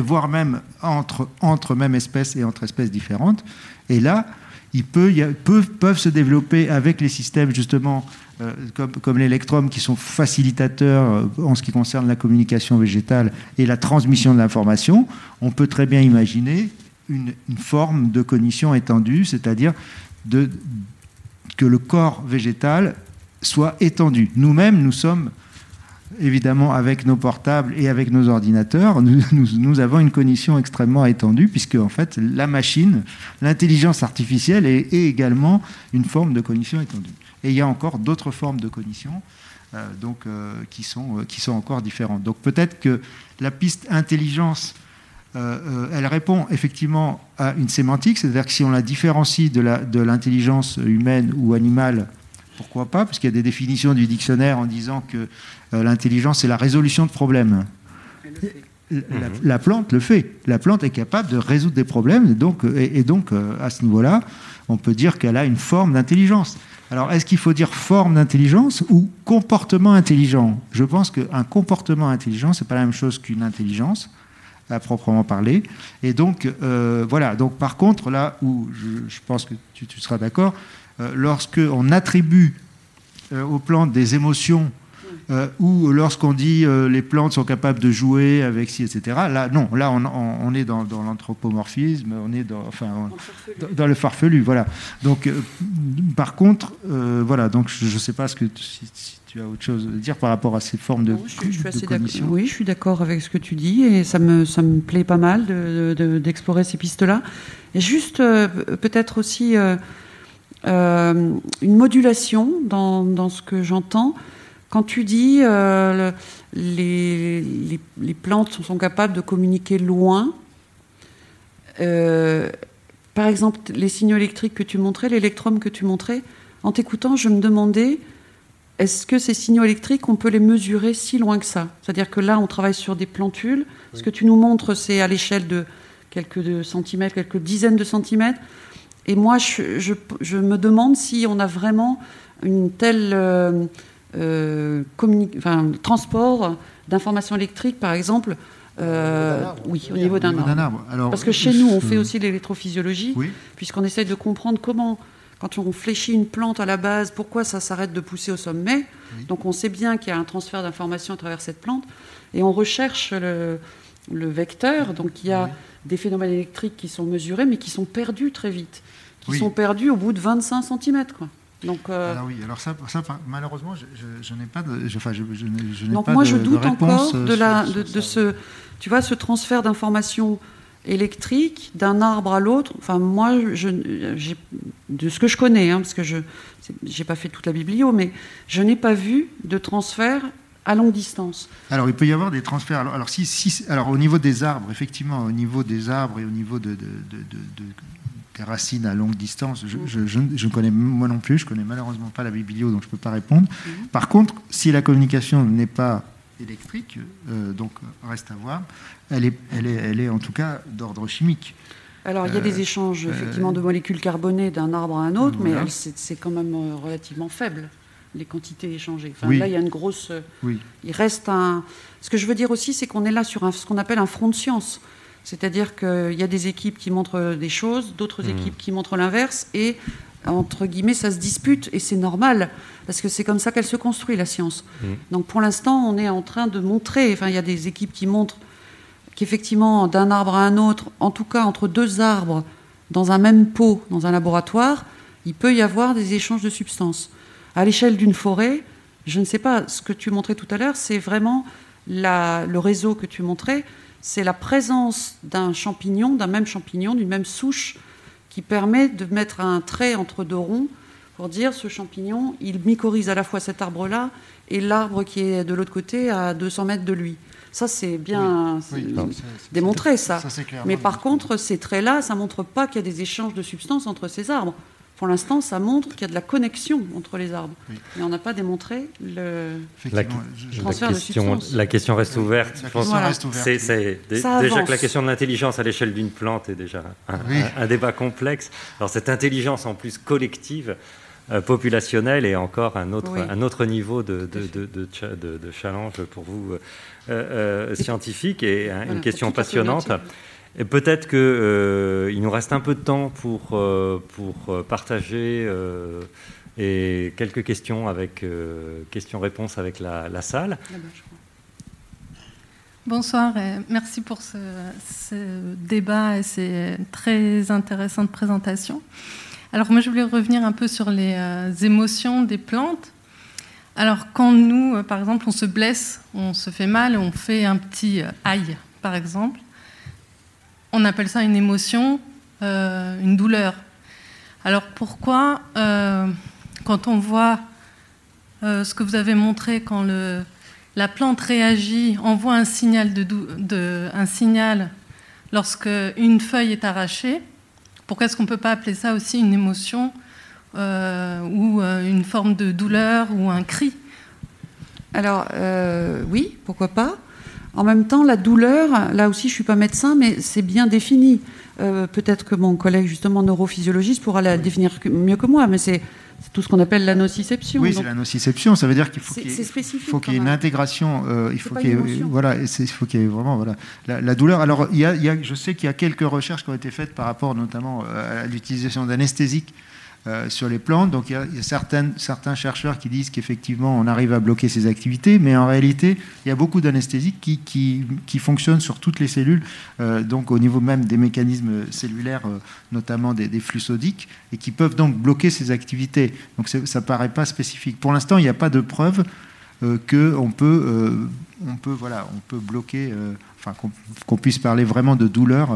voire même entre, entre même espèces et entre espèces différentes. Et là, il peut, il peut, peuvent se développer avec les systèmes justement euh, comme, comme l'électrum qui sont facilitateurs euh, en ce qui concerne la communication végétale et la transmission de l'information. On peut très bien imaginer une, une forme de cognition étendue, c'est-à-dire que le corps végétal soit étendu. Nous-mêmes, nous sommes évidemment avec nos portables et avec nos ordinateurs, nous, avons une cognition extrêmement étendue, puisque en fait la machine, l'intelligence artificielle est, également une forme de cognition étendue. Et il y a encore d'autres formes de cognition euh, donc, euh, qui, sont, euh, qui sont encore différentes. Donc peut-être que la piste intelligence, elle répond effectivement à une sémantique, c'est-à-dire que si on la différencie de l'intelligence humaine ou animale, pourquoi pas Parce qu'il y a des définitions du dictionnaire en disant que euh, l'intelligence, c'est la résolution de problèmes. La, la, plante le fait. La plante est capable de résoudre des problèmes. Et donc, et, et donc euh, à ce niveau-là, on peut dire qu'elle a une forme d'intelligence. Alors, est-ce qu'il faut dire forme d'intelligence ou comportement intelligent? Je pense qu'un comportement intelligent, c'est pas la même chose qu'une intelligence à proprement parler. Et donc, euh, voilà. Donc, par contre, là où je, je pense que tu, tu seras d'accord, euh, lorsque on attribue euh, aux plantes des émotions euh, ou lorsqu'on dit euh, les plantes sont capables de jouer avec ci, etc. Là, non, là, on, on, on est dans, dans l'anthropomorphisme, on est dans, enfin, on, dans, dans, le farfelu, voilà. Donc, euh, par contre, euh, voilà, donc je ne sais pas ce que si, si, tu as autre chose à dire par rapport à ces formes de, non, je, je de cognition. Oui, je suis d'accord avec ce que tu dis et ça me, ça me plaît pas mal d'explorer de, de, ces pistes-là. Et juste, euh, peut-être aussi euh, une modulation dans, dans ce que j'entends. Quand tu dis euh, le, les, les, les, plantes sont capables de communiquer loin, euh, par exemple, les signaux électriques que tu montrais, l'électrum que tu montrais, en t'écoutant, je me demandais est-ce que ces signaux électriques, on peut les mesurer si loin que ça? C'est-à-dire que là, on travaille sur des plantules. Oui. Ce que tu nous montres, c'est à l'échelle de quelques centimètres, quelques dizaines de centimètres. Et moi, je, je, je, me demande si on a vraiment une telle. Euh, euh, enfin, transport d'informations électriques, par exemple, euh, oui, au niveau d'un arbre. arbre. Alors, Parce que chez nous, on fait aussi l'électrophysiologie, oui. puisqu'on essaye de comprendre comment, quand on fléchit une plante à la base, pourquoi ça s'arrête de pousser au sommet. Oui. Donc on sait bien qu'il y a un transfert d'informations à travers cette plante, et on recherche le, le vecteur. Donc il y a oui. des phénomènes électriques qui sont mesurés, mais qui sont perdus très vite, qui sont perdus au bout de 25 cm. Quoi. Donc, euh... alors oui, alors ça, ça malheureusement, je, je, je n'ai pas de, je, enfin, Donc pas moi, de, je doute de encore de, la, de, de ce, tu vois, ce transfert d'informations électriques d'un arbre à l'autre. Enfin, moi, je, de ce que je connais, hein, parce que je n'ai pas fait toute la biblio, mais je n'ai pas vu de transfert à longue distance. Alors, il peut y avoir des transferts. Alors, alors, si, si, alors au niveau des arbres, effectivement, au niveau des arbres et au niveau de, de, de, de des racines à longue distance. Je, je, je, je, connais moi non plus, je connais malheureusement pas la biblio, donc je peux pas répondre. Mmh. Par contre, si la communication n'est pas électrique, euh, donc reste à voir, elle est, elle est, elle est en tout cas d'ordre chimique. Alors, il y a euh, des échanges effectivement euh, de molécules carbonées d'un arbre à un autre, voilà. mais c'est quand même relativement faible les quantités échangées. Enfin, oui. Là, il y a une grosse. Oui. Il reste un. Ce que je veux dire aussi, c'est qu'on est là sur un, ce qu'on appelle un front de science. C'est-à-dire qu'il y a des équipes qui montrent des choses, d'autres mmh. équipes qui montrent l'inverse, et entre guillemets, ça se dispute, et c'est normal, parce que c'est comme ça qu'elle se construit, la science. Mmh. Donc pour l'instant, on est en train de montrer, enfin il y a des équipes qui montrent qu'effectivement, d'un arbre à un autre, en tout cas entre deux arbres, dans un même pot, dans un laboratoire, il peut y avoir des échanges de substances. À l'échelle d'une forêt, je ne sais pas, ce que tu montrais tout à l'heure, c'est vraiment la, le réseau que tu montrais, c'est la présence d'un champignon, d'un même champignon, d'une même souche, qui permet de mettre un trait entre deux ronds pour dire ce champignon, il mycorhize à la fois cet arbre-là et l'arbre qui est de l'autre côté à 200 mètres de lui. Ça, c'est bien oui, oui, démontré, ça. ça Mais par contre, ces traits-là, ça ne montre pas qu'il y a des échanges de substances entre ces arbres pour l'instant, ça montre qu'il y a de la connexion entre les arbres. Oui. Mais on n'a pas démontré le la, transfert la question, de La question reste ouverte. La question voilà. reste ouverte. C'est déjà avance. que la question de l'intelligence à l'échelle d'une plante est déjà un, oui. un, un, débat complexe. Alors cette intelligence en plus collective, populationnel et encore un autre, un autre niveau de, de, de, challenge pour vous scientifiques et une question passionnante. Et peut-être qu'il nous reste un peu de temps pour, pour partager et quelques questions avec questions-réponses avec la, salle. Ah ben, Bonsoir et merci pour ce, débat et ces très intéressantes présentations. Alors moi je voulais revenir un peu sur les euh, émotions des plantes. Alors quand nous, euh, par exemple, on se blesse, on se fait mal, on fait un petit euh, aïe, par exemple, on appelle ça une émotion, une douleur. Alors pourquoi, quand on voit ce que vous avez montré quand la plante réagit, envoie un signal, de, un signal lorsque une feuille est arrachée. Pourquoi est-ce qu'on ne peut pas appeler ça aussi une émotion euh, ou euh, une forme de douleur ou un cri? Alors euh, oui, pourquoi pas. En même temps, la douleur, là aussi je ne suis pas médecin, mais c'est bien défini. Peut-être que mon collègue justement neurophysiologiste pourra la définir mieux que moi, mais c'est tout ce qu'on appelle la nociception. Oui, c'est la nociception. Ça veut dire qu'il faut qu'il y, ait une intégration. Euh, il faut qu'il y ait, voilà, il faut qu'il y ait vraiment voilà la, douleur. Alors, il y, a, je sais qu'il y a quelques recherches qui ont été faites par rapport notamment euh, à l'utilisation d'anesthésiques euh, sur les plantes. Donc il y a, certains chercheurs qui disent qu'effectivement on arrive à bloquer ces activités, mais en réalité il y a beaucoup d'anesthésiques qui, qui, fonctionnent sur toutes les cellules, euh, donc au niveau même des mécanismes cellulaires, euh, notamment des, flux sodiques, et qui peuvent donc bloquer ces activités. Donc ça ne paraît pas spécifique. Pour l'instant il n'y a pas de preuve qu'on peut, on peut, voilà, on peut bloquer, enfin qu'on puisse parler vraiment de douleur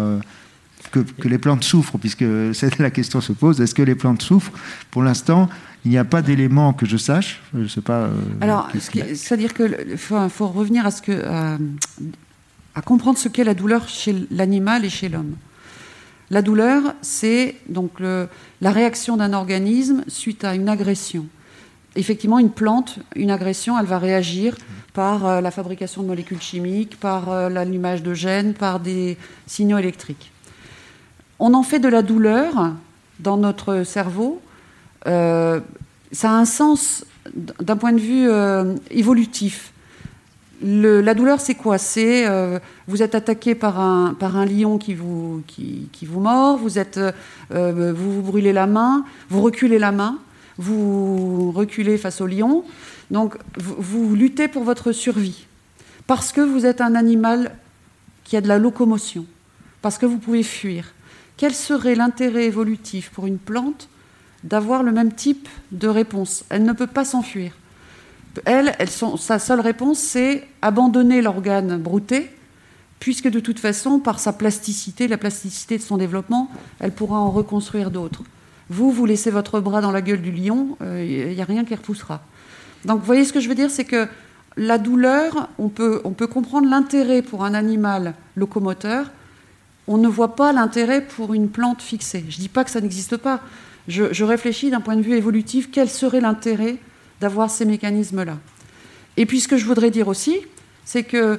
que, les plantes souffrent, puisque la question se pose, est-ce que les plantes souffrent? Pour l'instant, il n'y a pas d'éléments que je sache. Je sais pas. Euh, Alors, c'est-à-dire qu'il faut, revenir à, ce que, à, comprendre ce qu'est la douleur chez l'animal et chez l'homme. La douleur, c'est donc la réaction d'un organisme suite à une agression. Effectivement, une plante, une agression, elle va réagir par euh, la fabrication de molécules chimiques, par euh, l'allumage de gènes, par des signaux électriques on en fait de la douleur dans notre cerveau. Euh, ça a un sens d'un point de vue euh, évolutif. la douleur, c'est quoi? C'est euh, vous êtes attaqué par un, lion qui vous, qui, vous mord, vous, êtes, vous vous brûlez la main, vous reculez la main, vous reculez face au lion. Donc vous luttez pour votre survie parce que vous êtes un animal qui a de la locomotion, parce que vous pouvez fuir. Quel serait l'intérêt évolutif pour une plante d'avoir le même type de réponse? Elle ne peut pas s'enfuir. Elle, sa seule réponse, c'est abandonner l'organe brouté, puisque de toute façon, par sa plasticité, la plasticité de son développement, elle pourra en reconstruire d'autres. Vous, vous laissez votre bras dans la gueule du lion, il euh, n'y a rien qui repoussera. Donc, vous voyez ce que je veux dire, c'est que la douleur, on peut, on peut comprendre l'intérêt pour un animal locomoteur, on ne voit pas l'intérêt pour une plante fixée. Je ne dis pas que ça n'existe pas. Je, réfléchis d'un point de vue évolutif, quel serait l'intérêt d'avoir ces mécanismes-là Et puis ce que je voudrais dire aussi, c'est que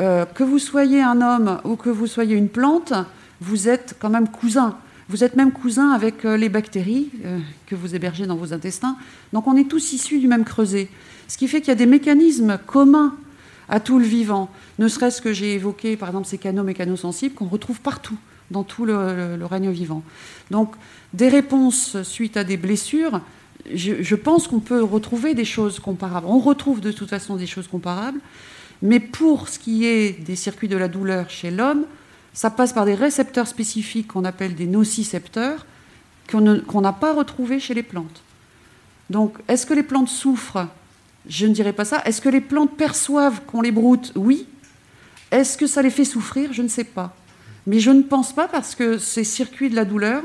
euh, que vous soyez un homme ou que vous soyez une plante, vous êtes quand même cousins. Vous êtes même cousins avec euh, les bactéries euh, que vous hébergez dans vos intestins. Donc on est tous issus du même creuset. Ce qui fait qu'il y a des mécanismes communs à tout le vivant. Ne serait-ce que j'ai évoqué, par exemple, ces canaux mécanosensibles qu'on retrouve partout, dans tout le, règne vivant. Donc, des réponses suite à des blessures, je, pense qu'on peut retrouver des choses comparables. On retrouve de toute façon des choses comparables, mais pour ce qui est des circuits de la douleur chez l'homme, ça passe par des récepteurs spécifiques qu'on appelle des nocicepteurs, qu'on n'a pas retrouvés chez les plantes. Donc, est-ce que les plantes souffrent je ne dirais pas ça. Est-ce que les plantes perçoivent qu'on les broute? Oui. Est-ce que ça les fait souffrir? Je ne sais pas. Mais je ne pense pas parce que ces circuits de la douleur,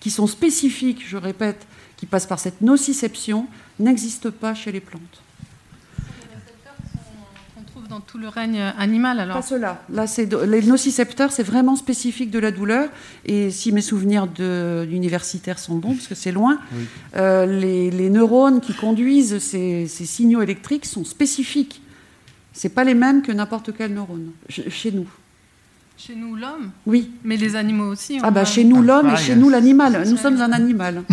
qui sont spécifiques, je répète, qui passent par cette nociception, n'existent pas chez les plantes dans tout le règne animal alors Pas cela. Là, c'est les nocicepteurs, c'est vraiment spécifique de la douleur. Et si mes souvenirs universitaires sont bons, parce que c'est loin, euh, les, neurones qui conduisent ces, signaux électriques sont spécifiques. C'est pas les mêmes que n'importe quel neurone chez nous. Chez nous, l'homme Oui. Mais les animaux aussi Ah, bah, chez nous, l'homme et chez nous, l'animal. Nous sommes un animal.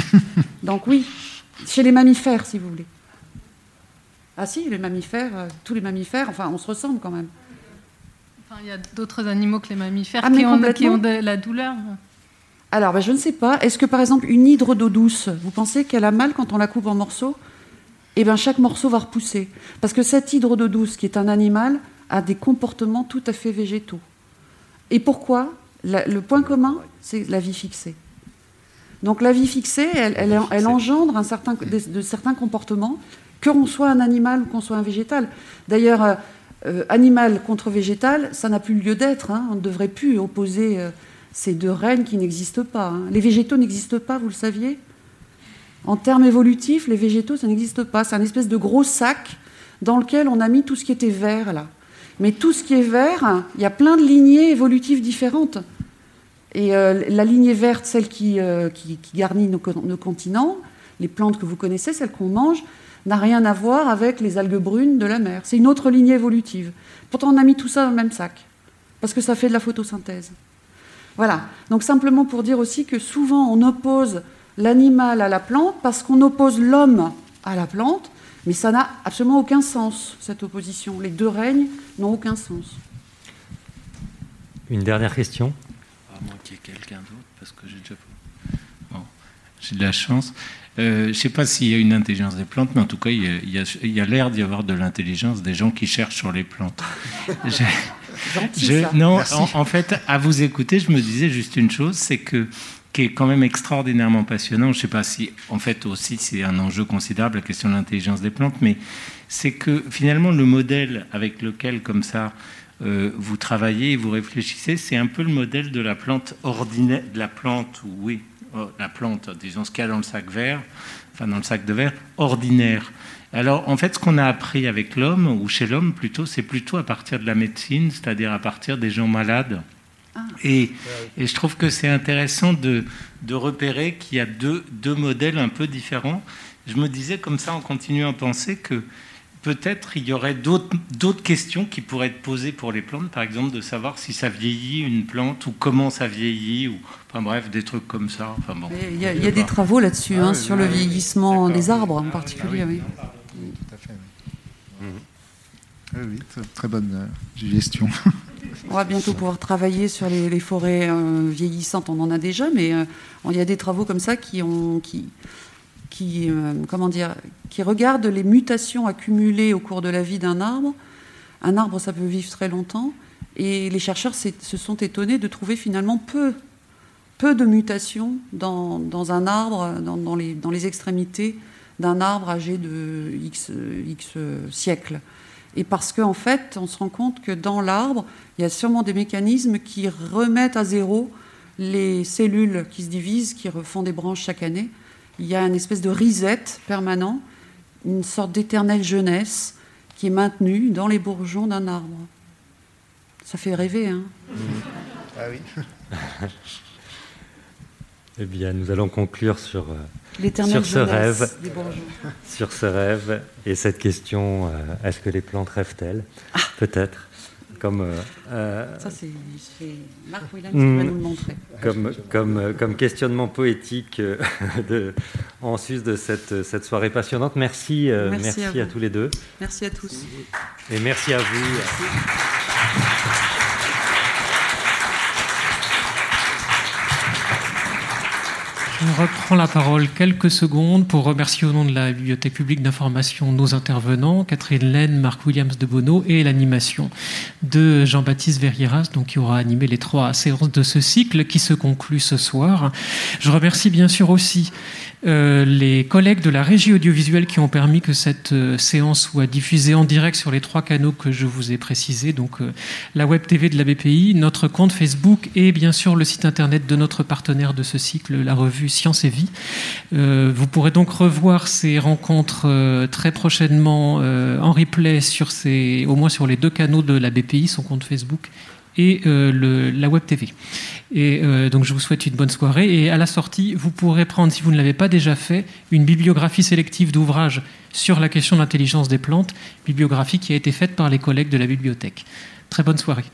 Donc, oui. Chez les mammifères, si vous voulez. Ah si, les mammifères, euh, tous les mammifères, enfin, on se ressemble quand même. Enfin, il y a d'autres animaux que les mammifères Ah, qui, ont, qui complètement. ont de la douleur. Alors, ben, je ne sais pas. Est-ce que, par exemple, une hydre d'eau douce, vous pensez qu'elle a mal quand on la coupe en morceaux? Eh bien, chaque morceau va repousser. Parce que cette hydre d'eau douce, qui est un animal, a des comportements tout à fait végétaux. Et pourquoi? La- Le point commun, c'est la vie fixée. Donc, la vie fixée, elle, elle- elle engendre un certain, des- de certains comportements, que l'on soit un animal ou qu'on soit un végétal. D'ailleurs, euh, euh, animal contre végétal, ça n'a plus lieu d'être. hein. On ne devrait plus opposer euh, ces deux règnes qui n'existent pas. hein. Les végétaux n'existent pas, vous le saviez? En termes évolutifs, les végétaux, ça n'existe pas. C'est un espèce de gros sac dans lequel on a mis tout ce qui était vert, là. Mais tout ce qui est vert, il y a plein de lignées évolutives différentes. Et la lignée verte, celle qui, garnit nos continents, les plantes que vous connaissez, celles qu'on mange, n'a rien à voir avec les algues brunes de la mer. C'est une autre lignée évolutive. Pourtant, on a mis tout ça dans le même sac, parce que ça fait de la photosynthèse. Voilà. Donc simplement pour dire aussi que souvent on oppose l'animal à la plante parce qu'on oppose l'homme à la plante, mais ça n'a absolument aucun sens, cette opposition. Les deux règnes n'ont aucun sens. Une dernière question? À moins qu'il y ait quelqu'un d'autre, parce que j'ai déjà. J'ai de la chance. Euh, je ne sais pas s'il y a une intelligence des plantes, mais en tout cas, il y a- il y l'air d'y avoir de l'intelligence des gens qui cherchent sur les plantes. J'ai- Gentil, je- ça. non, en, en fait, à vous écouter, je me disais juste une chose, c'est que qui est quand même extraordinairement passionnant. Je ne sais pas si, en fait, aussi, c'est un enjeu considérable la question de l'intelligence des plantes, mais c'est que finalement le modèle avec lequel, comme ça, euh, vous travaillez, et vous réfléchissez, c'est un peu le modèle de la plante ordinaire, de la plante, ou oui, la plante, disons ce qu'il y a dans le sac vert, enfin dans le sac de verre, ordinaire. Alors, en fait, ce qu'on a appris avec l'homme, ou chez l'homme plutôt, c'est plutôt à partir de la médecine, c'est-à-dire à partir des gens malades. Et, et je trouve que c'est intéressant de, de repérer qu'il y a deux, deux modèles un peu différents. Je me disais comme ça, en continuant à penser, que peut-être il y aurait d'autres d'autres questions qui pourraient être posées pour les plantes, par exemple de savoir si ça vieillit une plante ou comment ça vieillit, ou enfin bref, des trucs comme ça. Enfin bon. Il y a, il y a des travaux là-dessus, Ah hein, oui, sur oui, le vieillissement des arbres en particulier. oui. Tout à fait. oui. Oui, oui, très, bonne euh, gestion. On va bientôt pouvoir travailler sur les, les forêts euh, vieillissantes. On en a déjà, mais euh, il y a des travaux comme ça qui ont, qui, qui, euh, comment dire, qui regardent les mutations accumulées au cours de la vie d'un arbre. Un arbre, ça peut vivre très longtemps, et les chercheurs se sont étonnés de trouver finalement peu, peu de mutations dans, dans un arbre, dans, dans les, dans les extrémités d'un arbre âgé de X, X siècles. Et parce qu'en fait, on se rend compte que dans l'arbre, il y a sûrement des mécanismes qui remettent à zéro les cellules qui se divisent, qui refont des branches chaque année. Il y a une espèce de reset permanent, une sorte d'éternelle jeunesse qui est maintenue dans les bourgeons d'un arbre. Ça fait rêver, hein? Ah oui. Eh bien, nous allons conclure sur, euh, Sur ce rêve. sur ce rêve et cette question euh, est-ce que les plantes rêvent-elles Peut-être. Comme, euh, Ça, c'est Marc Williams Mm. qui va nous le montrer. comme, comme, comme questionnement poétique de, en sus de cette, cette soirée passionnante. Merci, euh, Merci merci, à à, tous les deux. Merci à tous. Et merci à vous. Je reprends la parole quelques secondes pour remercier au nom de la Bibliothèque publique d'information nos intervenants, Catherine Laine, Marc Williams de Bono et l'animation de Jean-Baptiste Verrieras, donc qui aura animé les trois séances de ce cycle qui se conclut ce soir. Je remercie bien sûr aussi euh, les collègues de la régie audiovisuelle qui ont permis que cette euh, séance soit diffusée en direct sur les trois canaux que je vous ai précisés, donc euh, la web TV de la BPI, notre compte Facebook et bien sûr le site internet de notre partenaire de ce cycle, la revue Science et Vie. Vous pourrez donc revoir ces rencontres très prochainement en replay sur ces, au moins sur les deux canaux de la BPI, son compte Facebook et euh, la web TV. Et euh, donc je vous souhaite une bonne soirée. Et à la sortie, vous pourrez prendre, si vous ne l'avez pas déjà fait, une bibliographie sélective d'ouvrages sur la question de l'intelligence des plantes, bibliographie qui a été faite par les collègues de la bibliothèque. Très bonne soirée.